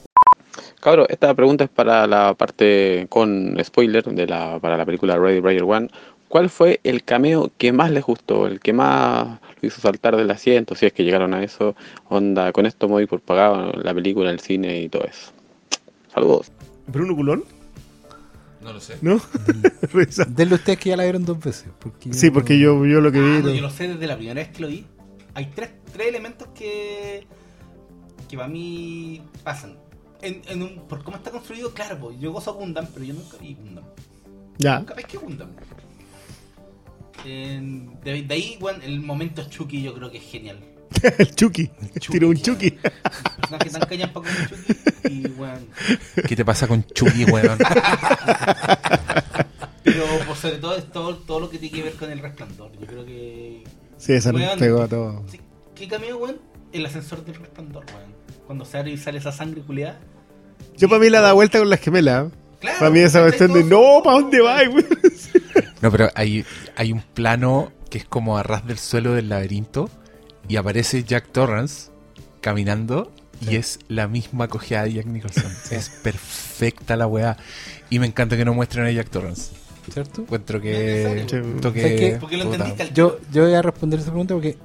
Cabro, esta pregunta es para la parte con spoiler de la, para la película Ready Player One. ¿Cuál fue el cameo que más les gustó? El que más hizo saltar del asiento, si es que llegaron a eso. Onda, con esto me voy por pagado la película, el cine y todo eso. Saludos. ¿Bruno Culón? No lo sé. ¿No? <laughs> Denle ustedes que ya la vieron dos veces. Porque sí, porque yo, yo lo que Ah, vi. no, no. yo lo sé desde la primera vez que lo vi. Hay tres, tres elementos que, que para mí pasan. En, en un, por cómo está construido, claro, pues, yo gozo a Gundam, pero yo nunca vi Gundam. Ya. Nunca pesqué Gundam. En- de, de ahí, weón, el momento Chucky yo creo que es genial. <laughs> el Chucky. Chucky, Tiró un. Chucky. <laughs> Personaje tan callampa como Chucky y, weón. ¿Qué te pasa con Chucky, weón? <laughs> Pero por sobre todo es todo, todo lo que tiene que ver con el resplandor. Yo creo que. Sí, esa nos Weón, pegó a todo. ¿Qué cameo, weón? El ascensor del resplandor, weón. Cuando se abre y sale esa sangre culiada. Yo para mí la da vuelta con las gemelas. Claro, Para mí esa cuestión de no, ¿para dónde va? <laughs> No, pero hay, hay un plano que es como a ras del suelo del laberinto y aparece Jack Torrance caminando y es la misma cojeada de Jack Nicholson. Es perfecta la weá. Y me encanta que no muestren a Jack Torrance. ¿Cierto? Encuentro que... ¿Sabes qué? Lo entendiste al Yo, yo voy a responder esa pregunta porque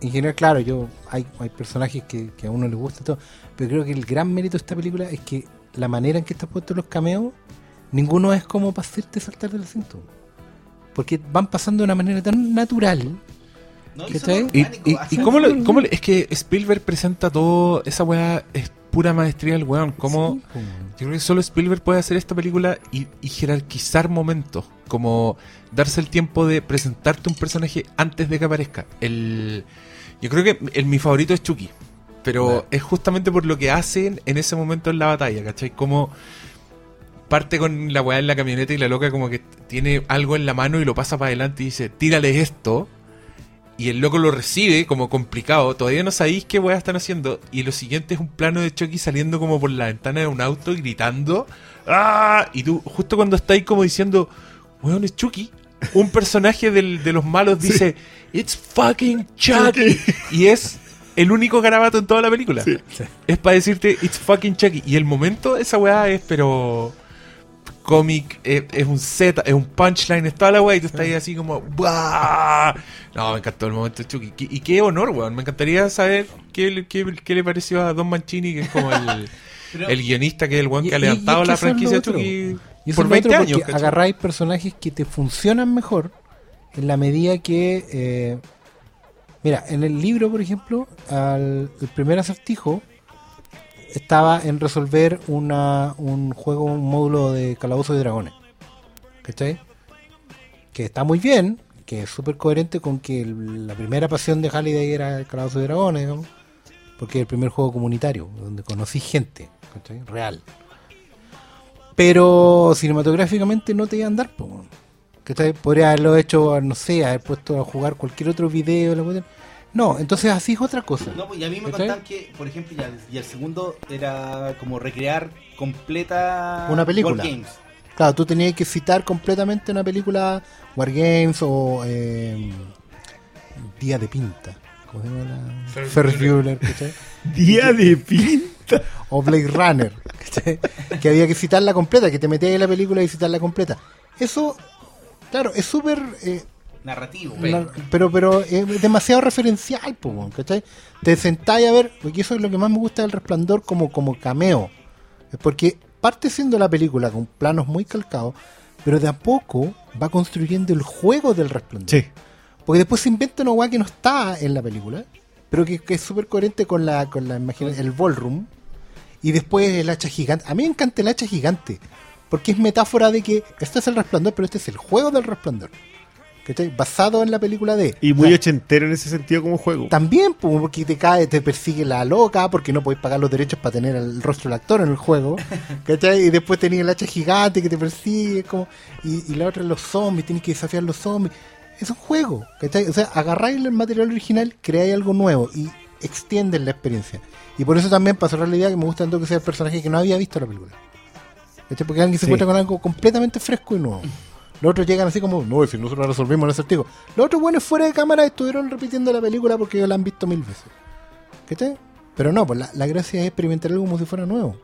en general, claro, yo hay, hay personajes que, que a uno le gusta y todo, pero creo que el gran mérito de esta película es que la manera en que están puestos los cameos, ninguno es como para hacerte saltar del asiento. Porque van pasando de una manera tan natural. ¿Y, y- cómo, lo- cómo es que Spielberg presenta todo, esa weá es pura maestría del weón. ¿Cómo? Sí, po. Yo creo que solo Spielberg puede hacer esta película y, y jerarquizar momentos. Como darse el tiempo de presentarte un personaje antes de que aparezca. El, yo creo que el, mi favorito es Chucky. Pero es justamente por lo que hacen en ese momento en la batalla, ¿cachai? Como parte con la weá en la camioneta y la loca como que tiene algo en la mano y lo pasa para adelante y dice, tírale esto. Y el loco lo recibe como complicado. Todavía no sabéis qué weá están haciendo. Y lo siguiente es un plano de Chucky saliendo como por la ventana de un auto gritando. ¡Ah! Y tú, justo cuando estáis como diciendo, weón, es Chucky. Un personaje del- de los malos <laughs> dice, It's fucking Chucky. Y es el único garabato en toda la película. Es para decirte, It's fucking Chucky. Y el momento, esa weá es, pero cómic, es, es un Z, es un punchline, es toda la weá, y tú estás ahí así como, ¡buah! No, me encantó el momento de Chucky. Y qué honor, weón. Me encantaría saber qué, le- qué, qué le pareció a Don Mancini, que es como el, <laughs> Pero- el guionista, que es el weón que Y- ha levantado la franquicia de. Chucky Y por es lo 20 otro años. agarráis personajes que te funcionan mejor en la medida que. eh, mira, en el libro, por ejemplo, al, el primer acertijo estaba en resolver una, un juego, un módulo de calabozo de dragones. ¿Cachai? Que está muy bien, que es súper coherente con que la primera pasión de Halliday era el calabozo de dragones, digamos, porque es el primer juego comunitario, donde conocí gente, ¿cachai? Real. Pero cinematográficamente no te iba a andar, po, ¿Cachai? Podría haberlo hecho, no sé, haber puesto a jugar cualquier otro video. la cuestión. No, entonces así es otra cosa. No, pues, y a mí me contaban que, por ejemplo, ya, y el segundo era como recrear completa Una película. War Games. Claro, tú tenías que citar completamente una película Wargames o eh, Día de Pinta. ¿Cómo se llama la? Ferris Bueller, ¿cachai? <laughs> Día de pinta. O Blade Runner, ¿cachai? que había que citarla completa, que te metías en la película y citarla completa. Eso, claro, es súper... eh, Narrativo. pero pero es demasiado referencial, po, ¿cachai? Te sentáis a ver, porque eso es lo que más me gusta del Resplandor como, como cameo. Es porque parte siendo la película con planos muy calcados, pero de a poco va construyendo el juego del Resplandor. Sí. Porque después se inventa una weá que no está en la película, pero que, que es súper coherente con la, con la imagina- el ballroom. Y después el hacha gigante. A mí me encanta el hacha gigante. Porque es metáfora de que este es el resplandor, pero este es el juego del resplandor. ¿Cachai? Basado en la película de. Y muy ochentero en ese sentido como juego. También, porque te cae, te persigue la loca, porque no podéis pagar los derechos para tener el rostro del actor en el juego. <laughs> ¿Cachai? Y después tenías el hacha gigante que te persigue, como, y, y la otra los zombies, tienes que desafiar los zombies. Es un juego, ¿cachai? O sea, agarráis el material original, creáis algo nuevo y extienden la experiencia. Y por eso también, cerrar la idea, que me gusta tanto que sea el personaje que no había visto la película. ¿Cachai? Porque alguien se Sí. encuentra con algo completamente fresco y nuevo. Los otros llegan así como, no, si nosotros resolvimos el acertijo. Los otros buenos fuera de cámara estuvieron repitiendo la película porque ellos la han visto mil veces. ¿Qué Pero no, pues la, la gracia es experimentar algo como si fuera nuevo.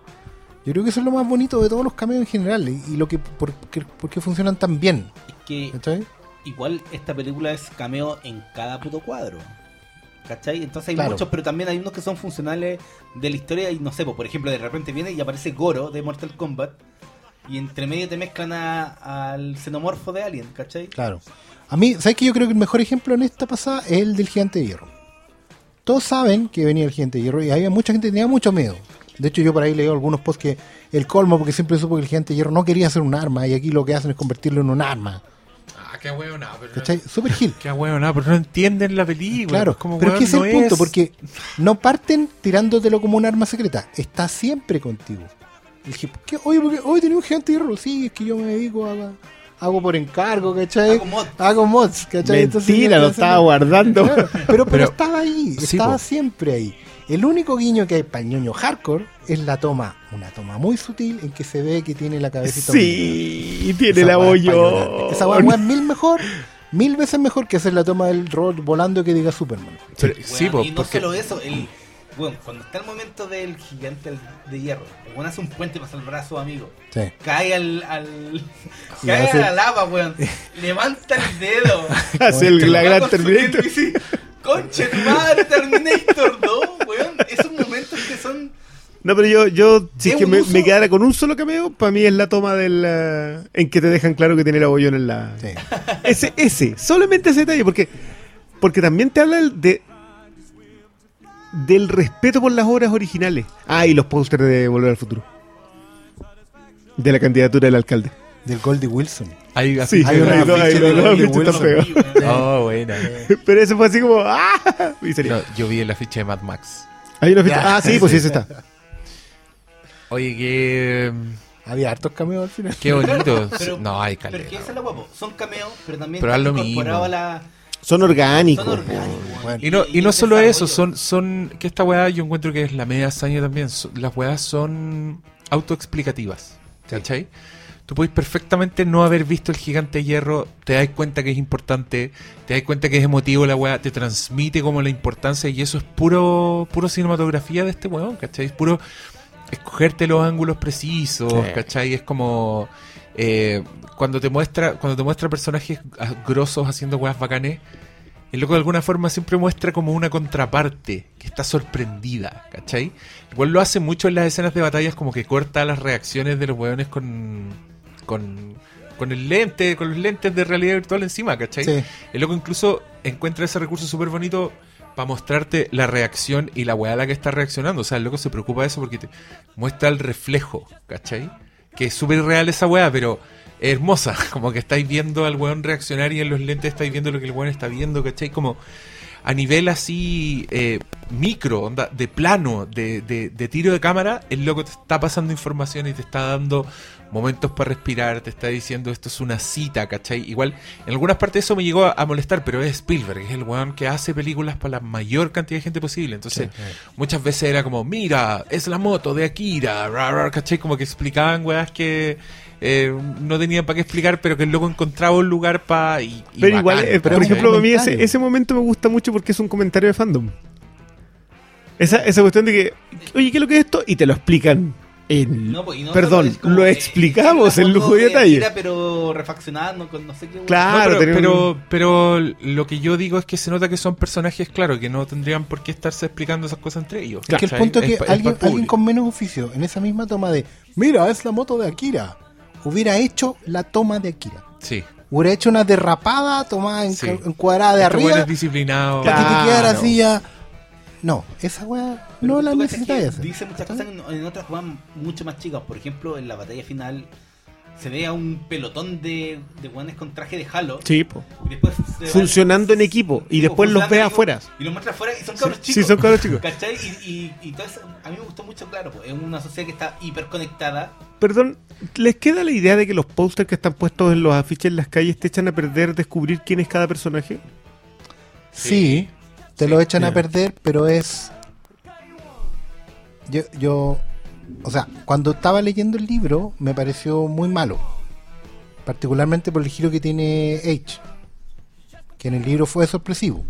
Yo creo que eso es lo más bonito de todos los cameos en general y, y lo que por, por qué funcionan tan bien. Es que ¿Cachai? igual esta película es cameo en cada puto cuadro. ¿Cachai? Entonces hay Claro. muchos, pero también hay unos que son funcionales de la historia y no sé, pues, por ejemplo, de repente viene y aparece Goro de Mortal Kombat y entre medio te mezclan a- al xenomorfo de Alien, ¿cachai? Claro. A mí, ¿sabes que Yo creo que el mejor ejemplo en esta pasada es el del gigante de hierro. Todos saben que venía el gigante de hierro y había mucha gente que tenía mucho miedo. De hecho, yo por ahí leo algunos posts que el colmo, porque siempre supo que el gigante de hierro no quería ser un arma y aquí lo que hacen es convertirlo en un arma. Ah, qué huevo, nada, pero. ¿Cachai? Super Gil. <laughs> Qué huevo, nada, pero no entienden la película. Claro, como, pero es que ese es no el punto, es- porque no parten tirándotelo como un arma secreta, está siempre contigo. Y dije, ¿por qué? Oye, porque hoy tenía un gigante de hierro, sí, es que yo me dedico a... Hago por encargo, ¿cachai? Hago mods. Hago mods, ¿cachai? Mentira, lo estaba guardando. Claro, pero, pero, Pero- estaba ahí, Sí, estaba po. siempre ahí. El único guiño que hay para el ñoño hardcore es la toma, una toma muy sutil en que se ve que tiene la cabecita Sí, tiene esa la bollo. Esa weá es <laughs> mil mejor, mil veces mejor que hacer la toma del robot volando que diga Superman. Pero- Weón, sí, po, y no porque. solo eso, el, bueno, cuando está el momento del gigante de hierro, el weón hace un puente para salvar a su amigo. Sí. Cae al. <laughs> cae hace- a la lava, weón. <laughs> Levanta el dedo. <laughs> Hace el- la Va gran Terminator. dice, Conche tu madre, Terminator 2, weón. Esos momentos que son. No, pero yo, yo si es que me quedara con un solo cameo, para mí es la toma del eh, en que te dejan claro que tiene el abollón en la. Sí. Ese, ese, solamente ese detalle, porque, porque también te habla el de del respeto por las obras originales. Ah, y los pósters de Volver al Futuro. De la candidatura del alcalde. Del Goldie Wilson. Hay Sí, hay de- una no, ahí afiche no, de Wilson. feo. <laughs> Oh, buena. <laughs> Pero ese fue así como. ¡Ah! Y sería- No, yo vi el afiche de Mad Max. Hay una ficha- Ah, sí, pues sí, ese está. <laughs> Oye, qué, Había hartos cameos al final. qué bonito. Pero- no, hay Pero caleta. es que esa es la guapo. Son cameos, pero también Pero lo incorporado mismo. a la. Son orgánicos. Son orgánicos. Bueno. Y no, y no solo eso, son, son, que esta weá yo encuentro que es la media hazaña también, las weas son autoexplicativas, ¿cachai? Tú puedes perfectamente no haber visto el gigante de hierro, te das cuenta que es importante, te das cuenta que es emotivo la weá, te transmite como la importancia y eso es puro, puro cinematografía de este weón, ¿cachai? Es puro escogerte los ángulos precisos, Sí. ¿cachai? Es como eh, cuando te muestra, cuando te muestra personajes grosos haciendo weas bacanes, el loco de alguna forma siempre muestra como una contraparte que está sorprendida, ¿cachai? Igual lo hace mucho en las escenas de batallas, como que corta las reacciones de los weones con, con, con el lente, con los lentes de realidad virtual encima, ¿cachai? Sí. El loco incluso encuentra ese recurso súper bonito para mostrarte la reacción y la weá a la que está reaccionando. O sea, el loco se preocupa de eso porque te muestra el reflejo, ¿cachai? Que es súper real esa weá, pero hermosa. <laughs> Como que estáis viendo al weón reaccionar y en los lentes estáis viendo lo que el weón está viendo, ¿cachai? Como a nivel así eh, micro, onda, de plano, de, de, de tiro de cámara, el loco te está pasando información y te está dando momentos para respirar, te está diciendo esto es una cita, ¿cachai? Igual, en algunas partes eso me llegó a, a molestar, pero es Spielberg, es el weón que hace películas para la mayor cantidad de gente posible. Entonces, muchas veces era como, mira, es la moto de Akira, ra, ra, ¿cachai? Como que explicaban weas que eh, no tenían para qué explicar, pero que el loco encontraba un lugar para... Y, y Pero igual, eh, pero por ejemplo, a mí ese momento me gusta mucho porque es un comentario de fandom. Esa, esa cuestión de que, oye, ¿qué es lo que es esto? Y te lo explican. En, No, pues, no perdón, como, lo explicamos en lujo y de detalle. Pero refaccionando con no sé qué. Claro. No, pero, un- pero, pero lo que yo digo es que se nota que son personajes, claro, que no tendrían por qué estarse explicando esas cosas entre ellos. Es que el punto es que alguien, alguien con menos oficio, en esa misma toma de, mira, es la moto de Akira, hubiera hecho la toma de Akira. Sí. Hubiera hecho una derrapada tomada en, Sí. en cuadrada de Este arriba es disciplinado. para que te Claro. quedara así ya. No, esa weá no la cachas necesitáis que. Dice muchas cosas en, en otras jugadas mucho más chicas. Por ejemplo, en la batalla final se ve a un pelotón de, de guanes con traje de Halo. Sí, po. Y después se Funcionando en equipo, y Sí, después los ve afuera. Y los muestra afuera y son cabros Sí, chicos. son cabros chicos. ¿Cachai? Y, y, y todo eso, a mí me gustó mucho, claro. pues, es una sociedad que está hiperconectada. Perdón, ¿les queda la idea de que los pósters que están puestos en los afiches en las calles te echan a perder descubrir quién es cada personaje? Sí, te Sí. lo echan a perder, pero es. Yo, yo. O sea, cuando estaba leyendo el libro, me pareció muy malo. Particularmente por el giro que tiene H. Que en el libro fue sorpresivo.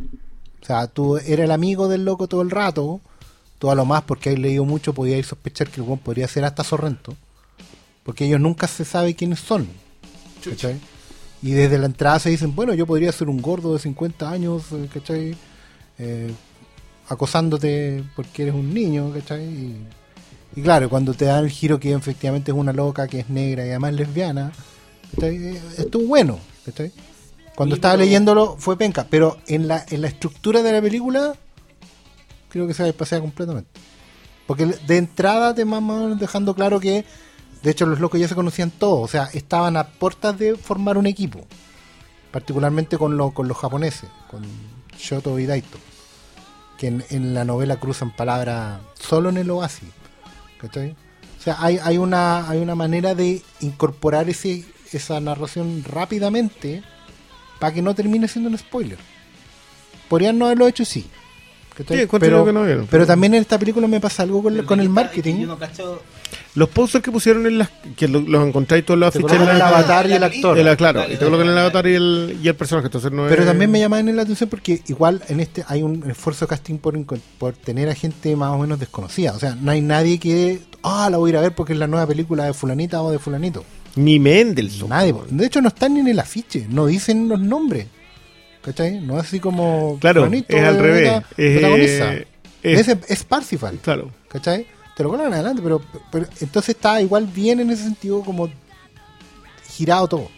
O sea, tú eras el amigo del loco todo el rato. Tú a lo más, porque has leído mucho, podías sospechar que el buen podría ser hasta Sorrento. Porque ellos nunca se sabe quiénes son. ¿cachai? Y desde la entrada se dicen, bueno, yo podría ser un gordo de 50 años, eh, ¿cachai? Eh, acosándote porque eres un niño, ¿cachai? Y, y claro, cuando te dan el giro que efectivamente es una loca, que es negra y además lesbiana, ¿cachai? Eh, estuvo bueno, ¿cachai? Cuando estaba pero- leyéndolo fue penca, pero en la, en la estructura de la película creo que se despasea completamente. Porque de entrada te van dejando claro que, de hecho, los locos ya se conocían todos, o sea, estaban a puertas de formar un equipo, particularmente con, lo- con los japoneses, con Shoto y Daito, que en, en la novela cruzan palabras solo en el oasis. ¿cachai? O sea, hay, hay, una, hay una manera de incorporar ese, esa narración rápidamente para que no termine siendo un spoiler. Podrían no haberlo hecho, sí. Pero, que no vieron. pero también en esta película me pasa algo con, el marketing. y Yo no cacho. Los posters que pusieron en las. que lo- los encontráis todos los afiches el avatar y el actor. de la- claro, Dale, y te colocan el avatar y el, y el personaje. Entonces no Pero es- también me llama la atención porque igual en este hay un esfuerzo de casting por tener a gente más o menos desconocida. O sea, no hay nadie que, ah, la voy a ir a ver porque es la nueva película de fulanita o de fulanito. Ni Mendelssohn. Nadie. De hecho, no están ni en el afiche, no dicen los nombres. ¿Cachai? No es así como... Claro, es al de- revés. de- Es, es- Es, es Parsifal. claro. ¿Cachai? Te lo colocan adelante, pero, pero entonces está igual bien en ese sentido como girado todo.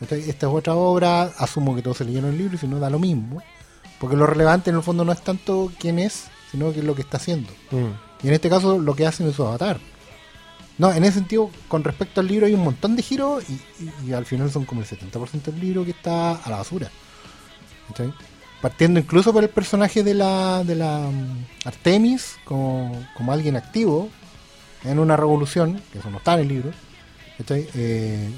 ¿Cachai? Esta es otra obra, asumo que todos se leyeron el libro y si no da lo mismo. Porque lo relevante en el fondo no es tanto quién es, sino que es lo que está haciendo. Mm. Y en este caso lo que hacen es su avatar. No, en ese sentido, con respecto al libro hay un montón de giros y, y- y al final son como el 70% del libro que está a la basura. Partiendo incluso por el personaje de la, de la mm, Artemis como, como alguien activo en una revolución, que eso no está en el libro. ¿cachai? Eh,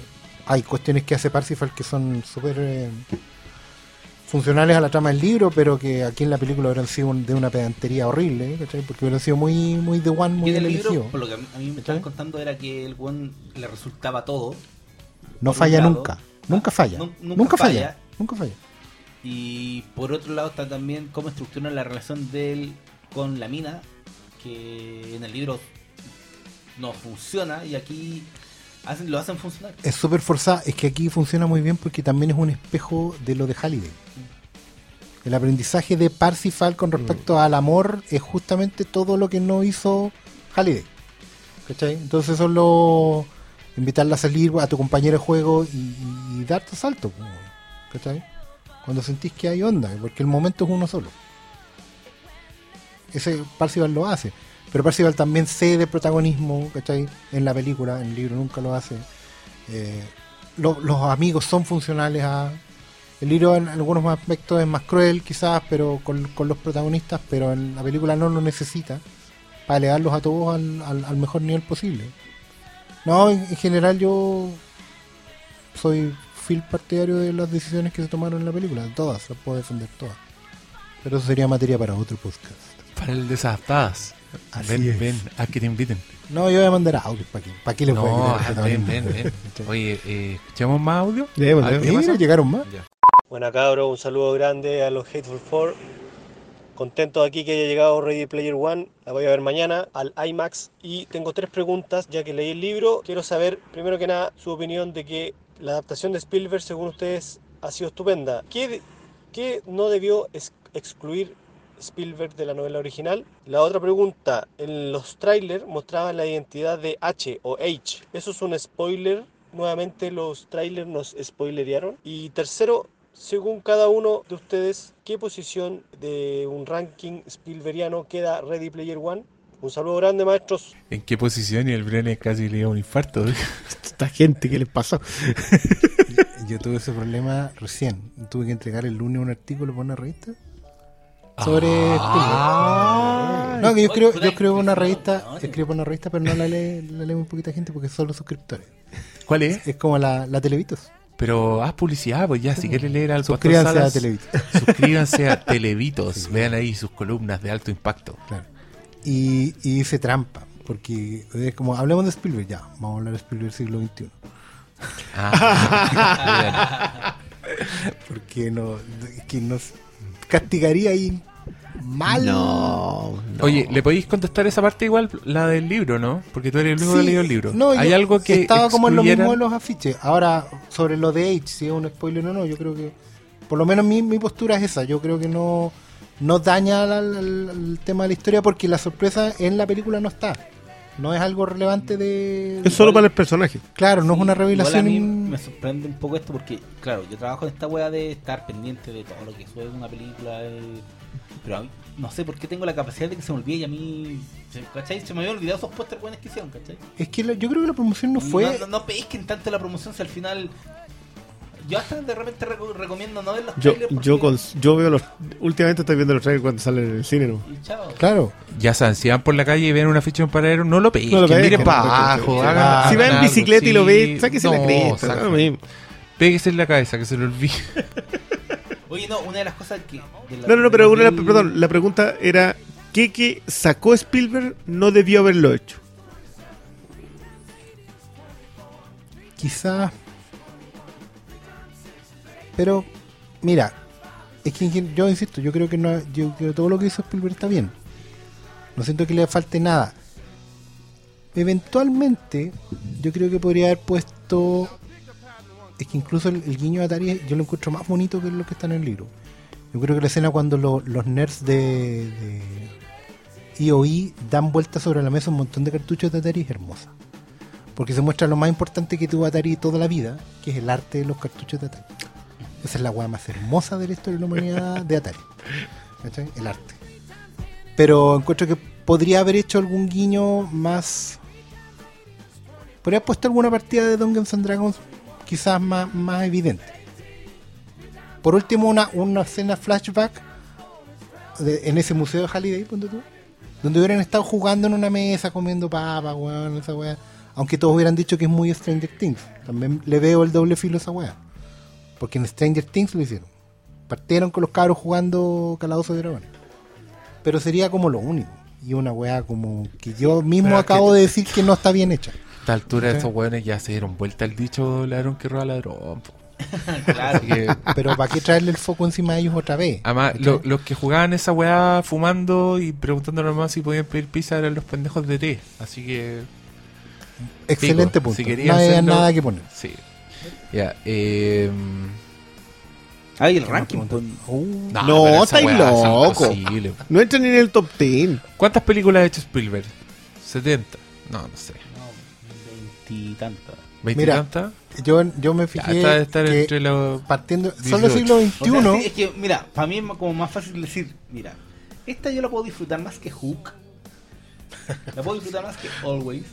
hay cuestiones que hace Parsifal que son súper eh, funcionales a la trama del libro, pero que aquí en la película hubieran sido de una pedantería horrible, ¿cachai? porque hubieran sido muy, muy de one, muy Y en el elegido. libro, por lo que a mí me estaban contando, era que el buen le resultaba todo. No falla lado, nunca. Nunca falla. nun- nunca, nunca falla. falla. Nunca falla. Y por otro lado está también cómo estructuran la relación de él con la mina, que en el libro no funciona y aquí hacen, lo hacen funcionar. Es súper forzada. Es que aquí funciona muy bien porque también es un espejo de lo de Halliday. El aprendizaje de Parsifal con respecto al amor es justamente todo lo que no hizo Halliday. ¿Cachai? Entonces eso es lo... Invitarla a salir a tu compañero de juego y, y- y darte salto. ¿Cachai? Cuando sentís que hay onda, porque el momento es uno solo. Ese Parcival lo hace. Pero Parcival también cede protagonismo, ¿cachai? En la película, en el libro nunca lo hace. Eh, lo- los amigos son funcionales a... El libro en algunos aspectos es más cruel quizás, pero con, con los protagonistas, pero en la película no lo necesita para elevarlos a todos al, al- mejor nivel posible. No, en general yo soy fiel partidario de las decisiones que se tomaron en la película, todas, las puedo defender todas. Pero eso sería materia para otro podcast. Para el desadaptadas. Así ven, es. ven, a que te inviten. No, yo voy a mandar audios para qué, para qué les voy a quitar ah, ven, ven, ven. Oye, eh, ¿escuchamos más audio? Demos, Ah, llegaron más. Ya. Buena cabro, un saludo grande a los Hateful Four. Contento aquí que haya llegado Ready Player One. La voy a ver mañana al IMAX. Y tengo tres preguntas, ya que leí el libro. Quiero saber, primero que nada, su opinión de que la adaptación de Spielberg, según ustedes, ha sido estupenda. ¿Qué, qué no debió excluir Spielberg de la novela original? La otra pregunta, en los trailers mostraban la identidad de H o H. ¿Eso es un spoiler? Nuevamente los trailers nos spoilerearon. Y tercero, según cada uno de ustedes, ¿qué posición de un ranking Spielbergiano queda Ready Player One? Un saludo grande, maestros. ¿En qué posición? Y el Brené casi le dio un infarto. <laughs> Esta gente, ¿qué les pasó? Yo tuve ese problema recién. Tuve que entregar el lunes un artículo para una revista sobre Spielberg. No, que yo creo, yo creo una revista, escribo para una revista, pero no la lee, la lee muy poquita gente porque son los suscriptores. ¿Cuál es? Es como la, la Televitos. Pero haz publicidad, pues ya, si quieres leer al Pastor Suscríbanse a Televitos. Suscríbanse a <laughs> Televitos. Vean ahí sus columnas de alto impacto. Claro. Y, y hice trampa, porque es como, hablemos de Spielberg, ya, vamos a hablar de Spielberg siglo XXI. Ah, <laughs> Porque no, es que nos castigaría ahí mal. No. no. Oye, ¿le podéis contestar esa parte igual, la del libro, no? Porque tú eres el único que ha Sí, leído el libro. No, ¿Hay yo algo que estaba como en lo mismo de los afiches. Ahora, sobre lo de H, si es un spoiler o no, yo creo que, por lo menos mi, mi postura es esa. Yo creo que no, no daña al tema de la historia porque la sorpresa en la película no está. No es algo relevante de... Es solo para el personaje. Claro, no es una igual revelación. a mí me sorprende un poco esto porque, claro, yo trabajo en esta wea de estar pendiente de todo lo que sube una película. pero a mí, no sé por qué tengo la capacidad de que se me olvide y a mí, ¿cachai? Se me había olvidado esos póster buenos que hicieron, ¿cachai? Es que la- yo creo que la promoción no fue... No, no, no pesquen tanto la promoción si al final. Yo hasta de repente reco- recomiendo no ver los Yo, trailers yo, porque- con, yo veo los. Últimamente estoy viendo los trailers cuando salen en el cine, ¿no? y chao. Claro. Ya saben, si van por la calle y ven una ficha de un paradero, no lo pesquen, No lo pesquen, miren para abajo. si va hagan en bicicleta y lo sí. ve, sáquese la No, cresta. saca- no, Péguese en la cabeza, que se lo olvide. <laughs> Oye, no, una de las cosas que. la- No, no, no, pero una, que la- el- perdón, la pregunta era: ¿qué que sacó Spielberg no debió haberlo hecho? Quizás. Pero, mira, es que yo insisto, yo creo que no, yo creo que todo lo que hizo Spielberg está bien. No siento que le falte nada. Eventualmente, yo creo que podría haber puesto. Es que incluso el, guiño de Atari yo lo encuentro más bonito que lo que está en el libro. Yo creo que la escena cuando lo- los nerds de, de IOI dan vueltas sobre la mesa un montón de cartuchos de Atari es hermosa. Porque se muestra lo más importante que tuvo Atari toda la vida, que es el arte de los cartuchos de Atari. Esa es la weá más hermosa de la historia de la humanidad de Atari. ¿Cachai? El arte. Pero encuentro que podría haber hecho algún guiño más Podría haber puesto alguna partida de Dungeons and Dragons quizás más, más evidente. Por último, una, una escena flashback en ese museo de Halliday, tú, donde hubieran estado jugando en una mesa, comiendo papas, weón, esa weá. Aunque todos hubieran dicho que es muy Stranger Things. También le veo el doble filo a esa weá. Porque en Stranger Things lo hicieron. Partieron con los cabros jugando Calabozo de Dragones. Pero sería como lo único. Y una weá como que yo mismo Pero acabo de decir que no está bien hecha. A esta altura estos hueones ya se dieron vuelta al dicho ladrón que roba ladrón. <laughs> Claro. Que, Pero ¿para qué traerle el foco encima a ellos otra vez? además, lo- los que jugaban esa weá fumando y preguntándonos más si podían pedir pizza eran los pendejos de té. Así que, Excelente pico, punto. si no había hacerlo- nada que poner. sí. Ya, eh. Ay, el ranking. Uh, No, esa estáis es loco. imposible. No entran ni en el top 10. ¿Cuántas películas ha hecho Spielberg? ¿70? No, no sé. No, veintitantos. ¿20 Mira, tantas? yo, yo me Ya, fijé está de estar que entre los. partiendo... 18. Son los siglos O sea, XXI. sí, es que, mira, para mí es como más fácil decir, mira, esta yo la puedo disfrutar más que Hook. La puedo disfrutar más que Always.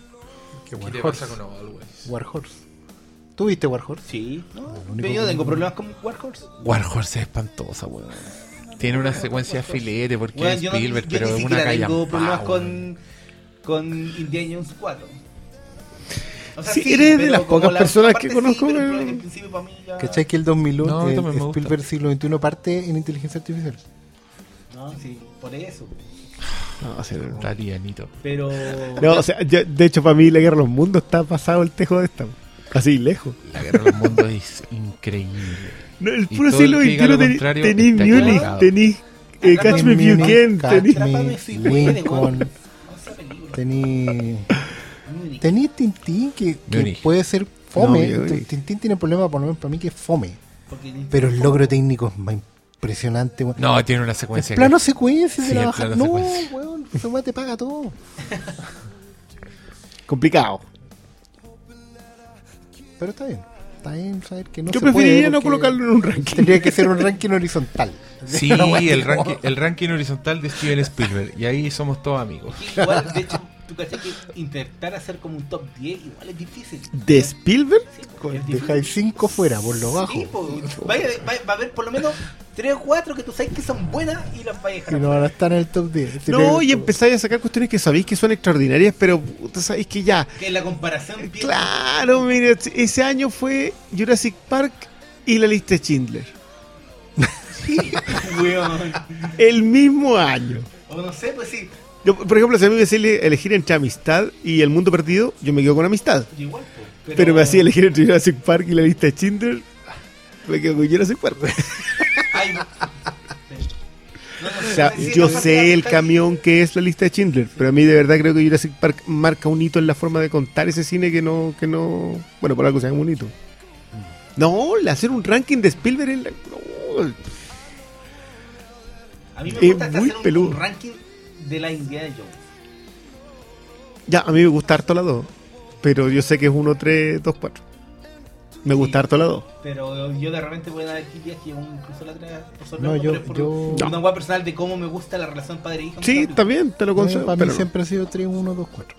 ¿Qué te War pasa Horse. con Always? War Horse. ¿Tú viste War Horse? Sí, ¿no? único yo que- tengo problemas con War Horse. War Horse es espantosa, weón. Tiene una secuencia de filete porque Bueno, es yo no- Spielberg, yo pero ni es una siquiera calla. tengo problemas con, con Indiana Jones 4. O Sí, eres de pero las como pocas la personas parte que conozco pero que- en principio para mí ya... ¿Cachai que el 2001 No, también me gusta. Spielberg siglo XXI parte en inteligencia artificial? No, sí, por eso. No, o sea. Está lianito. Pero... No, o sea, yo- de hecho, para mí la guerra de los mundos está pasado el tejo de esta. Así, lejos. La guerra de los mundos es increíble. No, el puro el siglo XXI está Munich, tenís eh, Catch Me If You Can, puede, Lincoln, película. tení... Tintín que, que puede ser fome. No. Tintín tiene problema, por lo menos para mí, que es fome. Pero el logro técnico es más impresionante, weón. No, tiene una El secuencia. plano que- secuencia de Sí, la el baja. plano No, secuencia. weón, te paga todo. Complicado. Pero está bien. Está bien saber que no Yo se puede preferiría no colocarlo en un ranking. Tendría que ser un ranking horizontal. <laughs> Sí, el ranking, el ranking horizontal de Steven Spielberg. Y ahí somos todos amigos. Igual, de hecho, tú caché que intentar hacer como un top 10 igual es difícil. ¿De Spielberg? Sí. Dejáis 5 fuera, por lo bajo. Sí, po, vaya- vaya- va a haber por lo menos 3 o 4 que tú sabes que son buenas y las vais a dejar. Y no van a estar en el top 10. No, y empezáis a sacar cuestiones que sabéis que son extraordinarias, pero puta, sabéis que ya. Que la comparación pierde- Claro, mire, ese año fue Jurassic Park y la lista de Schindler. <laughs> Weón. El mismo año. O no sé, pues sí. Yo, por ejemplo, si a mí me hacía elegir entre amistad y el mundo perdido, yo me quedo con amistad. Igual, po, Pero, me hacía elegir entre Jurassic Park y la lista de Schindler, me quedo con Jurassic Park. <laughs> Ay, no. No, no sé, O sea, yo sé el camión que es la lista de Schindler, pero a mí de verdad creo que Jurassic Park marca un hito en la forma de contar ese cine que no, que no, bueno, por algo se llama un hito. No, hacer un ranking de Spielberg en la, no. A mí me es gusta muy hacer un, peludo. un ranking de la Indiana Jones. Ya, a mí me gusta harto la 2, pero yo sé que es 1, 3, 2, 4. Me Sí. gusta harto la 2. Pero yo de repente voy a dar aquí días que incluso la tres por sobre No, otro, yo- por yo- una personal de cómo me gusta la relación padre-hijo. Sí, está bien, te lo concedo. para mí pero no. siempre ha sido 3, 1, 2, 4.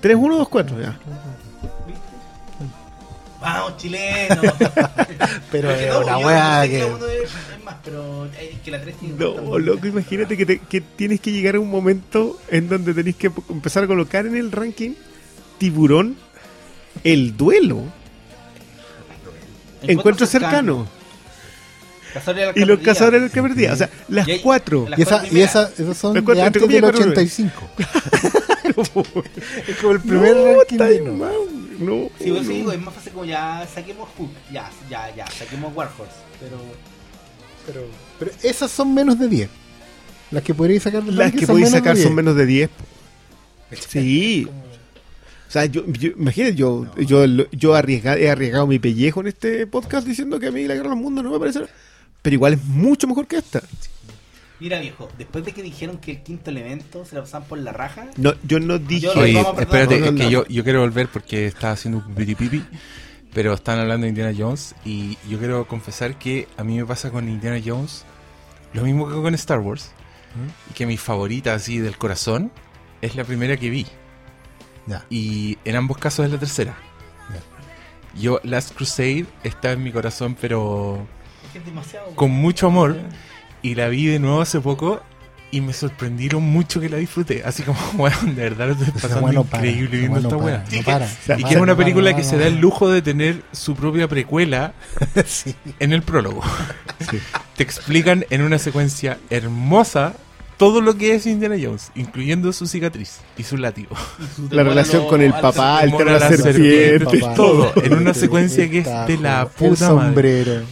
3, 1, 2, 4, ya. ¿viste? Vamos, chileno. <laughs> Pero es no, una weá que. 3 No, loco, imagínate que, te- que tienes que llegar a un momento en donde tenés que empezar a colocar en el ranking Tiburón el duelo, encuentro cercano, y los cazadores del que perdía. O sea, las Y hay- cuatro. Y, esa, y esa, esos son de entre antes del comillas, cuatro 85. es como el primer no, ranking de no. Sí, por eso no. digo, es más fácil como ya saquemos Hook, ya, ya, ya, saquemos Warhorse, pero Pero, pero esas son menos de 10. Las que podríais sacar del Las que podéis sacar de son 10. menos de 10. po. Sí. O sea, yo, yo imagínate, yo, yo, yo arriesga- he arriesgado mi pellejo en este podcast diciendo que a mí la guerra del mundo no me parece. Pero igual es mucho mejor que esta. mira viejo, después de que dijeron que el quinto elemento se la pasaban por la raja, No, yo no dije. Yo Oye, vamos espérate, No, es no, que yo, yo quiero volver porque estaba haciendo un pipi pero están hablando de Indiana Jones y yo quiero confesar que a mí me pasa con Indiana Jones lo mismo que con Star Wars, y que mi favorita así del corazón es la primera que vi. Y en ambos casos es la tercera. Yo, Last Crusade está en mi corazón, pero Es demasiado. con mucho amor. Y la vi de nuevo hace poco y me sorprendieron mucho que la disfruté. Así como, <laughs> weón, de verdad lo estoy pasando para, increíble viendo esta no weá. para, no para, no Y que es una no película para, que no se da el lujo de tener su propia precuela <laughs> Sí. en el prólogo. Te explican en una secuencia hermosa todo lo que es Indiana Jones, incluyendo su cicatriz y su látigo. La relación con el papá, el tema de la serpiente, todo, en una <laughs> secuencia que es de la El puta madre. sombrero.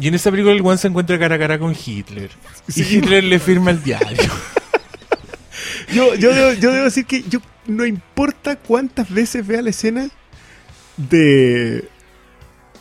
Y en esa película el Juan se encuentra cara a cara con Hitler. Sí. Y Hitler le firma el diario. <laughs> Yo, yo, debo, yo debo decir que yo no importa cuántas veces vea la escena de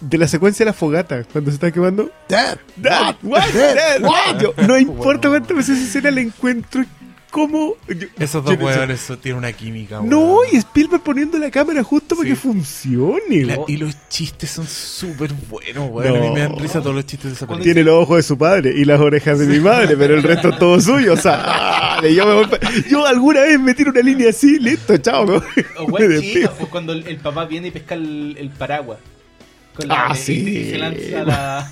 de la secuencia de la fogata cuando se está quemando. Dad, Dad, what, Dad, what? Yo, no <laughs> importa cuántas veces escena la encuentro como yo- Esos dos hueones tienen una química. No, weón. y Spielberg poniendo la cámara justo para que funcione. La- y los chistes son súper buenos, weón. A mí me dan risa todos los chistes de esa película. Tiene los ojos de su padre y las orejas de mi madre, pero el resto es todo suyo. O sea, yo, me voy pa- yo alguna vez me tiro una línea así, listo, chao. ¿no? O weón <laughs> chica, pues cuando el, el papá viene y pesca el, el paraguas. Con Ah, y- sí. Se lanza la.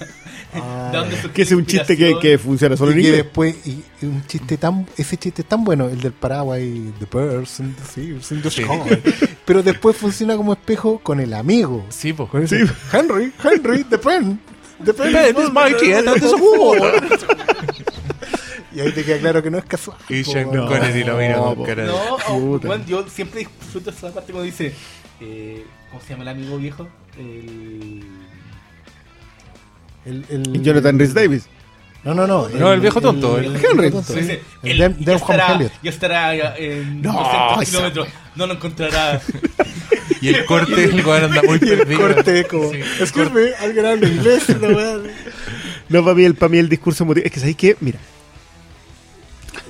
Ah, <laughs> ¿De dónde surgió Que es un chiste que, funciona solo y en que inglés. después, y, y un chiste tan, ese chiste es tan bueno, el del paraguas y the birds and the the Sí. Pero después funciona como espejo con el amigo. Sí, pues. Con ese, Henry, Henry, the pen. The pen, Pen is mighty and that is a war. <laughs> Y ahí te queda claro que no es casual. Y po, Sean weón. Connery lo mira con po. cara. No, yo siempre disfruto esa parte cuando dice. Eh, ¿Cómo se llama el amigo viejo? El. El, el- Jonathan Rhys Davis. No, no, no. No, el viejo tonto, el Henry. viejo tonto. Sí. Dice, El Dem- ya, estará, ya estará en No, 200 esa kilómetros. No lo encontrará. Y el corte, <laughs> el weón anda muy <laughs> Y el perdido. corte como, Sí. excuse alguien habla inglés, la <laughs> weá. No, para mí, el, para mí el discurso emotivo. Es que, ¿sabéis qué? Mira.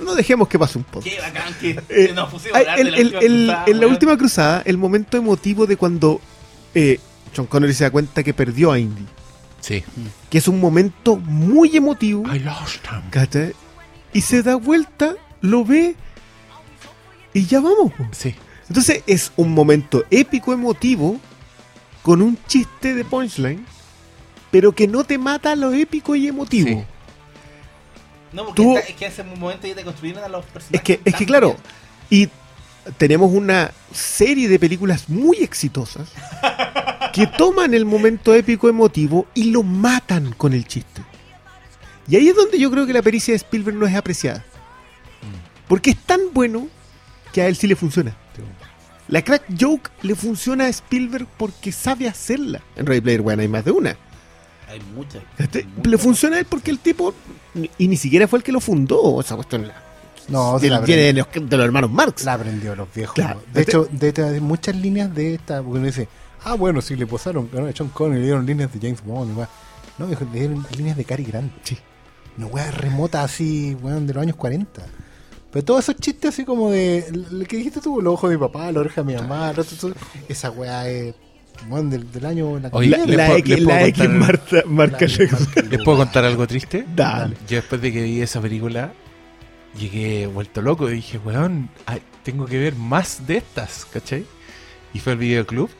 No dejemos que pase un poco. Qué bacán que Eh, nos pusimos a hablar el- de la el- última el- cruzada, en la última cruzada, el momento emotivo de cuando eh, John Connery se da cuenta que perdió a Indy. Sí. Que es un momento muy emotivo. I lost him. ¿cachai? Y se da vuelta, lo ve y ya vamos. po. Sí. Entonces es un momento épico, emotivo, con un chiste de punchline, pero que no te mata lo épico y emotivo. Sí. No, porque Tú- está- es que en ese momento ya te construyeron a los personajes. Es que, es que claro, bien. y tenemos una serie de películas muy exitosas <laughs> que toman el momento épico emotivo y lo matan con el chiste. Y ahí es donde yo creo que la pericia de Spielberg no es apreciada. Porque es tan bueno que a él sí le funciona. La crack joke le funciona a Spielberg porque sabe hacerla. En Ready Player One hay más de una. Hay muchas. Este, le funciona a él porque el tipo, y ni siquiera fue el que lo fundó, esa cuestión la- No, sí viene, la viene de, los, de los hermanos Marx. la aprendió los viejos. Claro. De hecho, de, hay muchas líneas de esta, porque uno dice, ah, bueno, si le posaron ¿no? a John Connery, le dieron líneas de James Bond, y weá. No, le dieron líneas de Cary Grant. Sí. Una weá remota así, weón, de los años 40. Pero todos esos chistes así como de, el que dijiste tú, los ojos de mi papá, la oreja de mi mamá, todo eso, esa weá es, weón, del, del año... La Oye, La, ¿les la X, les puedo la X contar- marca, marca marca- ¿Les puedo contar algo triste? Dale. Yo después de que vi esa película, llegué vuelto loco y dije, weón, ay, tengo que ver más de estas, ¿cachai? Y fue al videoclub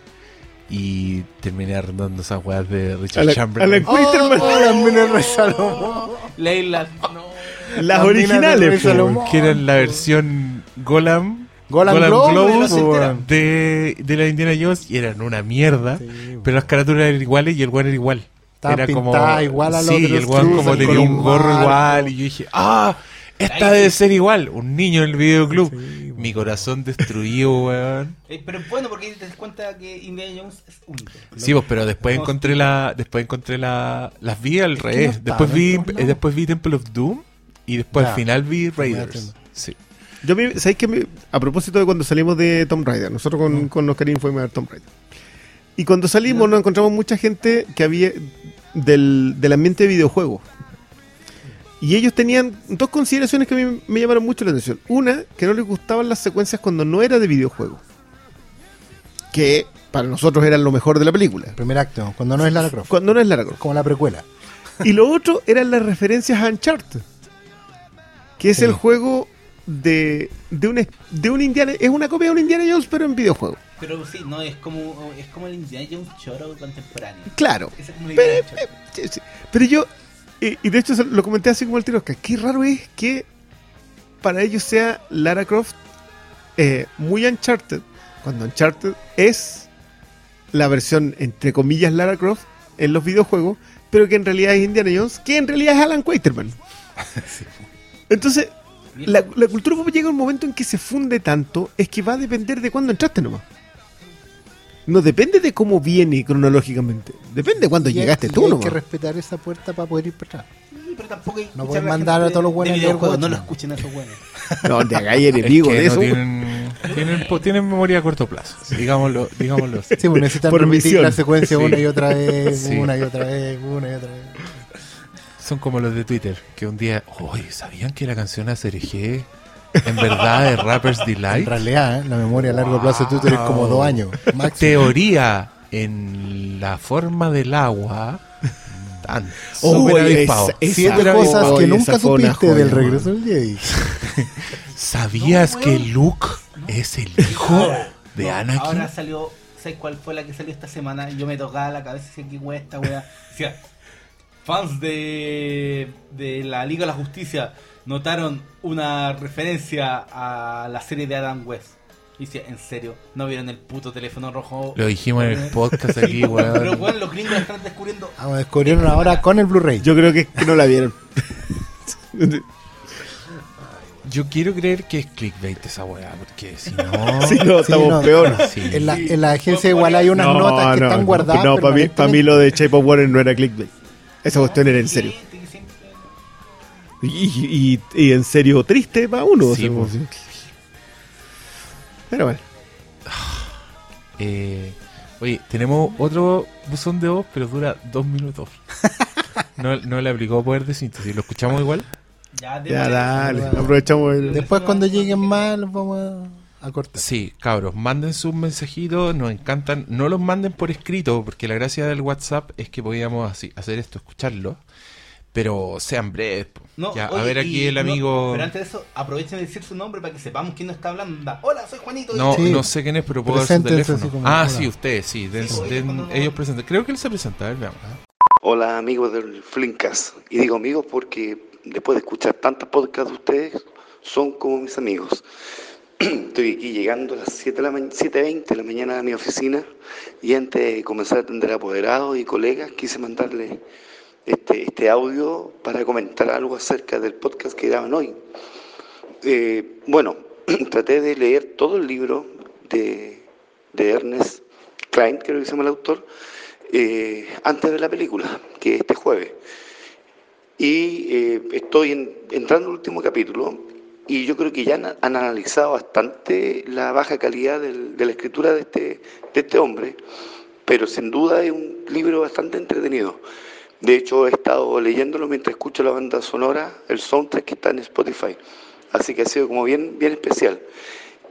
y terminé arrendando esas weas de A Richard la, a Chamberlain. la Quinterman. Oh, las minas de Salomón. Leila, <laughs> no. las originales. que eran la versión Golam, Golan Golan Globus, de, de la Indiana Jones y eran una mierda. Sí, Pero las carátulas eran iguales y el weón era igual. Estaba era pintada igual a los Sí, el weón como tenía un gorro igual. Y yo dije, ¡ah! Esta debe ser igual. Un niño en el videoclub. Sí, Mi corazón destruido, weón. <laughs> Eh, pero bueno porque te das cuenta que Indiana Jones es único. Sí, pues, pero después No, encontré la, después encontré la, las vi al revés. después vi, eh, después vi Temple of Doom y después Ya. al final vi Raiders. Sí. Yo, me- ¿sabéis que me- a propósito de cuando salimos de Tomb Raider, nosotros con, con Oscarín fuimos a ver Tomb Raider. Y cuando salimos nos encontramos mucha gente que había del, del ambiente de videojuegos. Y ellos tenían dos consideraciones que a mí me llamaron mucho la atención. Una, que no les gustaban las secuencias cuando no era de videojuegos. Que para nosotros eran lo mejor de la película. Primer acto, cuando no es Lara Croft. Cuando no es Lara Croft. Como la precuela. Y lo otro eran las referencias a Uncharted. Que es Sí. el juego de, de, un, de un Indiana. Es una copia de un Indiana Jones, pero en videojuego. Pero sí, no, es como, es como el Indiana Jones choro contemporáneo. Claro. Esa es como la Pero, idea del choro. eh, sí, sí. Pero yo, y, y de hecho lo comenté así como el tiro, Oscar, qué raro es que para ellos sea Lara Croft eh, muy Uncharted, cuando Uncharted es la versión, entre comillas, Lara Croft en los videojuegos, pero que en realidad es Indiana Jones, que en realidad es Alan Quaterman. <laughs> Entonces, la, la cultura pop llega a un momento en que se funde tanto, es que va a depender de cuándo entraste nomás. No depende de cómo viene cronológicamente. Depende de cuándo Y hay- llegaste y tú hay nomás. que respetar esa puerta para poder ir para atrás. Sí, pero tampoco hay No la mandar a todos los buenos videojuegos, No lo escuchen a esos buenos. <laughs> No, de acá hay <laughs> Es enemigo que de no eso. tienen, tienen, po- tienen memoria a corto plazo, digámoslo, digámoslo. Sí, pues necesitan Por repetir misión. la secuencia Sí. una y otra vez, Sí. una y otra vez, una y otra vez. Son como los de Twitter, que un día, oye, ¿sabían que la canción ACRG en verdad es Rapper's <laughs> En Delight? realidad, ¿eh? la memoria a largo plazo de Twitter es como dos años. Máximo. Teoría en la forma del agua. Tan Oh, esa- esa- Siete Súper cosas que nunca esa supiste joya, del man. regreso del Jedi. <laughs> ¿Sabías No, que. Luke es el hijo de No, Anakin? Ahora salió, ¿sabes cuál fue la que salió esta semana? Y yo me tocaba la cabeza y decía, qué wea esta wea. Decía, fans de, de la Liga de la Justicia notaron una referencia a la serie de Adam West. Y decía, ¿en serio? ¿No vieron el puto teléfono rojo? Lo dijimos en el <laughs> podcast aquí, Pero weón. weón, los gringos están descubriendo. Ah, descubrieron ahora con el Blu-ray. Yo creo que, que no la vieron. <laughs> Yo quiero creer que es clickbait esa weá, porque si no. <laughs> Si no, Sí, estamos no. peor. Sí. En la, en la agencia igual hay unas notas que están guardadas. No, para mí, para mí lo de Shape of Water no era clickbait. Esa cuestión era en serio. Y, y- y en serio triste para uno. Sí, o sea, sí. Pero bueno. <sighs> Eh, oye, tenemos otro buzón de voz, pero dura dos minutos. <laughs> No, no le aplicó poder de síntesis. ¿Lo escuchamos igual? Ya, Ya, dale. Aprovechamos el... Después, cuando lleguen más, los vamos a, a cortar. Sí, cabros, manden sus mensajitos, nos encantan. No los manden por escrito, porque la gracia del WhatsApp es que podíamos así, hacer esto, escucharlo. Pero sean breves. No, Ya, a ver aquí y el no, amigo. pero antes de eso, aprovechen de decir su nombre para que sepamos quién nos está hablando. Hola, soy Juanito. No, Sí. no sé quién es, pero puedo dar su teléfono. como- ah, hola. sí, ustedes, sí. den- Sí, oye, den- cuando no- ellos presentan. Creo que él se presenta, a ver, veamos. Hola amigos del Flinkas. Y digo amigos porque después de escuchar tantos podcasts de ustedes, son como mis amigos. <clears throat> Estoy aquí llegando a las 7 de la ma- 7.20 de la mañana a mi oficina y antes de comenzar a atender a apoderados y colegas quise mandarle este, este audio para comentar algo acerca del podcast que daban hoy. Eh, bueno, <clears throat> traté de leer todo el libro de, de Ernest Klein, creo que se llama el autor, eh, antes de la película, que es este jueves. Y eh, estoy en- entrando al último capítulo y yo creo que ya han, han analizado bastante la baja calidad del- de la escritura de este, de este hombre, pero sin duda es un libro bastante entretenido. De hecho, he estado leyéndolo mientras escucho la banda sonora, el soundtrack que está en Spotify. Así que ha sido como bien, bien especial.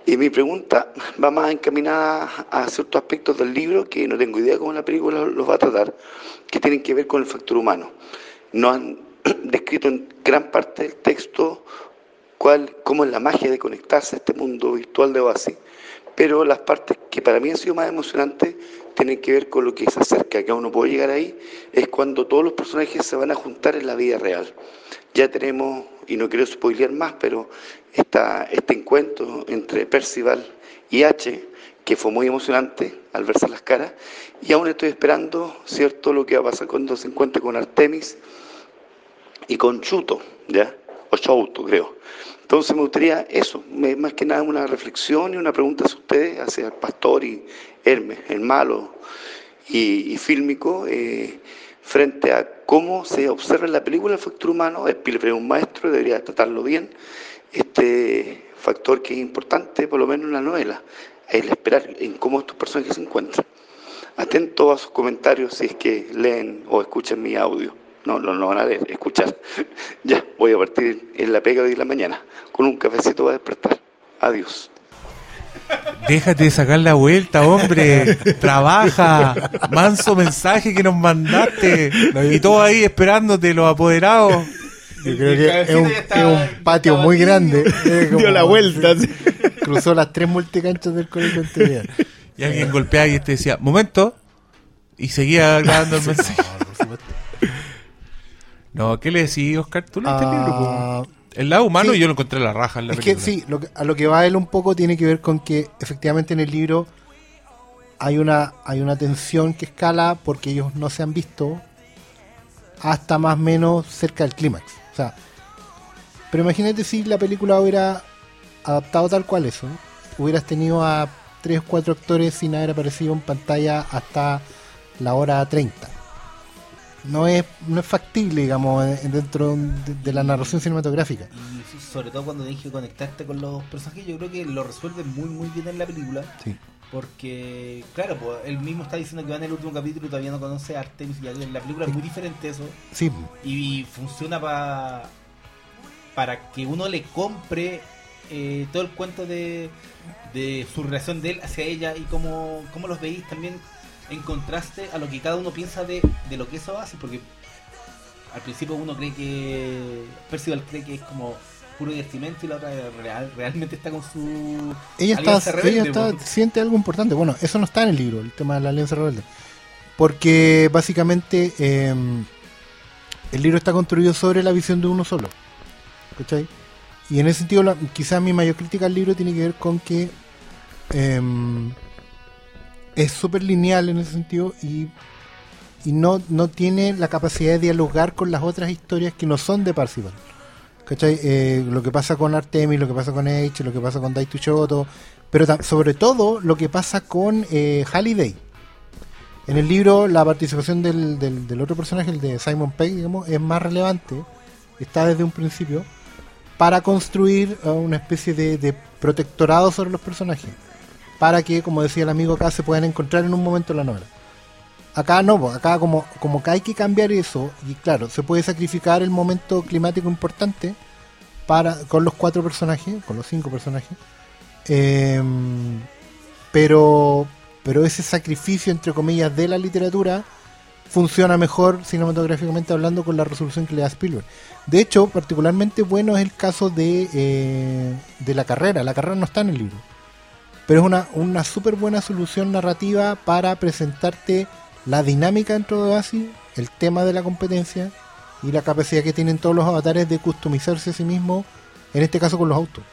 Y mi pregunta va más encaminada a ciertos aspectos del libro que no tengo idea cómo la película los va a tratar, que tienen que ver con el factor humano. No han <clears throat> descrito en gran parte del texto cuál, cómo es la magia de conectarse a este mundo virtual de Oasis, pero las partes que para mí han sido más emocionantes tienen que ver con lo que se acerca, que aún no puedo llegar ahí, es cuando todos los personajes se van a juntar en la vida real. Ya tenemos, y no quiero spoilear más, pero está este encuentro entre Percival y H, que fue muy emocionante al verse las caras, y aún estoy esperando, ¿cierto?, lo que va a pasar cuando se encuentre con Artemis y con Chuto, ¿ya? O Chouto, creo. Entonces me gustaría eso, más que nada una reflexión y una pregunta hacia ustedes, hacia el pastor y Hermes, el malo y, y fílmico, eh, frente a cómo se observa en la película el factor humano. Spielberg es un maestro, debería tratarlo bien. Este factor que es importante, por lo menos en la novela, el esperar en cómo estos personajes se encuentran. Atento a sus comentarios si es que leen o escuchan mi audio. No, no, no van a leer, escuchar. <laughs> ya, voy a partir en la pega de la mañana. Con un cafecito va a despertar. Adiós. Déjate de sacar la vuelta, hombre. Trabaja. Manso mensaje que nos mandaste. Y todo ahí esperándote, los apoderados. Yo creo que es un, ya estaba- es un patio muy grande. <laughs> Como- Dio la vuelta. Cruzó las tres multicanchas del colegio anterior. Y alguien golpeaba y este decía, momento. Y seguía grabando el mensaje. No, por supuesto. No, ¿qué le decís, Oscar? ¿Tú leíste el libro? Ah, El lado humano sí. yo lo encontré la raja en la es que película. sí, lo que- a lo que va él un poco tiene que ver con que efectivamente en el libro hay una, hay una tensión que escala porque ellos no se han visto hasta más o menos cerca del clímax. O sea, pero imagínate si la película hubiera adaptado tal cual eso. Hubieras tenido a tres o cuatro actores sin haber aparecido en pantalla hasta la hora 30. No es, no es factible, digamos, en- dentro de, de la narración cinematográfica. Y sobre todo cuando dije conectarte con los personajes, yo creo que lo resuelve muy muy bien en la película. Sí. Porque, claro, pues él mismo está diciendo que va en el último capítulo y todavía no conoce a Artemis y en la película es muy diferente eso. Sí, Y funciona pa- para que uno le compre eh, todo el cuento de, de su relación de él hacia ella y cómo, cómo los veis también en contraste a lo que cada uno piensa de, de lo que eso hace. Porque al principio uno cree que. Percival cree que es como puro divertimento y la otra real- realmente está con su. ella está, rebelde, ella está, po. siente algo importante. Bueno, eso no está en el libro, el tema de la alianza rebelde. Porque básicamente eh, el libro está construido sobre la visión de uno solo. ¿Cachai? Y en ese sentido, la- quizás mi mayor crítica al libro tiene que ver con que em, es súper lineal en ese sentido y, y no, no tiene la capacidad de dialogar con las otras historias que no son de Parzival. ¿Cachai? Eh, lo que pasa con Artemis, lo que pasa con H, lo que pasa con Daitu Choto, pero sobre todo lo que pasa con eh, Halliday. En el libro la participación del, del, otro personaje, el de Simon Pegg, digamos, es más relevante, está desde un principio, para construir eh, una especie de protectorado sobre los personajes, para que, como decía el amigo acá, se puedan encontrar en un momento en la novela. Acá no, acá como, como hay que cambiar eso, y claro, se puede sacrificar el momento climático importante para con los cuatro personajes, con los cinco personajes, em, pero, pero ese sacrificio, entre comillas, de la literatura funciona mejor cinematográficamente hablando con la resolución que le da Spielberg. De hecho, particularmente bueno es el caso de, eh, de la carrera. La carrera no está en el libro. Pero es una, una súper buena solución narrativa para presentarte la dinámica dentro de Oasis, el tema de la competencia y la capacidad que tienen todos los avatares de customizarse a sí mismos, en este caso con los autos.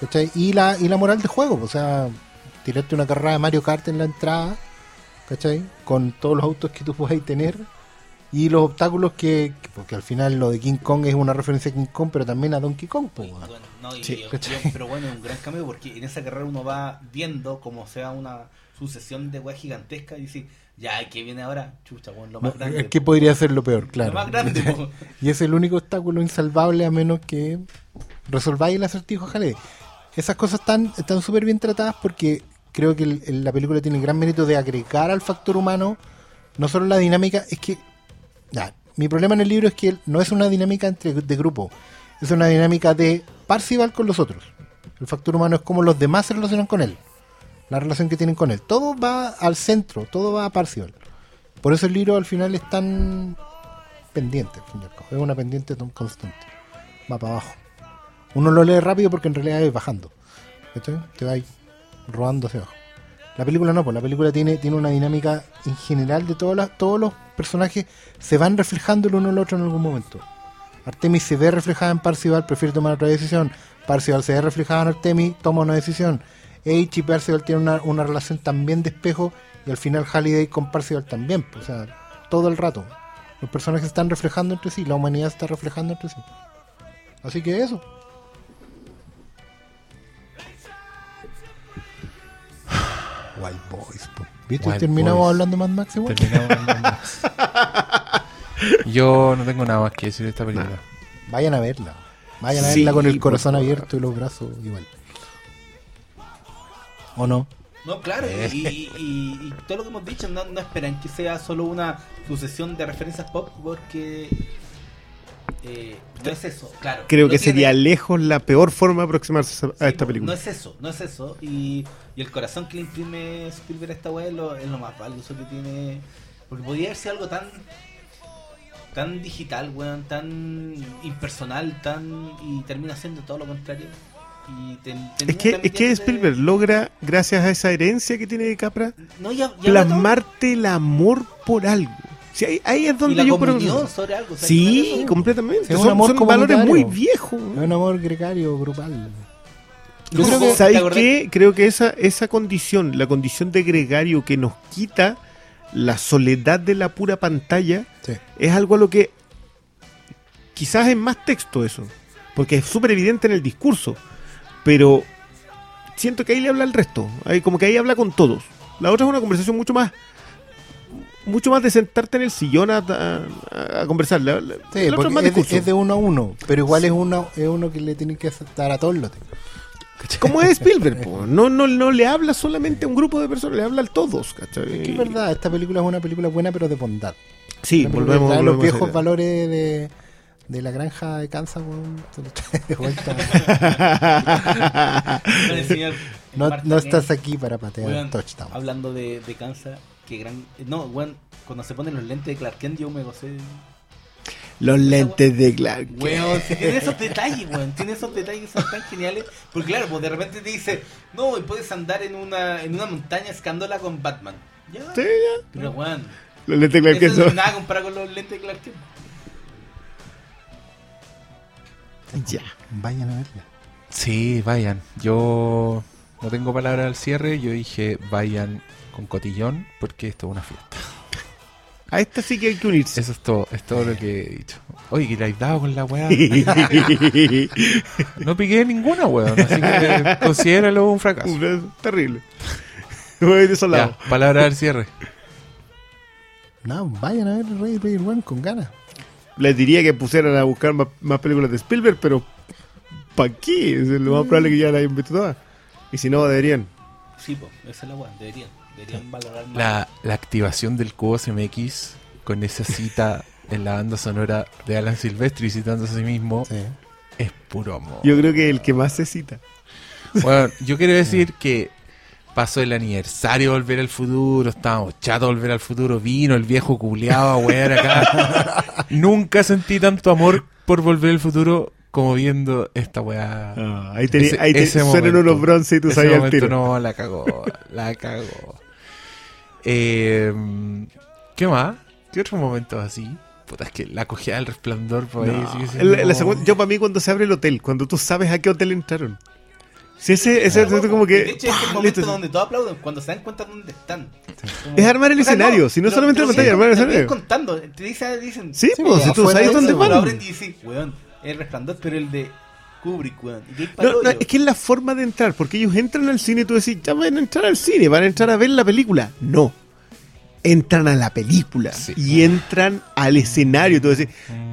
¿Cachai? Y la, y la moral de juego, o sea, tirarte una carrera de Mario Kart en la entrada, ¿cachai? Con todos los autos que tú puedas tener y los obstáculos que, que- porque al final lo de King Kong es una referencia a King Kong, pero también a Donkey Kong. weón. Bueno, pero bueno, es un gran cambio porque en esa carrera uno va viendo como sea una sucesión de weas gigantescas y dice, ya, ¿qué viene ahora? Chucha, bueno, lo más No, grande. es que podría ser lo peor, claro. Lo más grande, <laughs> po. y es el único obstáculo insalvable a menos que resolváis el acertijo Haley. Esas cosas están están súper bien tratadas porque creo que el- el- la película tiene el gran mérito de agregar al factor humano no solo la dinámica, es que ya, mi problema en el libro es que no es una dinámica entre de grupo, es una dinámica de Parcival con los otros. El factor humano es como los demás se relacionan con él, la relación que tienen con él. Todo va al centro, todo va a Parcival. Por eso el libro al final es tan pendiente, al fin y al cabo. Es una pendiente tan constante. Va para abajo. Uno lo lee rápido porque en realidad es bajando. Te va ahí rodando hacia abajo. La película no, pues la película tiene, tiene una dinámica en general de todas las, todos los personajes se van reflejando el uno al otro en algún momento. Artemis se ve reflejada en Parcival, prefiere tomar otra decisión. Parcival se ve reflejada en Artemis, toma una decisión. H y Parcival tienen una, una relación también de espejo y al final Halliday con Parcival también. pues, o sea, todo el rato. Los personajes están reflejando entre sí, la humanidad está reflejando entre sí. Así que eso. <sighs> Wild Boys. po. ¿Viste? Wild Terminamos Boys. hablando más máximo. Terminamos hablando más. <laughs> Yo no tengo nada más que decir de esta película. Vayan a verla. Vayan a Sí, verla con el corazón abierto y los brazos igual. ¿O no? No, claro, y, y- y- y todo lo que hemos dicho, no, no esperan que sea solo una sucesión de referencias pop, porque eh, no es eso, claro. Creo no que tiene- sería lejos la peor forma de aproximarse a sí, esta película. No es eso, no es eso. Y, y el corazón que le imprime Spielberg a esta weá es lo, es lo más valioso que tiene. Porque podría haber sido algo tan tan digital, weón, tan impersonal, tan y termina siendo todo lo contrario. Y te- Es que, es que Spielberg logra, gracias a esa herencia que tiene de Capra, no, ya, ya plasmarte el amor por algo. Sí, ahí, ahí es y donde la yo creo sobre algo. o sea, Sí, eso- completamente. Es un son amor son valores muy viejos. Es un amor gregario, grupal. Yo creo que- ¿te ¿Sabéis acordás? qué? Creo que esa, esa condición, la condición de gregario que nos quita la soledad de la pura pantalla, Sí. es algo a lo que quizás es más texto eso, porque es súper evidente en el discurso, pero siento que ahí le habla al resto, ahí, como que ahí habla con todos. La otra es una conversación mucho más mucho más de sentarte en el sillón a, a- a conversar. La, la- Sí, la otra es más es, de, es uno a uno, pero igual es uno es uno que le tiene que aceptar a todos los <laughs> Como es Spielberg, po. No, no, no le habla solamente a un grupo de personas, le habla a todos. ¿cachai? Es verdad, esta película es una película buena, pero de bondad. Sí, volvemos, volvemos los viejos valores de, de la granja de Kansas, weón, se los trae de vuelta. <laughs> No, no estás aquí para patear weón, touchdown. Hablando de, de Kansas, que gran. No, weón, cuando se ponen los lentes de Clark Kent, yo me gocé. Los lentes de Clark. Weón, si tiene esos detalles, weón. Tiene esos detalles que son tan geniales. Porque claro, pues de repente te dice, no, y puedes andar en una, en una montaña escándola con Batman. Ya. Sí, ya. Pero weón, Los lentes de Clark eso Kent no es son- nada comparado con los lentes de Clark Kent. Ya. Vayan a verla. Sí, vayan. Yo no tengo palabra al cierre. Yo dije vayan con cotillón porque esto es una fiesta. <laughs> A esta sí que hay que unirse. Eso es todo, es todo lo que he dicho. Oye, que le has dado con la weá. <laughs> No piqué ninguna, weón. Así que considéralo un fracaso. Terrible. <laughs> Voy desolado. Ya, palabra al cierre. No, vayan a ver Rey Rey One con ganas. Les diría que pusieran a buscar más, más películas de Spielberg, pero ¿para qué? Es lo más probable que ya las hayan visto todas. Y si no, deberían. Sí, pues, esa es la weón. Deberían. Deberían valorar más. La, la activación del cubo CMX con esa cita en la banda sonora de Alan Silvestri citándose a sí mismo Sí. es puro amor. Yo creo que el que más se cita. Bueno, yo quiero decir que pasó el aniversario de Volver al Futuro, estábamos chatos de Volver al Futuro, vino el viejo culeado a wear acá. <laughs> Nunca sentí tanto amor por Volver al Futuro como viendo esta weá. Ah, ahí te, Ese- ahí te ese suenan momento. unos bronce y tú sabías el tiro. no, la cagó, la cagó. Eh, ¿Qué más? ¿Qué otros momentos así? Puta, es que la cogida del resplandor por ahí No, sigue siendo- la- la segunda- yo para mí cuando se abre el hotel, cuando tú sabes a qué hotel entraron. Si ese, ese como que... De hecho, es el ¡pah! momento listo. donde todos aplauden, cuando se dan cuenta dónde están. Como- Es armar el escenario, si no solamente te la pantalla, armar el escenario. contando, te dice- dicen, Sí, Sí, pues, si tú sabes de dónde van. abren y dicen, weón, el resplandor, pero el de Kubrick, weón. No, no, es que es la forma de entrar, porque ellos entran al cine y tú decís, ya van a entrar al cine, van a entrar a ver la película. No. Entran a la película Sí. y entran al escenario. y Tú decís, "Bueno,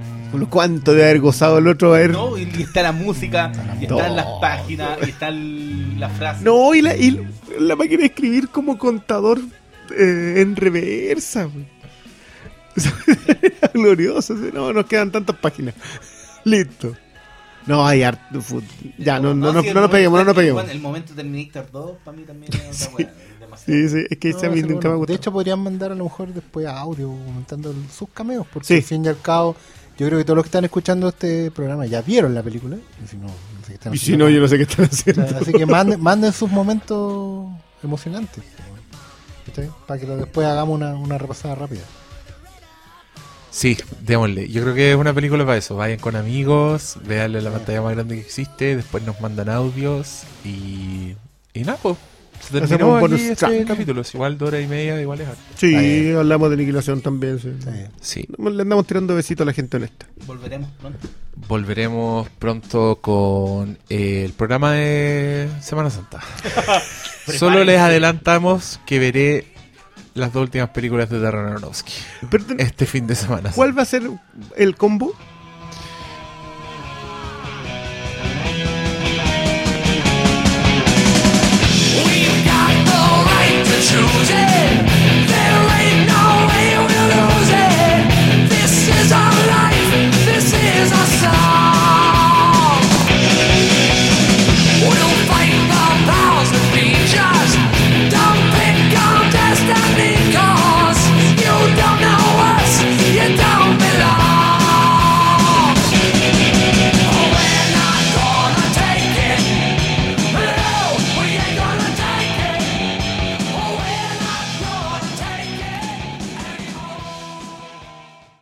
¿cuánto de haber gozado el otro? Haber... No, y, está la música, y están las páginas, y está el- la frase. No, y la, y la máquina de escribir como contador eh, en reversa. güey. <laughs> Glorioso. sí. No, nos quedan tantas páginas. <laughs> Listo. No, hay fut- Ya, no, no, no, no nos momento peguemos, no nos peguemos. el momento de Terminator 2, para mí también <laughs> es otra demasiado. Sí, sí, es que ese a No, mí ese nunca me bueno. gustó. De hecho, podrían mandar a lo mejor después audio comentando sus cameos, porque Sí. al fin y al cabo, yo creo que todos los que están escuchando este programa ya vieron la película. Y si no, no sé qué están y si no, yo no sé qué están O haciendo. sea, así que manden, manden sus momentos emocionantes. ¿Cachai? Para que después hagamos una, una repasada rápida. Sí, démosle. Yo creo que es una película para eso. Vayan con amigos, veanle la pantalla más grande que existe, después nos mandan audios y. Y nada, pues. Se Hacemos terminó un bonus este track. capítulo. Es igual de hora y media, igual es harto. Sí, hablamos de aniquilación también. Sí. Sí. Le andamos tirando besitos a la gente honesta. Volveremos pronto. Volveremos pronto con eh, el programa de Semana Santa. <laughs> Solo les adelantamos que veré las dos últimas películas de Darren Aronofsky Pero ten- este fin de semana. ¿Cuál va a ser el combo? choosing